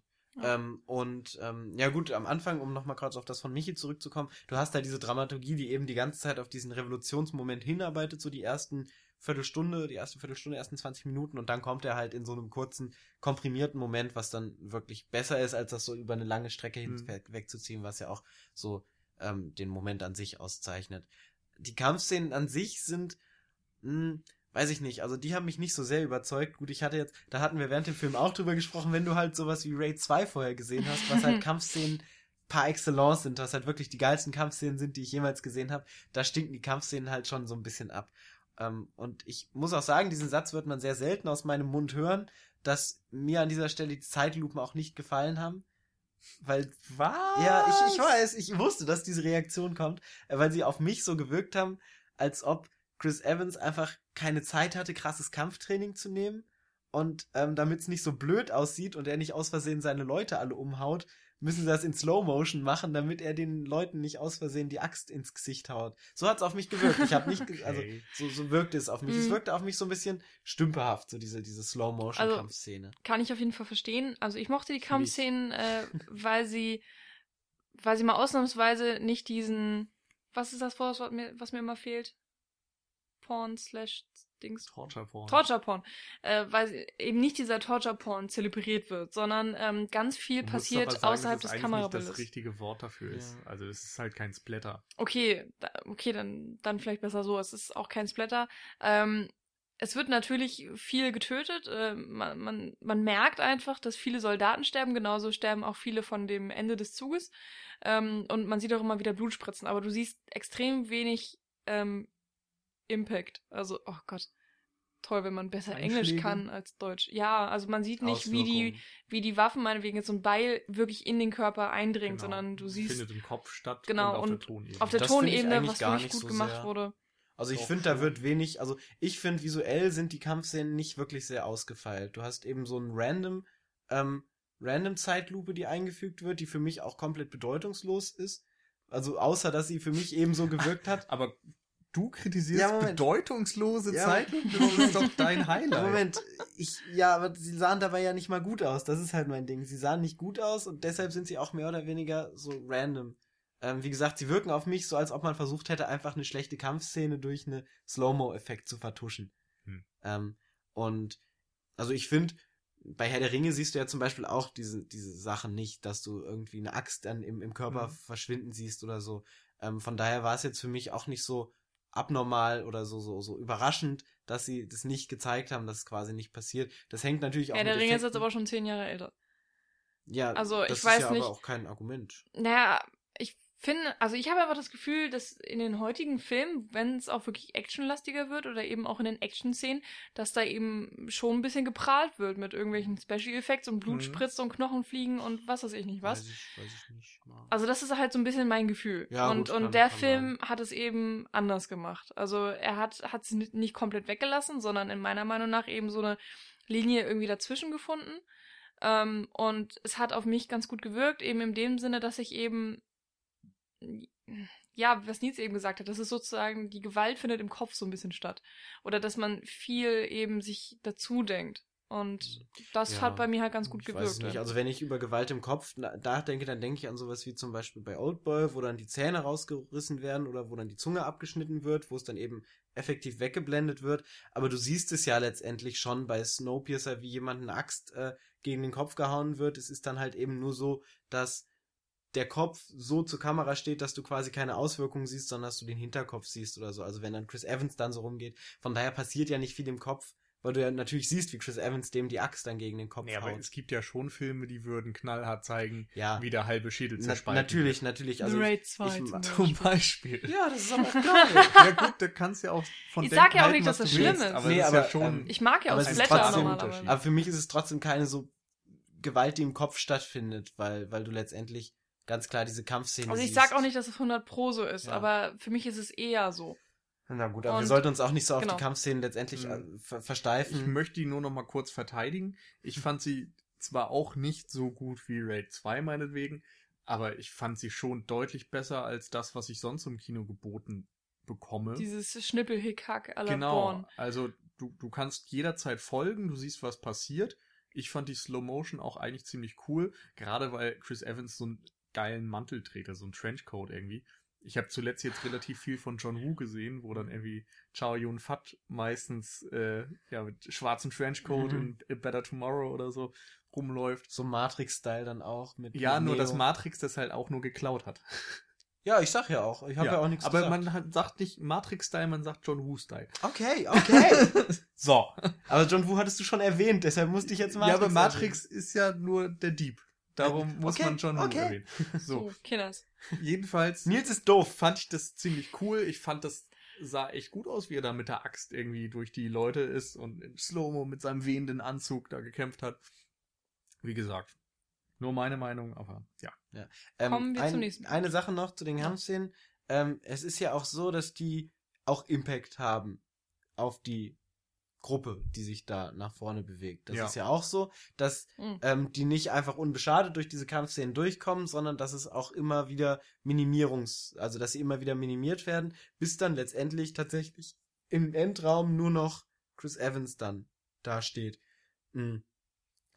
Ähm, und ähm, ja gut, am Anfang, um nochmal kurz auf das von Michi zurückzukommen, du hast da diese Dramaturgie, die eben die ganze Zeit auf diesen Revolutionsmoment hinarbeitet, so die ersten Viertelstunde, die erste Viertelstunde, ersten 20 Minuten und dann kommt er halt in so einem kurzen, komprimierten Moment, was dann wirklich besser ist, als das so über eine lange Strecke hinweg mhm. wegzuziehen, was ja auch so ähm, den Moment an sich auszeichnet. Die Kampfszenen an sich sind mh, hm, weiß ich nicht, also die haben mich nicht so sehr überzeugt. Gut, ich hatte jetzt, da hatten wir während dem Film auch drüber gesprochen, wenn du halt sowas wie Raid 2 vorher gesehen hast, was halt Kampfszenen par excellence sind, was halt wirklich die geilsten Kampfszenen sind, die ich jemals gesehen habe, da stinken die Kampfszenen halt schon so ein bisschen ab. Ähm, und ich muss auch sagen, diesen Satz wird man sehr selten aus meinem Mund hören, dass mir an dieser Stelle die Zeitlupen auch nicht gefallen haben. Weil, was? Ja, ich, ich weiß, ich wusste, dass diese Reaktion kommt, äh, weil sie auf mich so gewirkt haben, als ob Chris Evans einfach keine Zeit hatte, krasses Kampftraining zu nehmen. Und ähm, damit es nicht so blöd aussieht und er nicht aus Versehen seine Leute alle umhaut, müssen sie das in Slow Motion machen, damit er den Leuten nicht aus Versehen die Axt ins Gesicht haut. So hat es auf mich gewirkt. Ich habe nicht, also, okay. also so, so wirkte es auf mich. Mm. Es mhm. wirkte auf mich so ein bisschen stümperhaft, so diese diese Slow Motion also, Kampfszene. Kann ich auf jeden Fall verstehen. Also ich mochte die Kampfszenen, äh, weil sie, weil sie mal ausnahmsweise nicht diesen, was ist das Wort, was mir, was mir immer fehlt? Porn slash Dings. Torture Porn. Torture Porn. Äh, weil eben nicht dieser Torture Porn zelebriert wird, sondern ähm, ganz viel du passiert sagen, außerhalb des Kamerabildes. das richtige Wort dafür ist. Ja. Also es ist halt kein Splatter. Okay, da, okay, dann, dann vielleicht besser so. Es ist auch kein Splatter. Ähm, es wird natürlich viel getötet. Äh, man, man, man merkt einfach, dass viele Soldaten sterben. Genauso sterben auch viele von dem Ende des Zuges. Ähm, und man sieht auch immer wieder Blutspritzen. Aber du siehst extrem wenig ähm, Impact. Also, oh Gott. Toll, wenn man besser Englisch kann als Deutsch. Ja, also man sieht nicht, wie die, wie die Waffen meinetwegen jetzt so ein Beil wirklich in den Körper eindringt, genau. sondern du siehst. Findet im Kopf statt genau, und auf der Tonebene. Auf der Tonebene, was wirklich gut so gemacht sehr. wurde. Also ich finde, da wird wenig, also ich finde, visuell sind die Kampfszenen nicht wirklich sehr ausgefeilt. Du hast eben so ein random, ähm, random Zeitlupe, die eingefügt wird, die für mich auch komplett bedeutungslos ist. Also außer, dass sie für mich eben so gewirkt hat. Aber du kritisierst Ja, bedeutungslose Ja, Zeitlupen, das ist doch dein Highlight. Moment, ich, ja, aber sie sahen dabei ja nicht mal gut aus. Das ist halt mein Ding. Sie sahen nicht gut aus und deshalb sind sie auch mehr oder weniger so random. Ähm, wie gesagt, sie wirken auf mich so, als ob man versucht hätte, einfach eine schlechte Kampfszene durch eine Slow-Mo-Effekt zu vertuschen. Hm. Ähm, und also ich finde, bei Herr der Ringe siehst du ja zum Beispiel auch diese, diese Sachen nicht, dass du irgendwie eine Axt dann im, im Körper Mhm. verschwinden siehst oder so. Ähm, von daher war es jetzt für mich auch nicht so abnormal oder so, so, so überraschend, dass sie das nicht gezeigt haben, dass es quasi nicht passiert. Das hängt natürlich auch Ja, der Ring ist jetzt Effekten- aber schon zehn Jahre älter. ja, also das ich weiß ist ja nicht- aber auch kein Argument. Naja, finde, also ich habe einfach das Gefühl, dass in den heutigen Filmen, wenn es auch wirklich actionlastiger wird oder eben auch in den Action-Szenen, dass da eben schon ein bisschen geprahlt wird mit irgendwelchen Special Effects und Blut Mhm. und Knochen fliegen und was weiß ich nicht was. Weiß ich, weiß ich nicht. Ja. Also das ist halt so ein bisschen mein Gefühl. Ja, und gut, und kann- der kann Film hat es eben anders gemacht. Also er hat hat es nicht nicht komplett weggelassen, sondern in meiner Meinung nach eben so eine Linie irgendwie dazwischen gefunden. Ähm, und es hat auf mich ganz gut gewirkt, eben in dem Sinne, dass ich eben ja, was Nils eben gesagt hat, das ist sozusagen, die Gewalt findet im Kopf so ein bisschen statt. Oder dass man viel eben sich dazu denkt. Und das Ja, hat bei mir halt ganz gut gewirkt. nicht. Also wenn ich über Gewalt im Kopf na- nachdenke, dann denke ich an sowas wie zum Beispiel bei Oldboy, wo dann die Zähne rausgerissen werden oder wo dann die Zunge abgeschnitten wird, wo es dann eben effektiv weggeblendet wird. Aber du siehst es ja letztendlich schon bei Snowpiercer, wie jemand eine Axt äh, gegen den Kopf gehauen wird. Es ist dann halt eben nur so, dass der Kopf so zur Kamera steht, dass du quasi keine Auswirkungen siehst, sondern dass du den Hinterkopf siehst oder so. Also wenn dann Chris Evans dann so rumgeht. Von daher passiert ja nicht viel im Kopf, weil du ja natürlich siehst, wie Chris Evans dem die Axt dann gegen den Kopf Nee, aber haut. es gibt ja schon Filme, die würden knallhart zeigen, Ja, wie der halbe Schädel na, zerspalten natürlich, natürlich. Also The ich, Raid 2 ich- zum. Beispiel. Zum Beispiel. ja, das ist aber auch geil. ja gut, da kannst du ja auch von Ich sag ja auch halten, nicht, was dass das du willst, schlimm ist. Aber Nee, das ist aber, ja schon... ähm, Ich mag ja Aber auch es ist Splatter trotzdem normalerweise. aber für mich ist es trotzdem keine so Gewalt, die im Kopf stattfindet, weil, weil du letztendlich ganz klar diese Kampfszene Also ich siehst. sag auch nicht, dass es 100 pro so ist, Ja. aber für mich ist es eher so. Na gut, aber wir Und- sollten uns auch nicht so auf genau. die Kampfszenen letztendlich Mhm. ver Ich versteifen. möchte die nur noch mal kurz verteidigen. Ich fand sie zwar auch nicht so gut wie Raid 2 meinetwegen, aber ich fand sie schon deutlich besser als das, was ich sonst im Kino geboten bekomme. Dieses Schnippelhickhack la genau. Born. Also du, du kannst jederzeit folgen, du siehst, was passiert. Ich fand die Slow Motion auch eigentlich ziemlich cool, gerade weil Chris Evans so einen geilen Mantel trägt, so einen Trenchcoat irgendwie. Ich habe zuletzt jetzt relativ viel von John Woo gesehen, wo dann irgendwie Chow Yun Fat meistens äh, ja mit schwarzem Trenchcoat Mhm. in Better Tomorrow oder so rumläuft. So Matrix-Style dann auch mit Ja, mit nur Neo. dass Matrix das halt auch nur geklaut hat. Ja, ich sag ja auch. Ich habe ja, auch nichts aber gesagt. man hat, sagt nicht Matrix-Style, man sagt John Woo-Style. Okay, okay. So. aber John Woo hattest du schon erwähnt, deshalb musste ich jetzt Matrix ja, aber. Matrix ist ja nur der Dieb. Darum muss Okay, man Woo okay. erwähnen. So, Kinders. jedenfalls Nils ist doof. fand ich das ziemlich cool. Ich fand das sah echt gut aus, wie er da mit der Axt irgendwie durch die Leute ist und in Slow-Mo mit seinem wehenden Anzug da gekämpft hat. Wie gesagt, nur meine Meinung, aber ja. Ähm, Kommen wir ein, zum nächsten. Eine Sache noch zu den Kampfszenen. Ähm, es ist ja auch so, dass die auch Impact haben auf die Gruppe, die sich da nach vorne bewegt. Das Ja. ist ja auch so, dass Mhm. ähm, die nicht einfach unbeschadet durch diese Kampfszenen durchkommen, sondern dass es auch immer wieder Minimierungs, also dass sie immer wieder minimiert werden, bis dann letztendlich tatsächlich im Endraum nur noch Chris Evans dann dasteht. Mhm.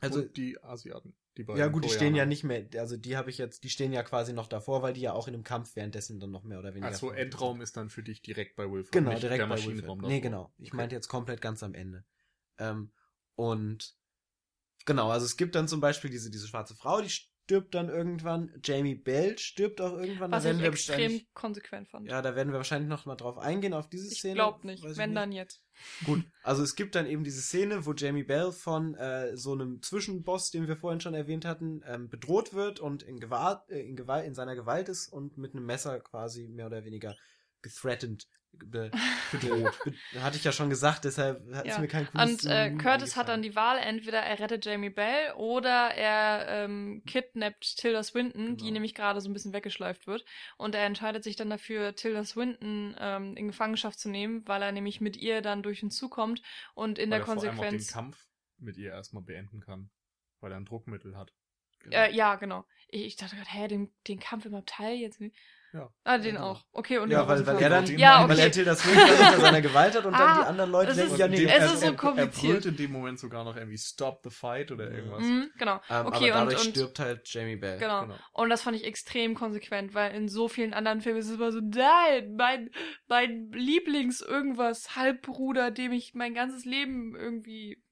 Also und die Asiaten, die beiden ja gut, die stehen ja nicht mehr, also die habe ich jetzt, die stehen ja quasi noch davor, weil die ja auch in dem Kampf währenddessen dann noch mehr oder weniger. Achso, verwuchtet Endraum ist dann für dich direkt bei Wilford. sind. Genau, direkt der bei Maschinenraum Wilfred. Nee, davor. genau. Ich Okay. meinte jetzt komplett ganz am Ende. Ähm, und genau, also es gibt dann zum Beispiel diese, diese schwarze Frau, die stirbt dann irgendwann. Jamie Bell stirbt auch irgendwann. Was da ich werden wir extrem konsequent fand. ja, da werden wir wahrscheinlich noch mal drauf eingehen, auf diese ich Szene. glaub nicht, Weiß ich wenn dann jetzt. Gut, also es gibt dann eben diese Szene, wo Jamie Bell von äh, so einem Zwischenboss, den wir vorhin schon erwähnt hatten, ähm, bedroht wird und in, Gewalt, äh, in, Gewalt, in seiner Gewalt ist und mit einem Messer quasi mehr oder weniger gethreatened bedroht. Hatte ich ja schon gesagt, deshalb hat Ja. es mir kein cooles Und äh, Curtis hat dann die Wahl, entweder er rettet Jamie Bell oder er ähm, kidnappt Tilda Swinton, die Genau. nämlich gerade so ein bisschen weggeschleift wird. Und er entscheidet sich dann dafür, Tilda Swinton ähm, in Gefangenschaft zu nehmen, weil er nämlich mit ihr dann durch den Zug kommt und in weil der er vor allem auch den Konsequenz. Kampf mit ihr erstmal beenden kann. Weil er ein Druckmittel hat. Äh, ja, genau. Ich, ich dachte gerade, hä, den, den Kampf im Abteil jetzt nicht. Ja. Ah, den Ja. auch. Okay, und Ja, weil, weil er dann, Ja, weil okay. er Tilda Swinton unter seiner Gewalt hat und dann Ah, die anderen Leute denken, ist- ja, Und nee. es er, ist so er, Er kompliziert. brüllt in dem Moment sogar noch irgendwie Stop the Fight oder Ja. irgendwas. Mhm, genau. Ähm, Okay, aber und, dadurch und stirbt halt Jamie Bell. Genau. Genau. Und das fand ich extrem konsequent, weil in so vielen anderen Filmen ist es immer so, nein, mein, mein Lieblings-Irgendwas, Halbbruder, dem ich mein ganzes Leben irgendwie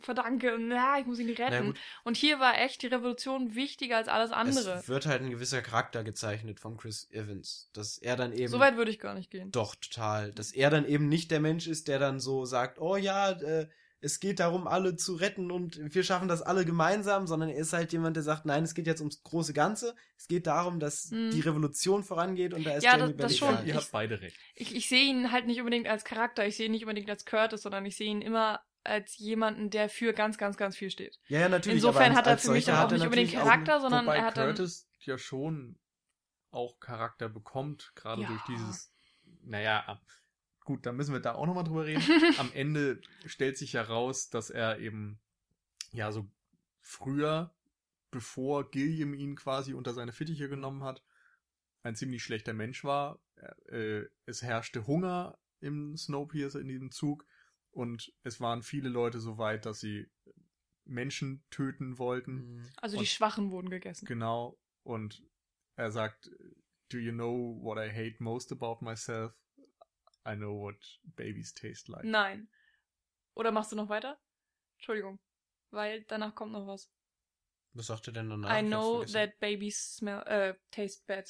verdanke, und na, ich muss ihn Na retten. gut, Und hier war echt die Revolution wichtiger als alles andere. es wird halt ein gewisser Charakter gezeichnet von Chris Evans, dass er dann eben So weit würde ich gar nicht gehen. doch total, dass er dann eben nicht der Mensch ist, der dann so sagt, oh ja, äh, es geht darum, alle zu retten und wir schaffen das alle gemeinsam, sondern er ist halt jemand, der sagt, nein, es geht jetzt ums große Ganze. Es geht darum, dass Mhm. die Revolution vorangeht und da ist Ja, Jamie das- das egal. schon. Ihr Ich- habt beide recht. Ich, ich sehe ihn halt nicht unbedingt als Charakter, ich sehe ihn nicht unbedingt als Curtis, sondern ich sehe ihn immer als jemanden, der für ganz, ganz, ganz viel steht. Ja, ja, natürlich. Insofern hat er für mich dann auch nicht unbedingt natürlich auch- Charakter, sondern Wobei er hat dann. Curtis ja schon auch Charakter bekommt, gerade Ja. durch dieses, naja, gut, dann müssen wir da auch nochmal drüber reden. Am Ende stellt sich ja raus, dass er eben, ja, so früher, bevor Gilliam ihn quasi unter seine Fittiche genommen hat, ein ziemlich schlechter Mensch war. Äh, es herrschte Hunger im Snowpiercer in diesem Zug und es waren viele Leute so weit, dass sie Menschen töten wollten. Mhm. Also die Und- Schwachen wurden gegessen. Genau. Und er sagt, Do you know what I hate most about myself? I know what babies taste like. Nein. Oder machst du noch weiter? Entschuldigung. Weil danach kommt noch was. Was sagt er denn danach? I know that babies smell, äh, taste bad.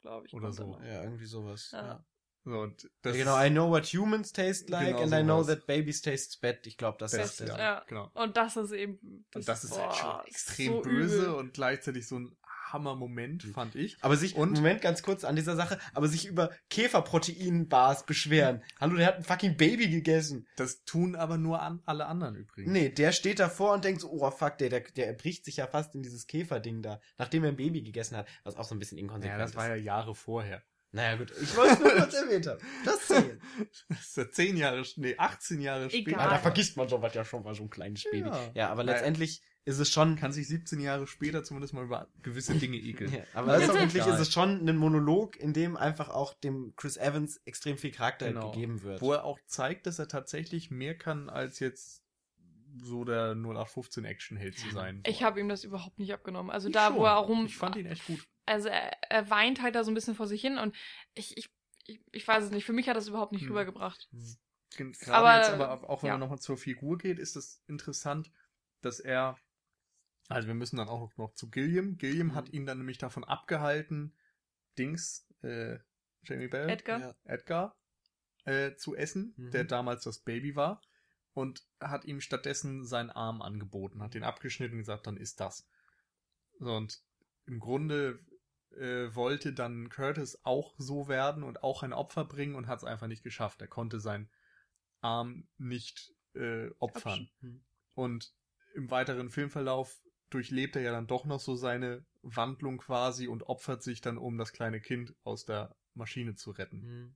Glaube ich. Oder so. danach. Ja, irgendwie sowas. Ja. Ja. So, und Ja, das genau, I know what humans taste like Genau and I know sowas. that babies taste bad. Ich glaube, das Best, ist ja. Ja. Genau. Und das ist eben. Und das ist halt schon boah, extrem so böse übel. und gleichzeitig so ein Hammer-Moment, fand ich. Aber sich, Und- Moment, ganz kurz an dieser Sache, aber sich über Käferprotein-Bars beschweren. Hallo, der hat ein fucking Baby gegessen. Das tun aber nur an alle anderen übrigens. Nee, der steht davor und denkt so, oh fuck, der, der, der bricht sich ja fast in dieses Käferding da, nachdem er ein Baby gegessen hat, was auch so ein bisschen inkonsequent Ja, das war ist. ja Jahre vorher. Naja, gut, ich wollte es nur kurz erwähnt haben. Das zählt. Das ist ja zehn Jahre, nee, 18 Jahre Egal. später. Ja, da vergisst man sowas ja schon mal, so ein kleines Baby. Ja. Ja, aber Naja. letztendlich ist es schon, kann sich 17 Jahre später zumindest mal über gewisse Dinge ekeln. Ja, aber letztendlich ist es schon ein Monolog, in dem einfach auch dem Chris Evans extrem viel Charakter Genau. gegeben wird. Wo er auch zeigt, dass er tatsächlich mehr kann, als jetzt so der 0815 Actionheld zu sein. Ich habe ihm das überhaupt nicht abgenommen. Also Ich da, schon. wo er rum. Ich fand ihn echt gut. Also er, er weint halt da so ein bisschen vor sich hin und ich, ich, ich, ich weiß es nicht. Für mich hat das überhaupt nicht Hm. rübergebracht. Gen- Gerade Aber, jetzt aber auch wenn ja. man nochmal zur Figur geht, ist es interessant, dass er, also wir müssen dann auch noch zu Gilliam. Gilliam Mhm. hat ihn dann nämlich davon abgehalten, Dings, äh, Jamie Bell, Edgar? Ja. Edgar, äh, zu essen, Mhm. der damals das Baby war, und hat ihm stattdessen seinen Arm angeboten, hat den abgeschnitten und gesagt, dann ist das. So, und im Grunde äh, wollte dann Curtis auch so werden und auch ein Opfer bringen und hat es einfach nicht geschafft. Er konnte seinen Arm nicht äh, opfern. Mhm. Und im weiteren Filmverlauf durchlebt er ja dann doch noch so seine Wandlung quasi und opfert sich dann, um das kleine Kind aus der Maschine zu retten. Mhm.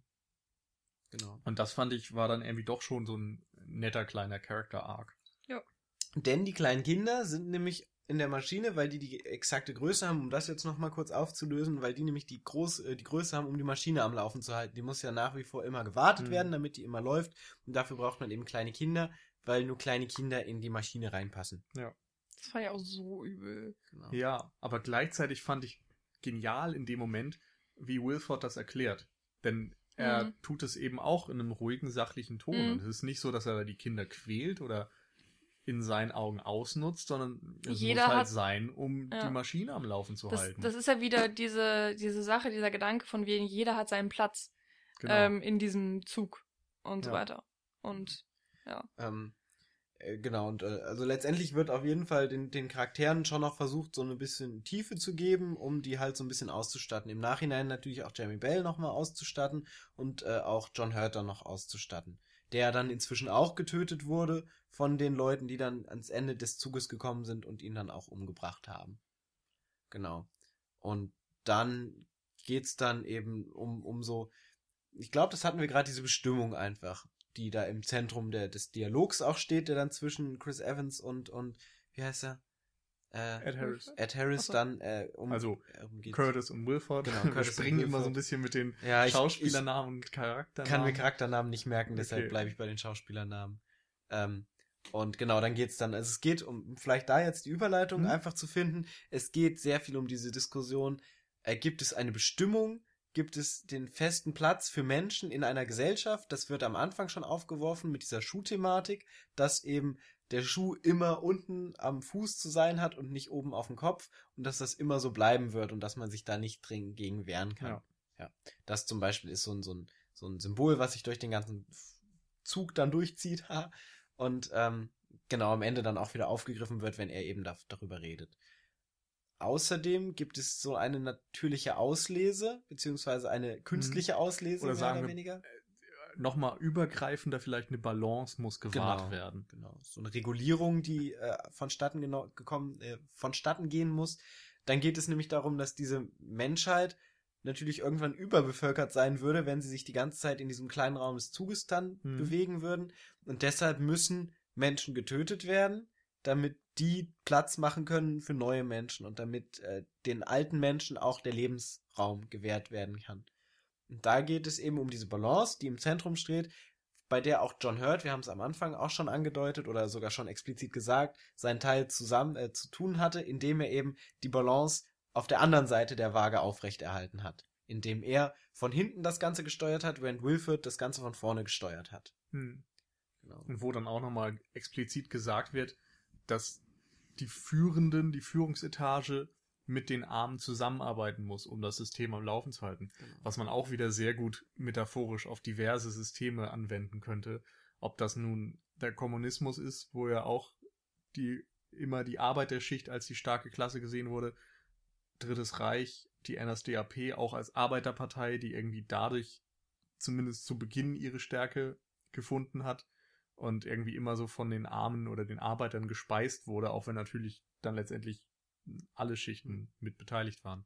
Genau. Und das fand ich, war dann irgendwie doch schon so ein netter kleiner Character-Arc. Denn die kleinen Kinder sind nämlich in der Maschine, weil die die exakte Größe haben, um das jetzt nochmal kurz aufzulösen, weil die nämlich die, Groß, äh, die Größe haben, um die Maschine am Laufen zu halten. Die muss ja nach wie vor immer gewartet Mhm. werden, damit die immer läuft. Und dafür braucht man eben kleine Kinder, weil nur kleine Kinder in die Maschine reinpassen. Das war ja auch so übel. Genau. Ja, aber gleichzeitig fand ich genial in dem Moment, wie Wilford das erklärt. Denn er Mhm. tut es eben auch in einem ruhigen, sachlichen Ton. Mhm. Und es ist nicht so, dass er die Kinder quält oder in seinen Augen ausnutzt, sondern es Jeder muss halt hat- sein, um Ja. die Maschine am Laufen zu Das, halten. das ist ja wieder diese, diese Sache, dieser Gedanke von wegen, jeder hat seinen Platz genau. ähm, in diesem Zug und so Ja. weiter. Und Ähm, Äh, genau, und äh, also letztendlich wird auf jeden Fall den, den Charakteren schon noch versucht, so ein bisschen Tiefe zu geben, um die halt so ein bisschen auszustatten. Im Nachhinein natürlich auch Jamie Bell nochmal auszustatten und äh, auch John Hurt dann noch auszustatten. Der dann inzwischen auch getötet wurde von den Leuten, die dann ans Ende des Zuges gekommen sind und ihn dann auch umgebracht haben. Genau. Und dann geht's dann eben um, um so, ich glaube, das hatten wir gerade diese Bestimmung einfach die da im Zentrum der, des Dialogs auch steht, der dann zwischen Chris Evans und, und wie heißt er? Äh, Ed Harris. Ed Harris so. dann äh, um also um Curtis und Wilford. Genau, Curtis Wir springen immer so ein bisschen mit den ja, Schauspielernamen und Charakternamen. Kann mir Charakternamen nicht merken, deshalb okay. bleibe ich bei den Schauspielernamen. Ähm, und genau, dann geht's dann, also es geht um vielleicht da jetzt die Überleitung hm. einfach zu finden. Es geht sehr viel um diese Diskussion. Äh, gibt es eine Bestimmung? gibt es den festen Platz für Menschen in einer Gesellschaft. Das wird am Anfang schon aufgeworfen mit dieser Schuhthematik, dass eben der Schuh immer unten am Fuß zu sein hat und nicht oben auf dem Kopf und dass das immer so bleiben wird und dass man sich da nicht dringend gegen wehren kann. Ja. ja. Das zum Beispiel ist so ein, so, ein, so ein Symbol, was sich durch den ganzen Zug dann durchzieht. und ähm, genau am Ende dann auch wieder aufgegriffen wird, wenn er eben da, darüber redet. Außerdem gibt es so eine natürliche Auslese, beziehungsweise eine künstliche mhm. Auslese, oder sagen oder weniger. Nochmal übergreifender, vielleicht eine Balance muss gewahrt genau, werden. Genau. So eine Regulierung, die äh, vonstatten gekommen, äh, vonstatten gehen muss. Dann geht es nämlich darum, dass diese Menschheit natürlich irgendwann überbevölkert sein würde, wenn sie sich die ganze Zeit in diesem kleinen Raum des Zuges dann mhm. bewegen würden. Und deshalb müssen Menschen getötet werden, damit die Platz machen können für neue Menschen und damit äh, den alten Menschen auch der Lebensraum gewährt werden kann. Und da geht es eben um diese Balance, die im Zentrum steht, bei der auch John Hurt, wir haben es am Anfang auch schon angedeutet oder sogar schon explizit gesagt, seinen Teil zusammen äh, zu tun hatte, indem er eben die Balance auf der anderen Seite der Waage aufrechterhalten hat, indem er von hinten das Ganze gesteuert hat, während Wilford das Ganze von vorne gesteuert hat. Hm. Genau. Und wo dann auch nochmal explizit gesagt wird, dass die Führenden, die Führungsetage mit den Armen zusammenarbeiten muss, um das System am Laufen zu halten. Genau. Was man auch wieder sehr gut metaphorisch auf diverse Systeme anwenden könnte. Ob das nun der Kommunismus ist, wo ja auch die immer die Arbeit der Schicht als die starke Klasse gesehen wurde. Drittes Reich, die NSDAP auch als Arbeiterpartei, die irgendwie dadurch zumindest zu Beginn ihre Stärke gefunden hat und irgendwie immer so von den Armen oder den Arbeitern gespeist wurde, auch wenn natürlich dann letztendlich alle Schichten mit beteiligt waren.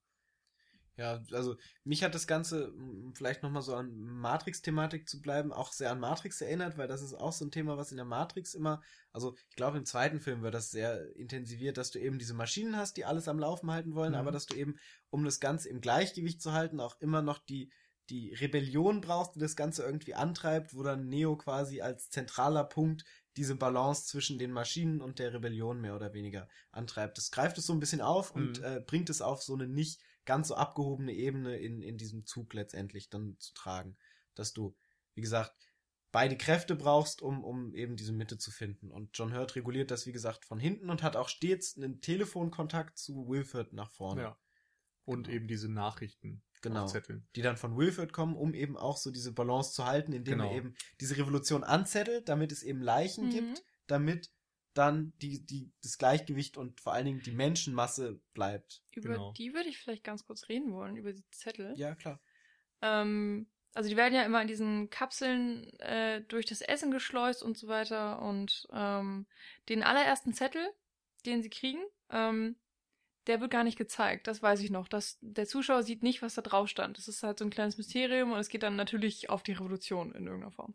Ja, also mich hat das Ganze, vielleicht nochmal so an Matrix-Thematik zu bleiben, auch sehr an Matrix erinnert, weil das ist auch so ein Thema, was in der Matrix immer, also ich glaube im zweiten Film wird das sehr intensiviert, dass du eben diese Maschinen hast, die alles am Laufen halten wollen, mhm. aber dass du eben, um das Ganze im Gleichgewicht zu halten, auch immer noch die, die Rebellion brauchst, die das Ganze irgendwie antreibt, wo dann Neo quasi als zentraler Punkt diese Balance zwischen den Maschinen und der Rebellion mehr oder weniger antreibt. Das greift es so ein bisschen auf mhm. und äh, bringt es auf so eine nicht ganz so abgehobene Ebene in, in diesem Zug letztendlich dann zu tragen. Dass du, wie gesagt, beide Kräfte brauchst, um, um eben diese Mitte zu finden. Und John Hurt reguliert das, wie gesagt, von hinten und hat auch stets einen Telefonkontakt zu Wilford nach vorne. Ja. Und genau. eben diese Nachrichten genau, die dann von Wilford kommen, um eben auch so diese Balance zu halten, indem genau. er eben diese Revolution anzettelt, damit es eben Leichen mhm. gibt, damit dann die, die, das Gleichgewicht und vor allen Dingen die Menschenmasse bleibt. Über genau. die würde ich vielleicht ganz kurz reden wollen, über die Zettel. Ja, klar. Ähm, also die werden ja immer in diesen Kapseln äh, durch das Essen geschleust und so weiter. Und ähm, den allerersten Zettel, den sie kriegen, ähm, der wird gar nicht gezeigt. Das weiß ich noch. Das, der Zuschauer sieht nicht, was da drauf stand. Das ist halt so ein kleines Mysterium und es geht dann natürlich auf die Revolution in irgendeiner Form.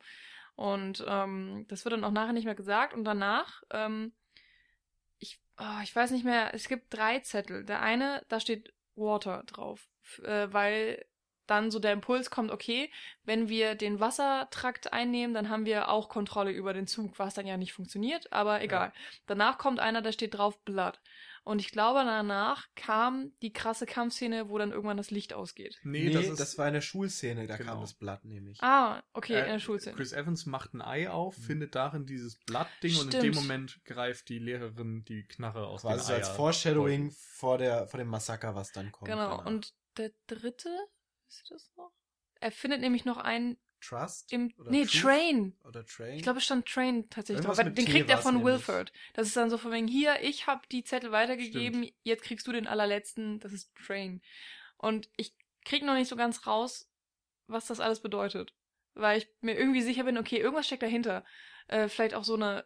Und ähm, das wird dann auch nachher nicht mehr gesagt. Und danach, ähm, ich, oh, ich weiß nicht mehr, es gibt drei Zettel. Der eine, da steht Water drauf, äh, weil dann so der Impuls kommt, okay, wenn wir den Wassertrakt einnehmen, dann haben wir auch Kontrolle über den Zug, was dann ja nicht funktioniert, aber egal. Ja. Danach kommt einer, da steht drauf Blood. Und ich glaube, danach kam die krasse Kampfszene, wo dann irgendwann das Licht ausgeht. Nee, nee das, ist, das war in der Schulszene, da genau. kam das Blatt nämlich. Ah, okay, äh, in der Schulszene. Chris Evans macht ein Ei auf, mhm. findet darin dieses Blattding und in dem Moment greift die Lehrerin die Knarre aus Quasi dem Ei. als Foreshadowing vor, der, vor dem Massaker, was dann kommt. Genau, danach. und der dritte, ihr das noch? Er findet nämlich noch einen Trust? Im, nee, Truth? Train. Oder Train? Ich glaube, es stand Train tatsächlich drauf. Den kriegt er von Wilford. Das ist dann so von wegen, hier, ich habe die Zettel weitergegeben, Stimmt. jetzt kriegst du den allerletzten, das ist Train. Und ich krieg noch nicht so ganz raus, was das alles bedeutet. Weil ich mir irgendwie sicher bin, okay, irgendwas steckt dahinter. Äh, vielleicht auch so eine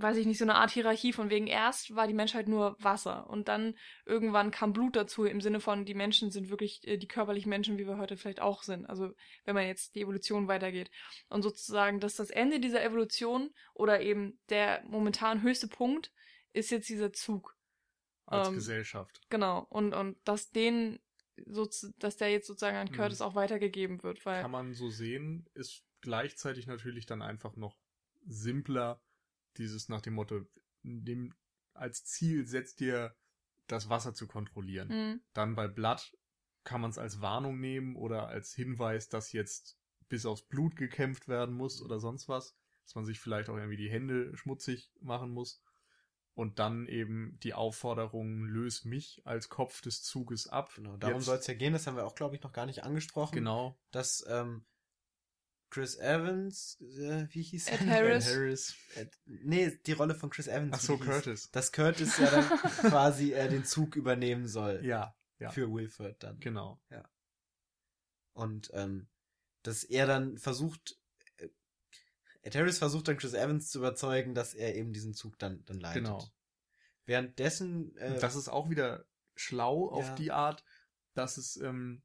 weiß ich nicht, so eine Art Hierarchie von wegen erst war die Menschheit nur Wasser und dann irgendwann kam Blut dazu im Sinne von die Menschen sind wirklich äh, die körperlichen Menschen, wie wir heute vielleicht auch sind. Also wenn man jetzt die Evolution weitergeht. Und sozusagen, dass das Ende dieser Evolution oder eben der momentan höchste Punkt ist jetzt dieser Zug. Als ähm, Gesellschaft. Genau. Und, und dass den so, dass der jetzt sozusagen an Curtis hm. auch weitergegeben wird, weil. Kann man so sehen, ist gleichzeitig natürlich dann einfach noch simpler dieses nach dem Motto, dem, als Ziel setzt dir das Wasser zu kontrollieren. Mhm. Dann bei Blatt kann man es als Warnung nehmen oder als Hinweis, dass jetzt bis aufs Blut gekämpft werden muss oder sonst was. Dass man sich vielleicht auch irgendwie die Hände schmutzig machen muss. Und dann eben die Aufforderung, löse mich als Kopf des Zuges ab. Genau, darum soll es ja gehen, das haben wir auch, glaube ich, noch gar nicht angesprochen. Genau. Dass ähm, Chris Evans, äh, wie hieß Ed er? Harris. Harris. Ed, nee, die Rolle von Chris Evans. Ach so, Curtis. Dass Curtis ja dann quasi äh, den Zug übernehmen soll. Ja, ja. Für Wilford dann. Genau. Ja. Und ähm, dass er dann versucht, äh, Ed Harris versucht dann Chris Evans zu überzeugen, dass er eben diesen Zug dann, dann leitet. Genau. Währenddessen. Äh, das ist auch wieder schlau auf ja. die Art, dass es ähm,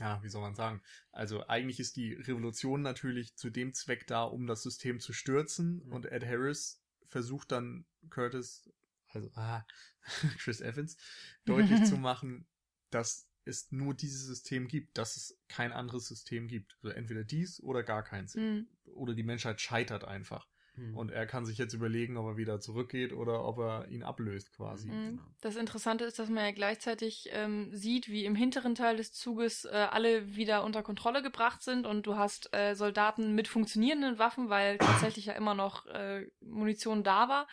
ja, wie soll man sagen? Also eigentlich ist die Revolution natürlich zu dem Zweck da, um das System zu stürzen mhm. und Ed Harris versucht dann Curtis, also ah, Chris Evans, deutlich zu machen, dass es nur dieses System gibt, dass es kein anderes System gibt. Also entweder dies oder gar keins. Mhm. Oder die Menschheit scheitert einfach. Mhm. Und er kann sich jetzt überlegen, ob er wieder zurückgeht oder ob er ihn ablöst quasi. Mhm. Genau. Das Interessante ist, dass man ja gleichzeitig ähm, sieht, wie im hinteren Teil des Zuges äh, alle wieder unter Kontrolle gebracht sind und du hast äh, Soldaten mit funktionierenden Waffen, weil tatsächlich ja immer noch äh, Munition da war.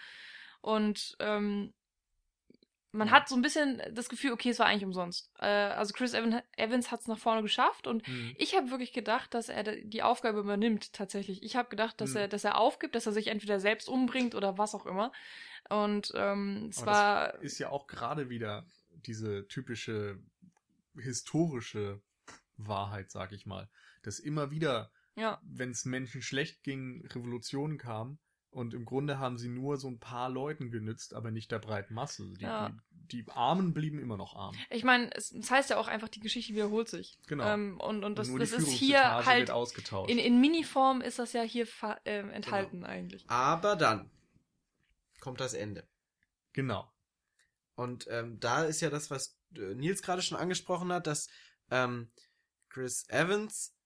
Und ähm, man hat so ein bisschen das Gefühl, okay, es war eigentlich umsonst. Äh, also Chris Evans hat es nach vorne geschafft und mhm. ich habe wirklich gedacht, dass er die Aufgabe übernimmt tatsächlich. Ich habe gedacht, dass mhm. er, dass er aufgibt, dass er sich entweder selbst umbringt oder was auch immer. Und ähm, es Aber war ist ja auch gerade wieder diese typische historische Wahrheit, sag ich mal, dass immer wieder, ja. wenn es Menschen schlecht ging, Revolutionen kamen und im Grunde haben sie nur so ein paar Leuten genützt, aber nicht der breiten Masse. Die, ja. die, die Armen blieben immer noch arm. Ich meine, es das heißt ja auch einfach, die Geschichte wiederholt sich. Genau. Ähm, und, und das, und das ist hier halt. In, in Miniform ist das ja hier äh, enthalten genau. eigentlich. Aber dann kommt das Ende. Genau. Und ähm, da ist ja das, was äh, Nils gerade schon angesprochen hat, dass ähm, Chris Evans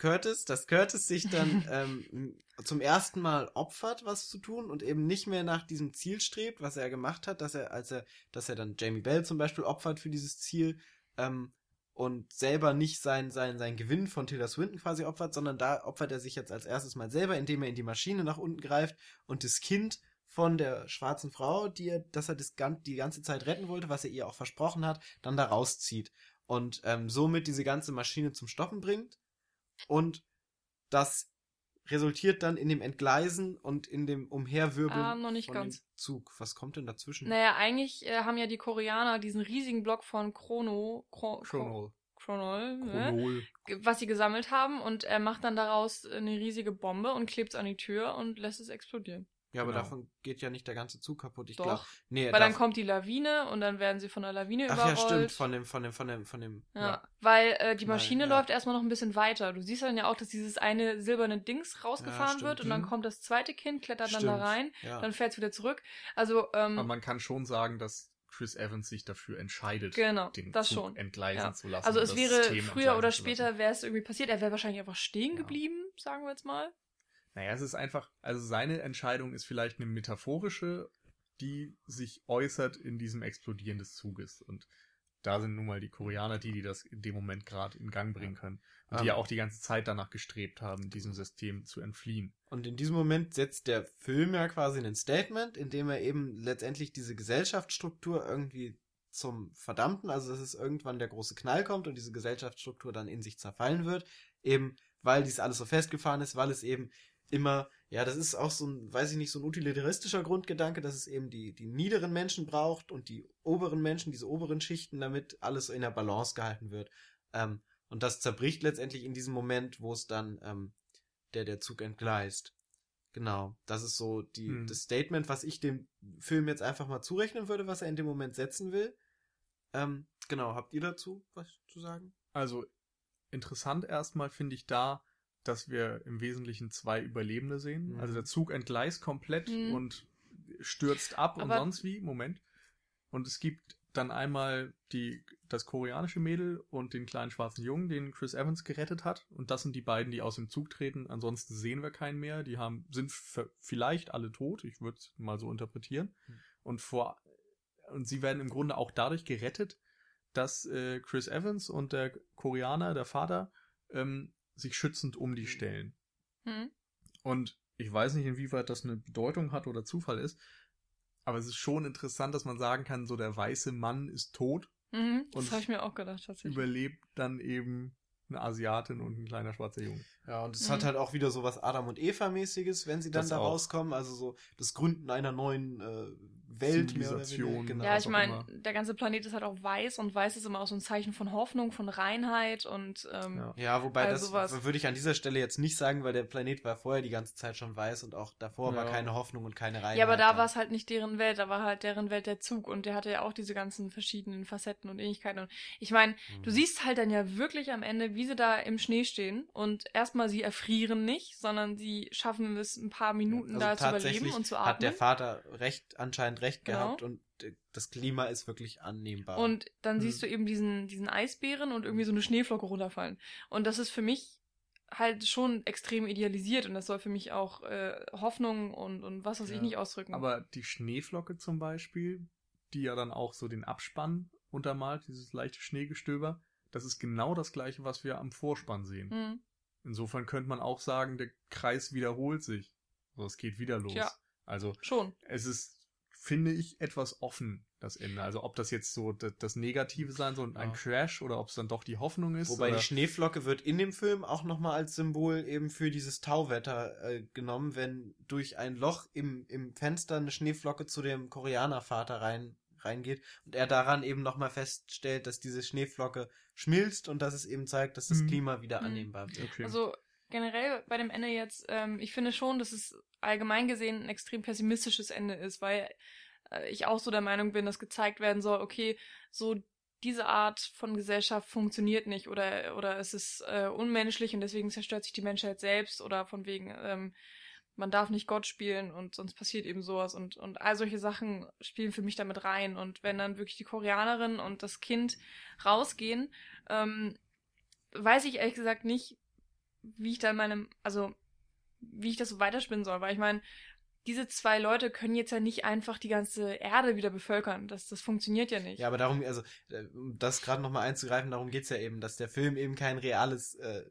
Curtis, dass Curtis sich dann ähm, zum ersten Mal opfert, was zu tun und eben nicht mehr nach diesem Ziel strebt, was er gemacht hat, dass er, als er, dass er dann Jamie Bell zum Beispiel opfert für dieses Ziel ähm, und selber nicht sein, sein, sein Gewinn von Tilda Swinton quasi opfert, sondern da opfert er sich jetzt als erstes mal selber, indem er in die Maschine nach unten greift und das Kind von der schwarzen Frau, die er, dass er das, die ganze Zeit retten wollte, was er ihr auch versprochen hat, dann da rauszieht und ähm, somit diese ganze Maschine zum Stoppen bringt und das resultiert dann in dem Entgleisen und in dem Umherwirbeln ah, noch nicht von ganz. dem Zug. Was kommt denn dazwischen? Naja, eigentlich äh, haben ja die Koreaner diesen riesigen Block von Chrono, Chro Chronol. Chronol, ne? was sie gesammelt haben und er macht dann daraus eine riesige Bombe und klebt es an die Tür und lässt es explodieren. Ja, aber genau. davon geht ja nicht der ganze Zug kaputt. Ich glaube, nee, weil dann kommt die Lawine und dann werden sie von der Lawine Ach überrollt. Ach ja, stimmt, von dem, von dem, von dem, von dem. Ja, ja. weil äh, die Maschine Nein, ja. läuft erstmal noch ein bisschen weiter. Du siehst dann ja auch, dass dieses eine silberne Dings rausgefahren ja, wird und dann mhm. kommt das zweite Kind, klettert stimmt. dann da rein, dann fährt es wieder zurück. Also, ähm, aber man kann schon sagen, dass Chris Evans sich dafür entscheidet, genau, den das Zug schon. entgleisen zu lassen. Also es wäre früher oder später wäre es irgendwie passiert. Er wäre wahrscheinlich einfach stehen geblieben, sagen wir jetzt mal. Naja, es ist einfach, also seine Entscheidung ist vielleicht eine metaphorische, die sich äußert in diesem Explodieren des Zuges. Und da sind nun mal die Koreaner die, die das in dem Moment gerade in Gang bringen können. Und um, die ja auch die ganze Zeit danach gestrebt haben, diesem System zu entfliehen. Und in diesem Moment setzt der Film ja quasi ein Statement, in dem er eben letztendlich diese Gesellschaftsstruktur irgendwie zum Verdammten, also dass es irgendwann der große Knall kommt und diese Gesellschaftsstruktur dann in sich zerfallen wird, Eben, weil dies alles so festgefahren ist, weil es eben immer, ja, das ist auch so ein, weiß ich nicht, so ein utilitaristischer Grundgedanke, dass es eben die, die niederen Menschen braucht und die oberen Menschen, diese oberen Schichten, damit alles in der Balance gehalten wird. Ähm, und das zerbricht letztendlich in diesem Moment, wo es dann ähm, der, der Zug entgleist. Genau, das ist so die, hm. das Statement, was ich dem Film jetzt einfach mal zurechnen würde, was er in dem Moment setzen will. Ähm, genau, habt ihr dazu was zu sagen? Also interessant erstmal finde ich da, dass wir im Wesentlichen zwei Überlebende sehen. Mhm. Also der Zug entgleist komplett mhm. und stürzt ab Aber und sonst wie. Moment. Und es gibt dann einmal die, das koreanische Mädel und den kleinen schwarzen Jungen, den Chris Evans gerettet hat. Und das sind die beiden, die aus dem Zug treten. Ansonsten sehen wir keinen mehr. Die haben, sind vielleicht alle tot. Ich würde es mal so interpretieren. Mhm. Und vor, und sie werden im Grunde auch dadurch gerettet, dass äh, Chris Evans und der Koreaner, der Vater, ähm, sich schützend um die stellen. Mhm. Und ich weiß nicht, inwieweit das eine Bedeutung hat oder Zufall ist, aber es ist schon interessant, dass man sagen kann, so der weiße Mann ist tot. Mhm, das habe ich mir auch gedacht, tatsächlich. Überlebt dann eben eine Asiatin und ein kleiner schwarzer Junge. Ja, und es mhm. hat halt auch wieder so was Adam und Eva-mäßiges, wenn sie dann das da auch. rauskommen. Also so das Gründen einer neuen äh, Welt mehr oder weniger. Genau, ja, ich meine, der ganze Planet ist halt auch weiß und weiß ist immer auch so ein Zeichen von Hoffnung, von Reinheit und ähm, ja. ja, wobei also das würde ich an dieser Stelle jetzt nicht sagen, weil der Planet war vorher die ganze Zeit schon weiß und auch davor ja. war keine Hoffnung und keine Reinheit. Ja, aber da war es halt nicht deren Welt, da war halt deren Welt der Zug und der hatte ja auch diese ganzen verschiedenen Facetten und Ähnlichkeiten und ich meine, mhm. du siehst halt dann ja wirklich am Ende, wie sie da im Schnee stehen und erstmal sie erfrieren nicht, sondern sie schaffen es ein paar Minuten also da zu überleben und zu atmen. Hat der Vater recht anscheinend recht genau. gehabt und das Klima ist wirklich annehmbar. Und dann hm. siehst du eben diesen, diesen Eisbären und irgendwie so eine Schneeflocke runterfallen. Und das ist für mich halt schon extrem idealisiert und das soll für mich auch äh, Hoffnung und, und was weiß ja. ich nicht ausdrücken. Aber die Schneeflocke zum Beispiel, die ja dann auch so den Abspann untermalt, dieses leichte Schneegestöber, das ist genau das gleiche, was wir am Vorspann sehen. Mhm. Insofern könnte man auch sagen, der Kreis wiederholt sich. Also es geht wieder los. Ja. Also schon. Es ist finde ich, etwas offen, das Ende. Also ob das jetzt so das, das Negative sein soll, ein ja. Crash, oder ob es dann doch die Hoffnung ist. Wobei oder? die Schneeflocke wird in dem Film auch nochmal als Symbol eben für dieses Tauwetter äh, genommen, wenn durch ein Loch im, im Fenster eine Schneeflocke zu dem Koreanervater rein reingeht und er daran eben nochmal feststellt, dass diese Schneeflocke schmilzt und dass es eben zeigt, dass das mhm. Klima wieder mhm. annehmbar wird. Okay. Also generell bei dem Ende jetzt, ähm, ich finde schon, dass es allgemein gesehen ein extrem pessimistisches Ende ist, weil äh, ich auch so der Meinung bin, dass gezeigt werden soll, okay, so diese Art von Gesellschaft funktioniert nicht oder oder es ist äh, unmenschlich und deswegen zerstört sich die Menschheit selbst oder von wegen ähm, man darf nicht Gott spielen und sonst passiert eben sowas und und all solche Sachen spielen für mich damit rein und wenn dann wirklich die Koreanerin und das Kind rausgehen, ähm, weiß ich ehrlich gesagt nicht, wie ich da meinem, also wie ich das so weiterspinnen soll, weil ich meine, diese zwei Leute können jetzt ja nicht einfach die ganze Erde wieder bevölkern. Das, das funktioniert ja nicht. Ja, aber darum, also, äh, um das gerade nochmal einzugreifen, darum geht's ja eben, dass der Film eben kein reales äh,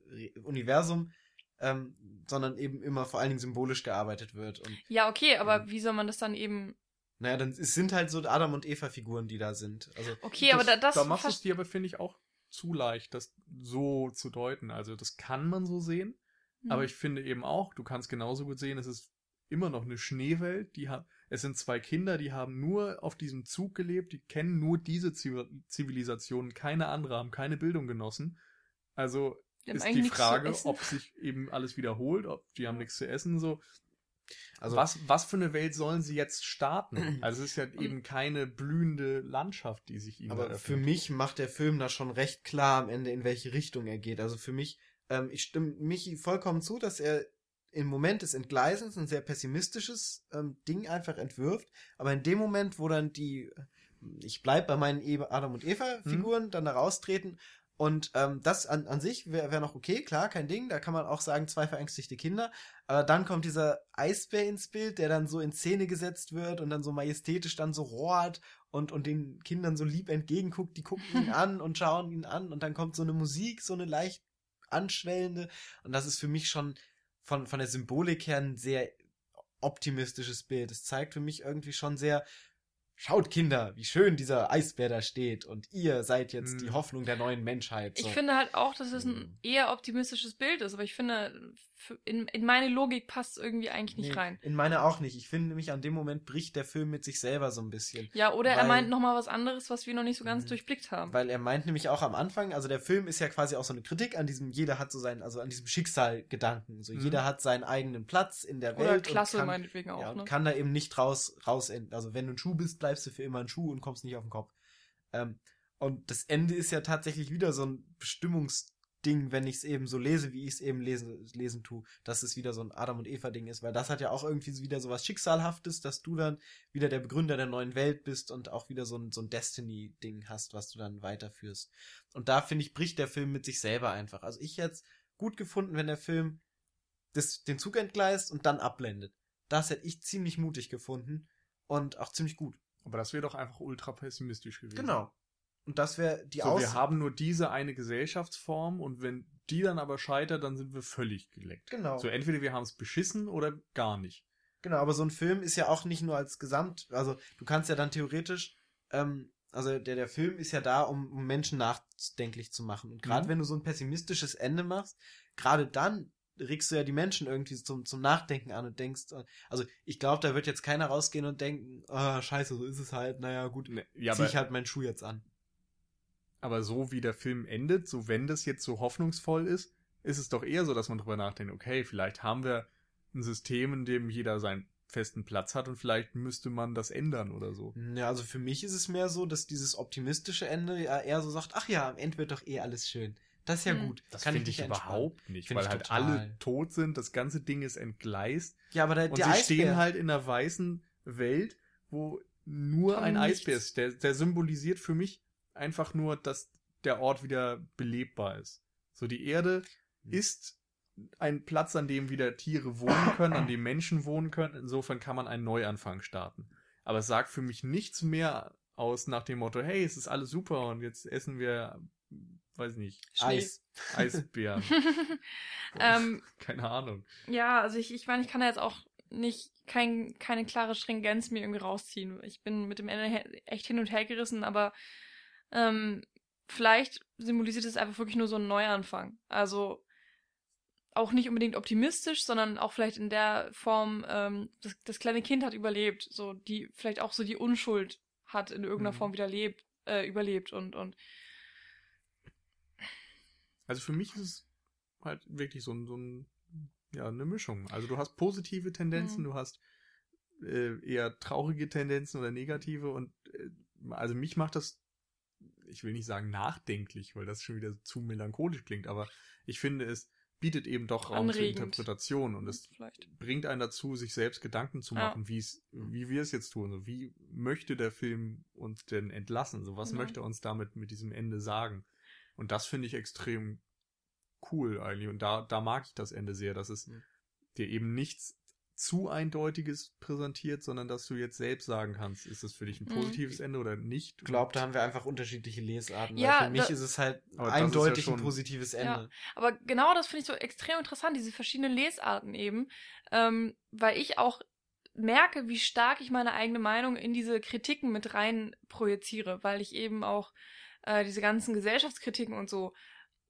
Universum, ähm, sondern eben immer vor allen Dingen symbolisch gearbeitet wird. Und, ja, okay, aber ähm, wie soll man das dann eben. Naja, dann es sind halt so Adam und Eva-Figuren, die da sind. Also, okay, das, aber da, das. Da machst du es dir aber, finde ich, auch zu leicht, das so zu deuten. Also das kann man so sehen, mhm. aber ich finde eben auch, du kannst genauso gut sehen, es ist immer noch eine Schneewelt, die hat, es sind zwei Kinder, die haben nur auf diesem Zug gelebt, die kennen nur diese Zivilisation, keine andere, haben keine Bildung genossen. Also ist die Frage, ob sich eben alles wiederholt, ob die haben nichts zu essen, so. Also was, was für eine Welt sollen sie jetzt starten? Also es ist ja eben keine blühende Landschaft, die sich ihnen Aber für mich macht der Film da schon recht klar am Ende, in welche Richtung er geht. Also für mich, ähm, ich stimme Michi vollkommen zu, dass er im Moment des Entgleisens ein sehr pessimistisches ähm, Ding einfach entwirft. Aber in dem Moment, wo dann die, ich bleib bei meinen Adam und Eva Figuren mhm. dann da raustreten und ähm, das an, an sich wäre wär noch okay, klar, kein Ding. Da kann man auch sagen, zwei verängstigte Kinder. Aber dann kommt dieser Eisbär ins Bild, der dann so in Szene gesetzt wird und dann so majestätisch dann so rohrt und, und den Kindern so lieb entgegenguckt. Die gucken ihn an und schauen ihn an. Und dann kommt so eine Musik, so eine leicht anschwellende. Und das ist für mich schon von, von der Symbolik her ein sehr optimistisches Bild. Es zeigt für mich irgendwie schon sehr, schaut Kinder, wie schön dieser Eisbär da steht und ihr seid jetzt mhm. die Hoffnung der neuen Menschheit. So. Ich finde halt auch, dass es ein mhm. eher optimistisches Bild ist, aber ich finde, in, in meine Logik passt es irgendwie eigentlich nicht nee, rein. In meine auch nicht. Ich finde nämlich an dem Moment bricht der Film mit sich selber so ein bisschen. Ja, oder weil, er meint nochmal was anderes, was wir noch nicht so ganz mh. durchblickt haben. Weil er meint nämlich auch am Anfang, also der Film ist ja quasi auch so eine Kritik an diesem, jeder hat so seinen, also an diesem Schicksalgedanken. So, mhm. jeder hat seinen eigenen Platz in der oder Welt. Klasse kann, meinetwegen auch. Ja, und ne? kann da eben nicht raus, raus enden. Also wenn du ein Schuh bist, bleibst du für immer ein Schuh und kommst nicht auf den Kopf. Ähm, und das Ende ist ja tatsächlich wieder so ein Bestimmungs- Ding, wenn ich es eben so lese, wie ich es eben lesen, lesen tue, dass es wieder so ein Adam und Eva Ding ist, weil das hat ja auch irgendwie wieder so was Schicksalhaftes, dass du dann wieder der Begründer der neuen Welt bist und auch wieder so ein, so ein Destiny-Ding hast, was du dann weiterführst. Und da finde ich, bricht der Film mit sich selber einfach. Also ich hätte gut gefunden, wenn der Film das, den Zug entgleist und dann abblendet. Das hätte ich ziemlich mutig gefunden und auch ziemlich gut. Aber das wäre doch einfach ultra pessimistisch gewesen. Genau. Und das wäre die so, Aus Wir haben nur diese eine Gesellschaftsform und wenn die dann aber scheitert, dann sind wir völlig geleckt. Genau. So entweder wir haben es beschissen oder gar nicht. Genau, aber so ein Film ist ja auch nicht nur als Gesamt, also du kannst ja dann theoretisch, ähm, also der, der Film ist ja da, um, um Menschen nachdenklich zu machen. Und gerade mhm. wenn du so ein pessimistisches Ende machst, gerade dann regst du ja die Menschen irgendwie zum, zum Nachdenken an und denkst, also ich glaube, da wird jetzt keiner rausgehen und denken, oh, scheiße, so ist es halt, naja, gut, nee, ja, zieh ich halt meinen Schuh jetzt an. Aber so wie der Film endet, so wenn das jetzt so hoffnungsvoll ist, ist es doch eher so, dass man drüber nachdenkt, okay, vielleicht haben wir ein System, in dem jeder seinen festen Platz hat und vielleicht müsste man das ändern oder so. Ja, also für mich ist es mehr so, dass dieses optimistische Ende ja eher so sagt, ach ja, am Ende wird doch eh alles schön. Das ist ja hm. gut. Das finde ich, ich überhaupt nicht, find weil halt total. alle tot sind, das ganze Ding ist entgleist. Ja, aber der, und der sie Eisbär. stehen halt in einer weißen Welt, wo nur Von ein nichts. Eisbär ist. Der, der symbolisiert für mich einfach nur, dass der Ort wieder belebbar ist. So die Erde hm. ist ein Platz, an dem wieder Tiere wohnen können, an dem Menschen wohnen können. Insofern kann man einen Neuanfang starten. Aber es sagt für mich nichts mehr aus nach dem Motto, hey, es ist alles super und jetzt essen wir, weiß nicht, Eis. Eisbären. ähm, Keine Ahnung. Ja, also ich, ich meine, ich kann da jetzt auch nicht kein, keine klare Stringenz mir irgendwie rausziehen. Ich bin mit dem Ende echt hin und her gerissen, aber ähm, vielleicht symbolisiert es einfach wirklich nur so einen Neuanfang. Also auch nicht unbedingt optimistisch, sondern auch vielleicht in der Form, ähm, das, das kleine Kind hat überlebt, so die vielleicht auch so die Unschuld hat in irgendeiner mhm. Form wieder lebt, äh, überlebt und und also für mich ist es halt wirklich so ein, so ein ja eine Mischung. Also du hast positive Tendenzen, mhm. du hast äh, eher traurige Tendenzen oder negative und äh, also mich macht das ich will nicht sagen nachdenklich, weil das schon wieder zu melancholisch klingt, aber ich finde, es bietet eben doch Raum Anregend. zur Interpretation und es Vielleicht. bringt einen dazu, sich selbst Gedanken zu machen, ja. wie es, wie wir es jetzt tun. So, wie möchte der Film uns denn entlassen? So, was ja. möchte er uns damit mit diesem Ende sagen? Und das finde ich extrem cool eigentlich. Und da, da mag ich das Ende sehr, dass es mhm. dir eben nichts zu eindeutiges präsentiert, sondern dass du jetzt selbst sagen kannst, ist das für dich ein mhm. positives mhm. Ende oder nicht? Ich glaube, da haben wir einfach unterschiedliche Lesarten. Ja, für mich ist es halt eindeutig ja ein positives Ende. Ja, aber genau das finde ich so extrem interessant, diese verschiedenen Lesarten eben, ähm, weil ich auch merke, wie stark ich meine eigene Meinung in diese Kritiken mit rein projiziere, weil ich eben auch äh, diese ganzen Gesellschaftskritiken und so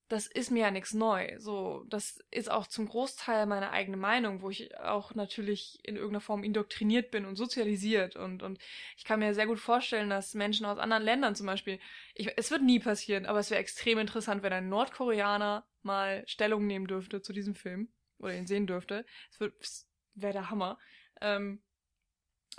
das ist mir ja nichts neu. So, das ist auch zum Großteil meine eigene Meinung, wo ich auch natürlich in irgendeiner Form indoktriniert bin und sozialisiert und und ich kann mir sehr gut vorstellen, dass Menschen aus anderen Ländern zum Beispiel, ich, es wird nie passieren, aber es wäre extrem interessant, wenn ein Nordkoreaner mal Stellung nehmen dürfte zu diesem Film oder ihn sehen dürfte. Es wäre der Hammer. Ähm,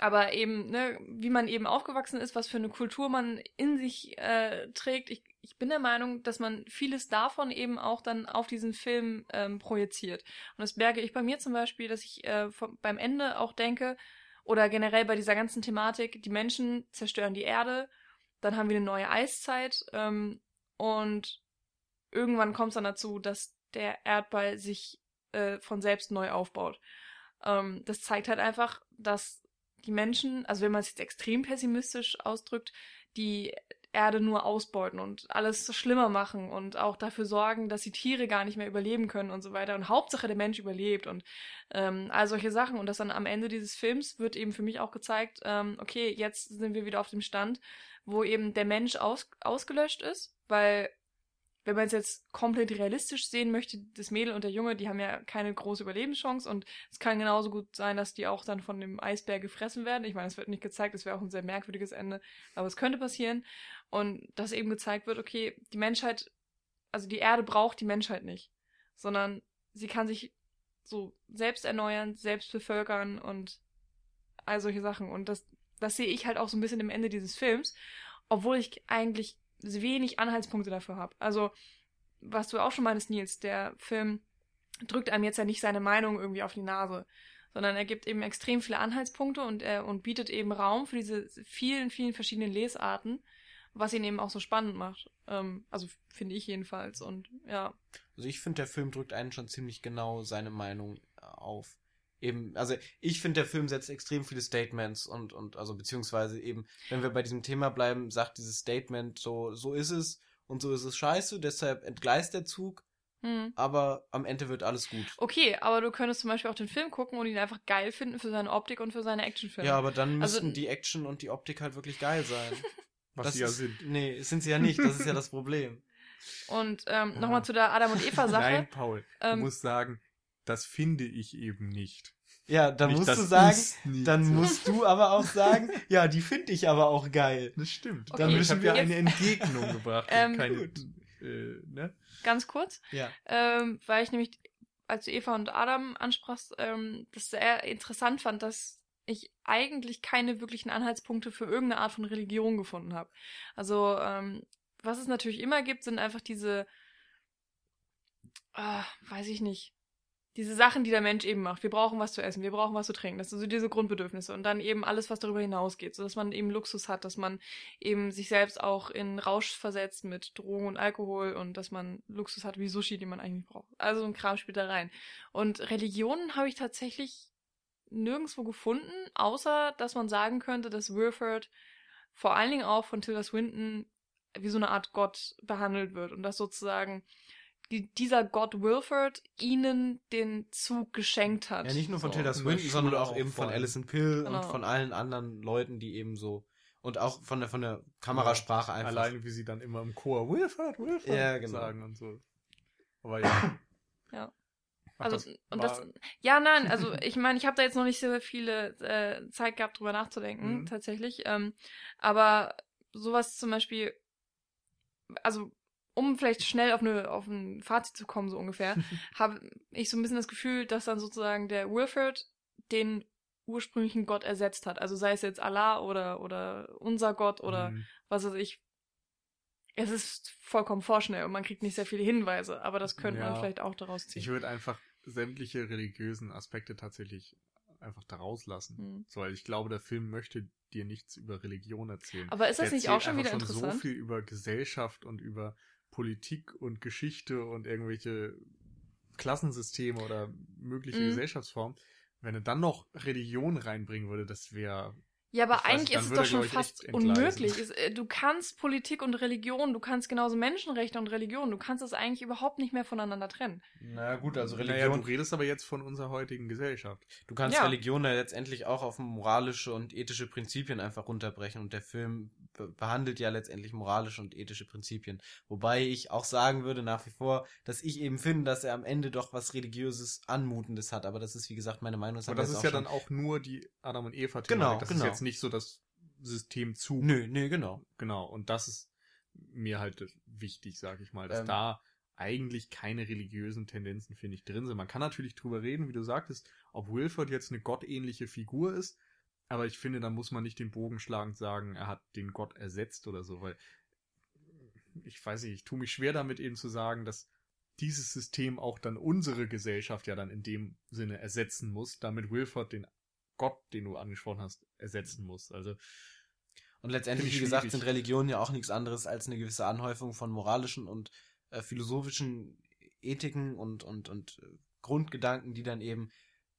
aber eben, ne, wie man eben aufgewachsen ist, was für eine Kultur man in sich äh, trägt. Ich, ich bin der Meinung, dass man vieles davon eben auch dann auf diesen Film ähm, projiziert. Und das merke ich bei mir zum Beispiel, dass ich äh, vom, beim Ende auch denke, oder generell bei dieser ganzen Thematik, die Menschen zerstören die Erde, dann haben wir eine neue Eiszeit ähm, und irgendwann kommt es dann dazu, dass der Erdball sich äh, von selbst neu aufbaut. Ähm, das zeigt halt einfach, dass die Menschen, also wenn man es jetzt extrem pessimistisch ausdrückt, die Erde nur ausbeuten und alles schlimmer machen und auch dafür sorgen, dass die Tiere gar nicht mehr überleben können und so weiter. Und Hauptsache der Mensch überlebt und ähm, all solche Sachen. Und das dann am Ende dieses Films wird eben für mich auch gezeigt, ähm, okay, jetzt sind wir wieder auf dem Stand, wo eben der Mensch aus, ausgelöscht ist, weil wenn man es jetzt komplett realistisch sehen möchte, das Mädel und der Junge, die haben ja keine große Überlebenschance und es kann genauso gut sein, dass die auch dann von dem Eisbär gefressen werden. Ich meine, es wird nicht gezeigt, das wäre auch ein sehr merkwürdiges Ende, aber es könnte passieren. Und dass eben gezeigt wird, okay, die Menschheit, also die Erde braucht die Menschheit nicht, sondern sie kann sich so selbst erneuern, selbst bevölkern und all solche Sachen. Und das, das sehe ich halt auch so ein bisschen im Ende dieses Films, obwohl ich eigentlich wenig Anhaltspunkte dafür habe. Also, was du auch schon meinst, Nils, der Film drückt einem jetzt ja nicht seine Meinung irgendwie auf die Nase, sondern er gibt eben extrem viele Anhaltspunkte und er und bietet eben Raum für diese vielen, vielen verschiedenen Lesarten, was ihn eben auch so spannend macht. Ähm, also finde ich jedenfalls. Und ja. Also ich finde, der Film drückt einen schon ziemlich genau seine Meinung auf eben, also ich finde, der Film setzt extrem viele Statements und, und, also beziehungsweise eben, wenn wir bei diesem Thema bleiben, sagt dieses Statement so, so ist es und so ist es scheiße, deshalb entgleist der Zug, hm. aber am Ende wird alles gut. Okay, aber du könntest zum Beispiel auch den Film gucken und ihn einfach geil finden für seine Optik und für seine Actionfilme. Ja, aber dann müssten also, die Action und die Optik halt wirklich geil sein. Was das sie ja sind. Nee, sind sie ja nicht, das ist ja das Problem. Und ähm, ja. nochmal zu der Adam und Eva Sache. Nein, Paul, ähm, du musst sagen, das finde ich eben nicht. Ja, dann nicht, musst du sagen, dann musst du aber auch sagen, ja, die finde ich aber auch geil. Das stimmt. Okay, dann habe ja eine Entgegnung gebracht. Ähm, keine, äh, ne? Ganz kurz. Ja. Ähm, weil ich nämlich, als du Eva und Adam ansprachst, ähm, das sehr interessant fand, dass ich eigentlich keine wirklichen Anhaltspunkte für irgendeine Art von Religion gefunden habe. Also, ähm, was es natürlich immer gibt, sind einfach diese, äh, weiß ich nicht, diese Sachen, die der Mensch eben macht. Wir brauchen was zu essen, wir brauchen was zu trinken. Das sind so diese Grundbedürfnisse. Und dann eben alles, was darüber hinausgeht, sodass man eben Luxus hat, dass man eben sich selbst auch in Rausch versetzt mit Drogen und Alkohol und dass man Luxus hat wie Sushi, den man eigentlich braucht. Also ein Kram spielt da rein. Und Religionen habe ich tatsächlich nirgendwo gefunden, außer dass man sagen könnte, dass Wilford vor allen Dingen auch von Tilda Swinton wie so eine Art Gott behandelt wird und dass sozusagen die, dieser Gott Wilford ihnen den Zug geschenkt hat. Ja, nicht nur von so, Tilda Swinton, sondern auch, auch eben von Alison Pill genau. und von allen anderen Leuten, die eben so und auch von der von der Kamerasprache einfach. Alleine wie sie dann immer im Chor Wilford, Wilford ja, genau. sagen und so. Aber ja. ja. also das und das ja nein also ich meine ich habe da jetzt noch nicht so viele äh, Zeit gehabt drüber nachzudenken mhm. tatsächlich ähm, aber sowas zum Beispiel also um vielleicht schnell auf, eine, auf ein Fazit zu kommen, so ungefähr, habe ich so ein bisschen das Gefühl, dass dann sozusagen der Wilford den ursprünglichen Gott ersetzt hat. Also sei es jetzt Allah oder, oder unser Gott oder mhm. was weiß ich. Es ist vollkommen vorschnell und man kriegt nicht sehr viele Hinweise, aber das könnte ja, man vielleicht auch daraus ziehen. Ich würde einfach sämtliche religiösen Aspekte tatsächlich einfach daraus lassen. Mhm. So, weil ich glaube, der Film möchte dir nichts über Religion erzählen. Aber ist das der nicht auch schon wieder schon interessant? so viel über Gesellschaft und über Politik und Geschichte und irgendwelche Klassensysteme oder mögliche mhm. Gesellschaftsformen, wenn er dann noch Religion reinbringen würde, das wäre ja, aber eigentlich nicht, ist es doch schon fast unmöglich. Äh, du kannst Politik und Religion, du kannst genauso Menschenrechte und Religion, du kannst das eigentlich überhaupt nicht mehr voneinander trennen. Na gut, also Religion. Naja, du redest aber jetzt von unserer heutigen Gesellschaft. Du kannst ja. Religion ja letztendlich auch auf moralische und ethische Prinzipien einfach runterbrechen und der Film behandelt ja letztendlich moralische und ethische Prinzipien. Wobei ich auch sagen würde nach wie vor, dass ich eben finde, dass er am Ende doch was religiöses, anmutendes hat. Aber das ist wie gesagt meine Meinung. Das aber das ist ja dann auch nur die Adam und Eva Thematik. Genau, das genau. Jetzt nicht so das System zu. Nö, nö, genau. Genau. Und das ist mir halt wichtig, sag ich mal, dass ähm, da eigentlich keine religiösen Tendenzen, finde ich, drin sind. Man kann natürlich drüber reden, wie du sagtest, ob Wilford jetzt eine gottähnliche Figur ist, aber ich finde, da muss man nicht den Bogen schlagend sagen, er hat den Gott ersetzt oder so, weil ich weiß nicht, ich tue mich schwer damit eben zu sagen, dass dieses System auch dann unsere Gesellschaft ja dann in dem Sinne ersetzen muss, damit Wilford den Gott, den du angesprochen hast, ersetzen muss. Also und letztendlich, wie gesagt, sind Religionen ja auch nichts anderes als eine gewisse Anhäufung von moralischen und äh, philosophischen Ethiken und und und äh, Grundgedanken, die dann eben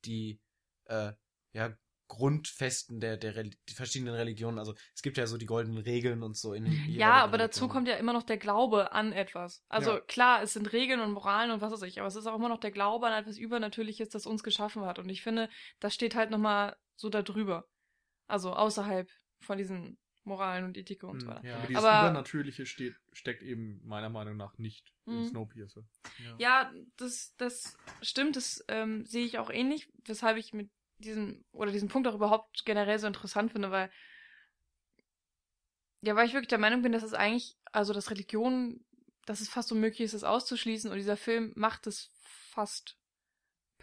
die äh, ja Grundfesten der, der Reli verschiedenen Religionen. Also es gibt ja so die goldenen Regeln und so in den Ja, aber dazu kommt ja immer noch der Glaube an etwas. Also ja. klar, es sind Regeln und Moralen und was weiß ich, aber es ist auch immer noch der Glaube an etwas Übernatürliches, das uns geschaffen hat. Und ich finde, das steht halt nochmal so da drüber. Also außerhalb von diesen Moralen und Ethik und so hm, weiter. Ja. Aber dieses aber, Übernatürliche steht, steckt eben meiner Meinung nach nicht in mhm. Snowpiercer. Ja. ja, das, das stimmt, das ähm, sehe ich auch ähnlich, weshalb ich mit diesen, oder diesen Punkt auch überhaupt generell so interessant finde, weil, ja, weil ich wirklich der Meinung bin, dass es eigentlich, also dass Religion, dass es fast unmöglich ist, das auszuschließen und dieser Film macht es fast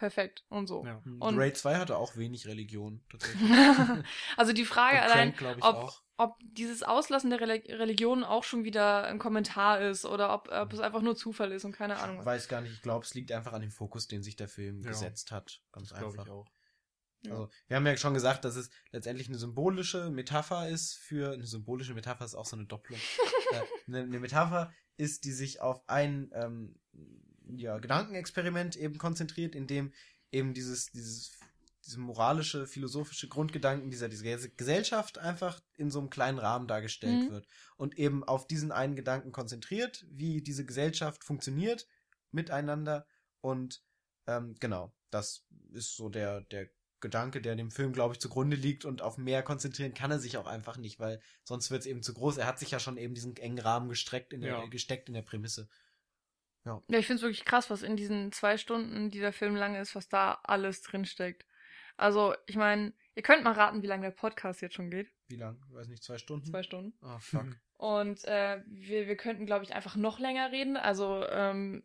perfekt und so. Ja. Und Raid 2 hatte auch wenig Religion, tatsächlich. also die Frage und allein, Crank, ob, ob dieses Auslassen der Religion auch schon wieder ein Kommentar ist oder ob, ob, es einfach nur Zufall ist und keine Ahnung. Ich weiß gar nicht, ich glaube, es liegt einfach an dem Fokus, den sich der Film ja. gesetzt hat. Ganz das einfach. Ich auch. Also, wir haben ja schon gesagt, dass es letztendlich eine symbolische Metapher ist für, eine symbolische Metapher ist auch so eine Doppelung. äh, eine, eine, Metapher ist, die sich auf ein ähm, ja, Gedankenexperiment eben konzentriert, in dem eben dieses, dieses, diese moralische, philosophische Grundgedanken dieser, dieser Gesellschaft einfach in so einem kleinen Rahmen dargestellt mhm. wird. Und eben auf diesen einen Gedanken konzentriert, wie diese Gesellschaft funktioniert miteinander. Und ähm, genau, das ist so der, der Gedanke, der dem Film, glaube ich, zugrunde liegt und auf mehr konzentrieren kann er sich auch einfach nicht, weil sonst wird es eben zu groß. Er hat sich ja schon eben diesen engen Rahmen gestreckt in der, ja. gesteckt in der Prämisse. Ja, ja ich finde es wirklich krass, was in diesen zwei Stunden, die der Film lang ist, was da alles drinsteckt. Also, ich meine, ihr könnt mal raten, wie lange der Podcast jetzt schon geht. Wie lang? Ich weiß nicht, zwei Stunden? Zwei Stunden. Ah, oh, fuck. Und äh, wir, wir könnten, glaube ich, einfach noch länger reden. Also, ähm,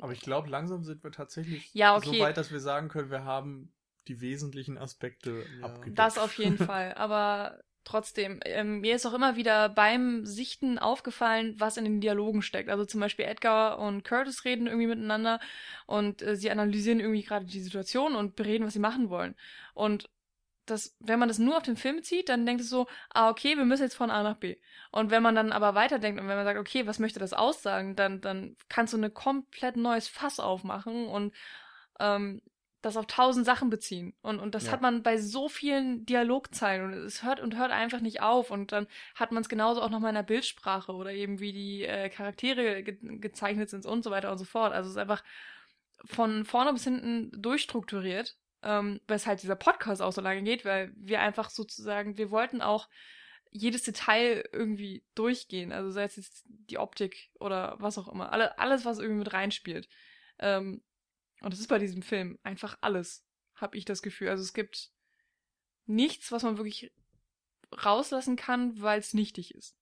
aber ich glaube, langsam sind wir tatsächlich ja, okay. so weit, dass wir sagen können, wir haben die wesentlichen Aspekte ja. abgedeckt. Das auf jeden Fall. Aber trotzdem, ähm, mir ist auch immer wieder beim Sichten aufgefallen, was in den Dialogen steckt. Also zum Beispiel Edgar und Curtis reden irgendwie miteinander und äh, sie analysieren irgendwie gerade die Situation und bereden, was sie machen wollen. Und das, wenn man das nur auf den Film zieht, dann denkt es so, ah, okay, wir müssen jetzt von A nach B. Und wenn man dann aber weiterdenkt und wenn man sagt, okay, was möchte das aussagen, dann, dann kannst du ein komplett neues Fass aufmachen und ähm, das auf tausend Sachen beziehen. Und, und das ja. hat man bei so vielen Dialogzeilen und es hört und hört einfach nicht auf. Und dann hat man es genauso auch nochmal in der Bildsprache oder eben wie die äh, Charaktere ge gezeichnet sind und so weiter und so fort. Also es ist einfach von vorne bis hinten durchstrukturiert, ähm, weshalb dieser Podcast auch so lange geht, weil wir einfach sozusagen, wir wollten auch jedes Detail irgendwie durchgehen. Also sei es jetzt die Optik oder was auch immer. Alle, alles, was irgendwie mit reinspielt. Ähm, und das ist bei diesem Film einfach alles, habe ich das Gefühl. Also es gibt nichts, was man wirklich rauslassen kann, weil es nichtig ist.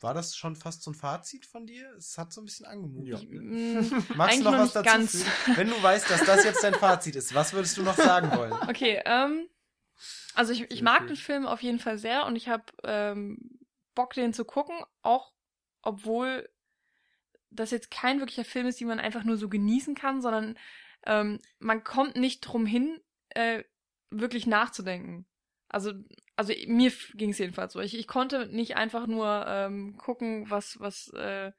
War das schon fast so ein Fazit von dir? Es hat so ein bisschen angemutet. Ja. Mm, Magst du noch, noch was dazu ganz. Wenn du weißt, dass das jetzt dein Fazit ist, was würdest du noch sagen wollen? Okay, ähm, also ich, ich mag den Film auf jeden Fall sehr und ich habe ähm, Bock, den zu gucken, auch obwohl das jetzt kein wirklicher Film ist, den man einfach nur so genießen kann, sondern ähm, man kommt nicht drum hin, äh, wirklich nachzudenken. Also, also mir ging es jedenfalls so. Ich, ich konnte nicht einfach nur ähm, gucken, was, was äh,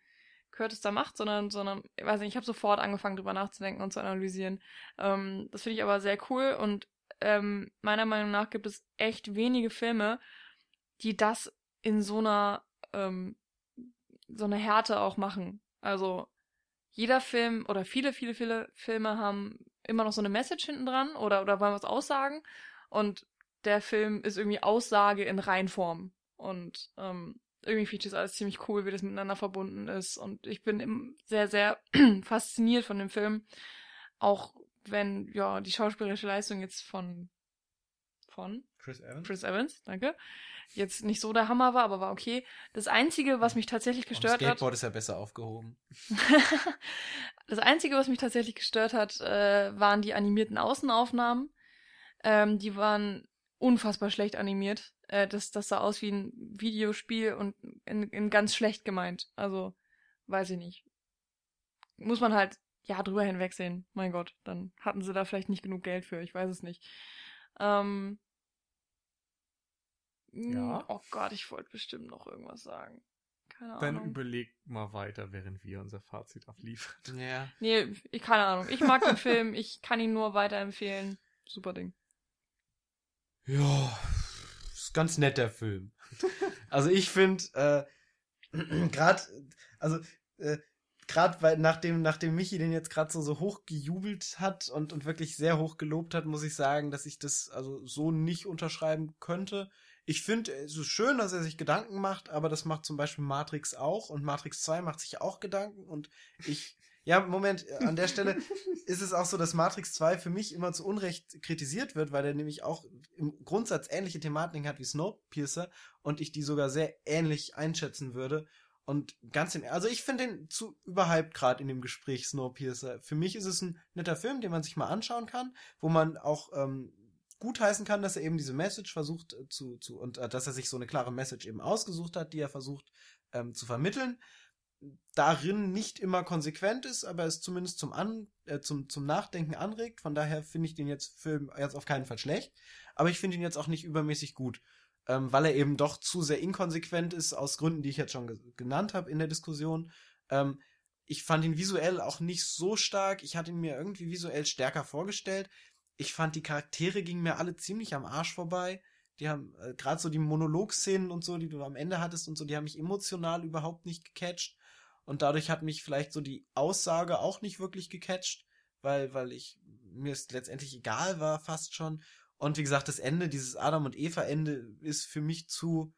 Curtis da macht, sondern, sondern, ich weiß nicht, ich habe sofort angefangen, drüber nachzudenken und zu analysieren. Ähm, das finde ich aber sehr cool und ähm, meiner Meinung nach gibt es echt wenige Filme, die das in so einer ähm, so eine Härte auch machen. Also jeder Film oder viele, viele, viele Filme haben immer noch so eine Message hinten dran oder, oder wollen was aussagen. Und der Film ist irgendwie Aussage in Reinform. Und ähm, irgendwie finde ich das alles ziemlich cool, wie das miteinander verbunden ist. Und ich bin sehr, sehr fasziniert von dem Film. Auch wenn, ja, die schauspielerische Leistung jetzt von von Chris Evans. Chris Evans, danke jetzt nicht so der Hammer war, aber war okay. Das Einzige, was mich tatsächlich gestört hat. Skateboard ist ja besser aufgehoben. das Einzige, was mich tatsächlich gestört hat, äh, waren die animierten Außenaufnahmen. Ähm, die waren unfassbar schlecht animiert. Äh, das, das sah aus wie ein Videospiel und in, in ganz schlecht gemeint. Also, weiß ich nicht. Muss man halt, ja, drüber hinwegsehen. Mein Gott, dann hatten sie da vielleicht nicht genug Geld für. Ich weiß es nicht. Ähm, ja. Oh Gott, ich wollte bestimmt noch irgendwas sagen. Keine Ahnung. Dann überleg mal weiter, während wir unser Fazit abliefern. Ja. Nee, ich, keine Ahnung. Ich mag den Film, ich kann ihn nur weiterempfehlen. super Ding. Ja, ist ganz nett der Film. also ich finde, äh, gerade, also äh, gerade weil nachdem nachdem Michi den jetzt gerade so so hoch gejubelt hat und und wirklich sehr hoch gelobt hat, muss ich sagen, dass ich das also so nicht unterschreiben könnte. Ich finde, es ist schön, dass er sich Gedanken macht, aber das macht zum Beispiel Matrix auch und Matrix 2 macht sich auch Gedanken und ich ja, Moment, an der Stelle ist es auch so, dass Matrix 2 für mich immer zu Unrecht kritisiert wird, weil der nämlich auch im Grundsatz ähnliche Thematiken hat wie Snowpiercer und ich die sogar sehr ähnlich einschätzen würde. Und ganz im, also ich finde den zu überhyped gerade in dem Gespräch Snowpiercer. Für mich ist es ein netter Film, den man sich mal anschauen kann, wo man auch ähm, gutheißen kann, dass er eben diese Message versucht äh, zu, zu und äh, dass er sich so eine klare Message eben ausgesucht hat, die er versucht ähm, zu vermitteln. Darin nicht immer konsequent ist, aber es zumindest zum, An, äh, zum, zum Nachdenken anregt. Von daher finde ich den jetzt Film jetzt auf keinen Fall schlecht. Aber ich finde ihn jetzt auch nicht übermäßig gut ähm, weil er eben doch zu sehr inkonsequent ist, aus Gründen, die ich jetzt schon ge genannt habe in der Diskussion. Ähm, ich fand ihn visuell auch nicht so stark. Ich hatte ihn mir irgendwie visuell stärker vorgestellt. Ich fand, die Charaktere gingen mir alle ziemlich am Arsch vorbei. Die haben äh, gerade so die Monologszenen und so, die du am Ende hattest und so, die haben mich emotional überhaupt nicht gecatcht. Und dadurch hat mich vielleicht so die Aussage auch nicht wirklich gecatcht, weil, weil ich mir es letztendlich egal war, fast schon. Und wie gesagt, das Ende, dieses Adam und Eva Ende, ist für mich zu,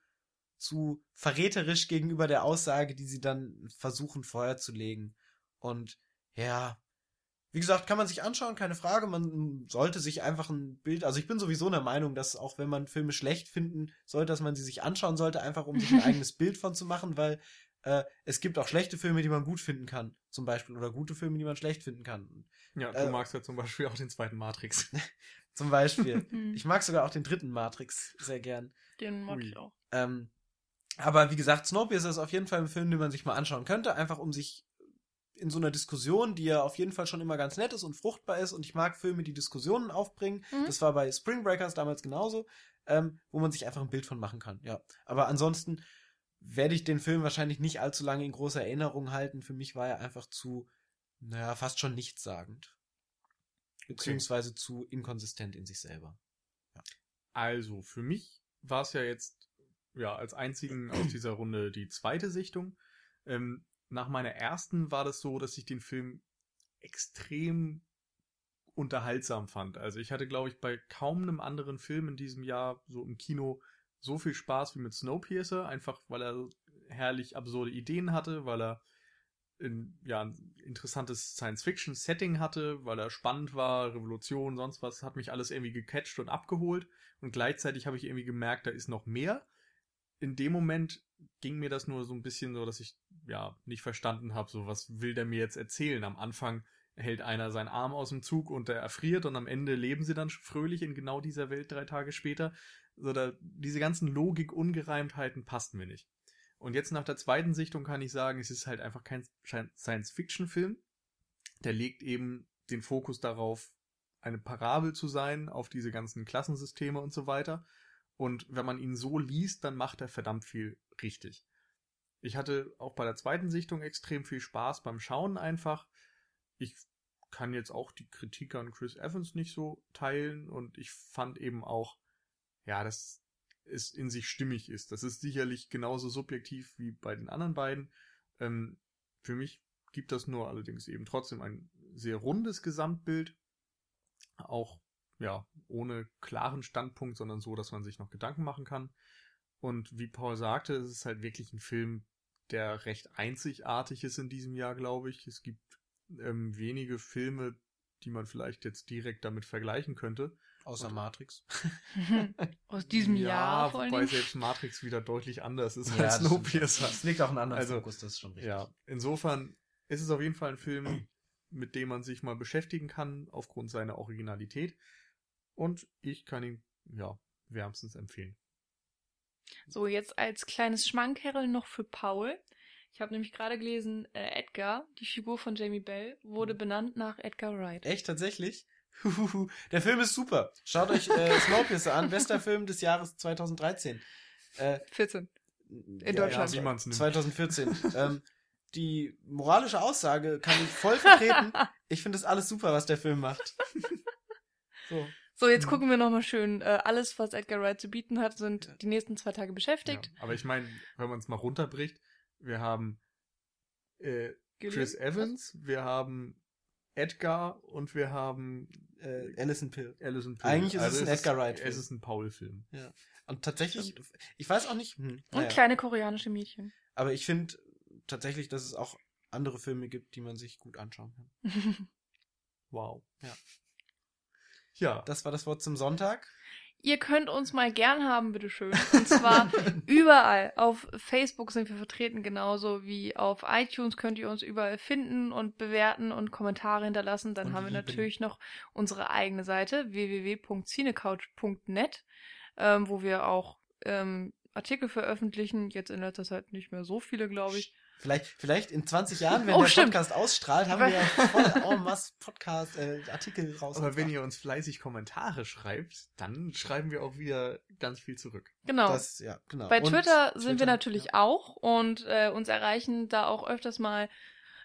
zu verräterisch gegenüber der Aussage, die sie dann versuchen vorher zu legen. Und ja, wie gesagt, kann man sich anschauen, keine Frage. Man sollte sich einfach ein Bild, also ich bin sowieso der Meinung, dass auch wenn man Filme schlecht finden sollte, dass man sie sich anschauen sollte, einfach um sich ein eigenes Bild von zu machen, weil äh, es gibt auch schlechte Filme, die man gut finden kann, zum Beispiel, oder gute Filme, die man schlecht finden kann. Ja, du äh, magst ja zum Beispiel auch den zweiten Matrix. Zum Beispiel. Hm. ich mag sogar auch den dritten Matrix sehr gern. Den mag Ui. ich auch. Ähm, aber wie gesagt, Snowpiercer ist auf jeden Fall ein Film, den man sich mal anschauen könnte, einfach um sich in so einer Diskussion, die ja auf jeden Fall schon immer ganz nett ist und fruchtbar ist und ich mag Filme, die Diskussionen aufbringen. Mhm. Das war bei Spring Breakers damals genauso, ähm, wo man sich einfach ein Bild von machen kann. Ja, aber ansonsten werde ich den Film wahrscheinlich nicht allzu lange in großer Erinnerung halten. Für mich war er einfach zu, naja, fast schon nichtssagend beziehungsweise okay. zu inkonsistent in sich selber. Ja. Also, für mich war es ja jetzt ja als einzigen aus dieser Runde die zweite Sichtung. Ähm, nach meiner ersten war das so, dass ich den Film extrem unterhaltsam fand. Also ich hatte, glaube ich, bei kaum einem anderen Film in diesem Jahr so im Kino so viel Spaß wie mit Snowpiercer, einfach weil er herrlich absurde Ideen hatte, weil er in, ja, ein interessantes Science-Fiction-Setting hatte, weil er spannend war, Revolution, sonst was, hat mich alles irgendwie gecatcht und abgeholt. Und gleichzeitig habe ich irgendwie gemerkt, da ist noch mehr. In dem Moment ging mir das nur so ein bisschen so, dass ich ja nicht verstanden habe, so was will der mir jetzt erzählen. Am Anfang hält einer seinen Arm aus dem Zug und der erfriert und am Ende leben sie dann fröhlich in genau dieser Welt drei Tage später. So, da, diese ganzen Logik-Ungereimtheiten passten mir nicht. Und jetzt nach der zweiten Sichtung kann ich sagen, es ist halt einfach kein Science-Fiction-Film. Der legt eben den Fokus darauf, eine Parabel zu sein auf diese ganzen Klassensysteme und so weiter. Und wenn man ihn so liest, dann macht er verdammt viel richtig. Ich hatte auch bei der zweiten Sichtung extrem viel Spaß beim Schauen einfach. Ich kann jetzt auch die Kritik an Chris Evans nicht so teilen und ich fand eben auch, ja, das es in sich stimmig ist. Das ist sicherlich genauso subjektiv wie bei den anderen beiden. Ähm, für mich gibt das nur allerdings eben trotzdem ein sehr rundes Gesamtbild. Auch, ja, ohne klaren Standpunkt, sondern so, dass man sich noch Gedanken machen kann. Und wie Paul sagte, es ist halt wirklich ein Film, der recht einzigartig ist in diesem Jahr, glaube ich. Es gibt ähm, wenige Filme, die man vielleicht jetzt direkt damit vergleichen könnte. Außer und, Matrix. Aus diesem ja, Jahr. Vor wobei selbst Matrix wieder deutlich anders ist ja, als Snowpiercer. Das liegt auch in anderen also, Fokus, das ist schon richtig. Ja, insofern ist es auf jeden Fall ein Film, mit dem man sich mal beschäftigen kann, aufgrund seiner Originalität. Und ich kann ihn, ja, wärmstens empfehlen. So, jetzt als kleines Schmankerl noch für Paul. Ich habe nämlich gerade gelesen, äh, Edgar, die Figur von Jamie Bell, wurde mhm. benannt nach Edgar Wright. Echt, tatsächlich? Der Film ist super. Schaut euch äh, Snowpiercer an. Bester Film des Jahres 2013. Äh, 14. In ja, Deutschland. Ja, 2014. ähm, die moralische Aussage kann ich voll vertreten. Ich finde das alles super, was der Film macht. so. So, jetzt mhm. gucken wir nochmal schön. Äh, alles, was Edgar Wright zu bieten hat, sind ja. die nächsten zwei Tage beschäftigt. Ja, aber ich meine, wenn man es mal runterbricht, wir haben äh, Chris Evans, wir haben Edgar und wir haben äh, Alison Pill. Alison Pill. Eigentlich ist also es ein Edgar Wright. Es ist ein Paul-Film. Ja. Und tatsächlich, ich weiß auch nicht. Hm, und kleine koreanische Mädchen. Aber ich finde tatsächlich, dass es auch andere Filme gibt, die man sich gut anschauen kann. wow. Ja. Ja. Das war das Wort zum Sonntag. Ihr könnt uns mal gern haben, bitteschön. Und zwar überall. Auf Facebook sind wir vertreten, genauso wie auf iTunes könnt ihr uns überall finden und bewerten und Kommentare hinterlassen. Dann und haben wir natürlich noch unsere eigene Seite www.cinecouch.net, ähm, wo wir auch ähm, Artikel veröffentlichen. Jetzt in letzter Zeit nicht mehr so viele, glaube ich. Vielleicht, vielleicht in 20 Jahren, wenn oh, der stimmt. Podcast ausstrahlt, haben wir ja voll en masse Podcast, äh, Artikel raus. Aber wenn ihr uns fleißig Kommentare schreibt, dann schreiben wir auch wieder ganz viel zurück. Genau. Das, ja, genau. Bei Twitter sind Twitter, wir natürlich ja. auch und äh, uns erreichen da auch öfters mal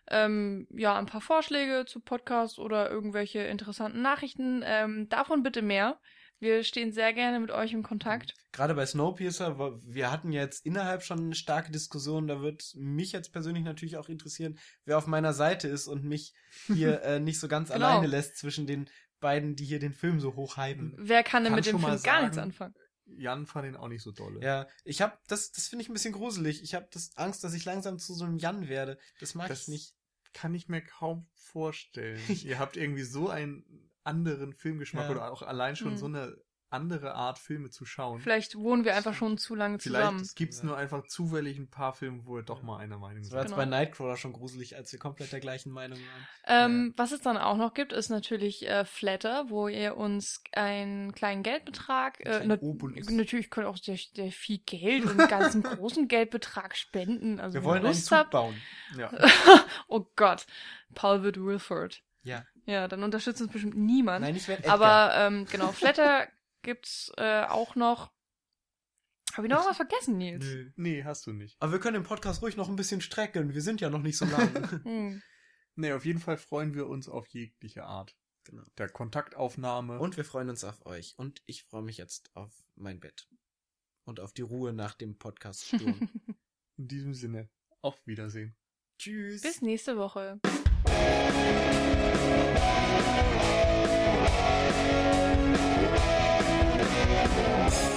ähm, ja ein paar Vorschläge zu Podcasts oder irgendwelche interessanten Nachrichten. Ähm, davon bitte mehr. Wir stehen sehr gerne mit euch in Kontakt. Gerade bei Snowpiercer, wir hatten jetzt innerhalb schon eine starke Diskussion. Da wird mich jetzt persönlich natürlich auch interessieren, wer auf meiner Seite ist und mich hier äh, nicht so ganz genau. alleine lässt zwischen den beiden, die hier den Film so hochhypen. Wer kann denn kann mit dem Film gar nichts anfangen? Jan fand ihn auch nicht so dolle. Ja, ich hab das, das finde ich ein bisschen gruselig. Ich habe das Angst, dass ich langsam zu so einem Jan werde. Das mag das ich nicht. Kann ich mir kaum vorstellen. Ihr habt irgendwie so ein anderen Filmgeschmack ja. oder auch allein schon hm. so eine andere Art Filme zu schauen. Vielleicht wohnen wir einfach schon zu lange zusammen. Vielleicht gibt es ja. nur einfach zufällig ein paar Filme, wo wir doch mal einer Meinung sind. Das war jetzt genau. bei Nightcrawler schon gruselig, als wir komplett der gleichen Meinung waren. Ähm, ja. Was es dann auch noch gibt, ist natürlich äh, Flatter, wo ihr uns einen kleinen Geldbetrag, äh, nat natürlich könnt ihr auch sehr, sehr, viel Geld und einen ganzen großen Geldbetrag spenden. Also wir wollen einen Zug bauen. Ja. oh Gott, Paul wird Wilford. Ja. Ja, dann unterstützt uns bestimmt niemand. Nein, ich werde Aber ähm, genau, Flatter gibt's äh, auch noch. Habe ich noch was vergessen, Nils? Nö. Nee, hast du nicht. Aber wir können den Podcast ruhig noch ein bisschen strecken. Wir sind ja noch nicht so lang. hm. Nee, auf jeden Fall freuen wir uns auf jegliche Art. Genau. Der Kontaktaufnahme. Und wir freuen uns auf euch. Und ich freue mich jetzt auf mein Bett. Und auf die Ruhe nach dem Podcast-Sturm. In diesem Sinne, auf Wiedersehen. Tschüss. Bis nächste Woche. Thank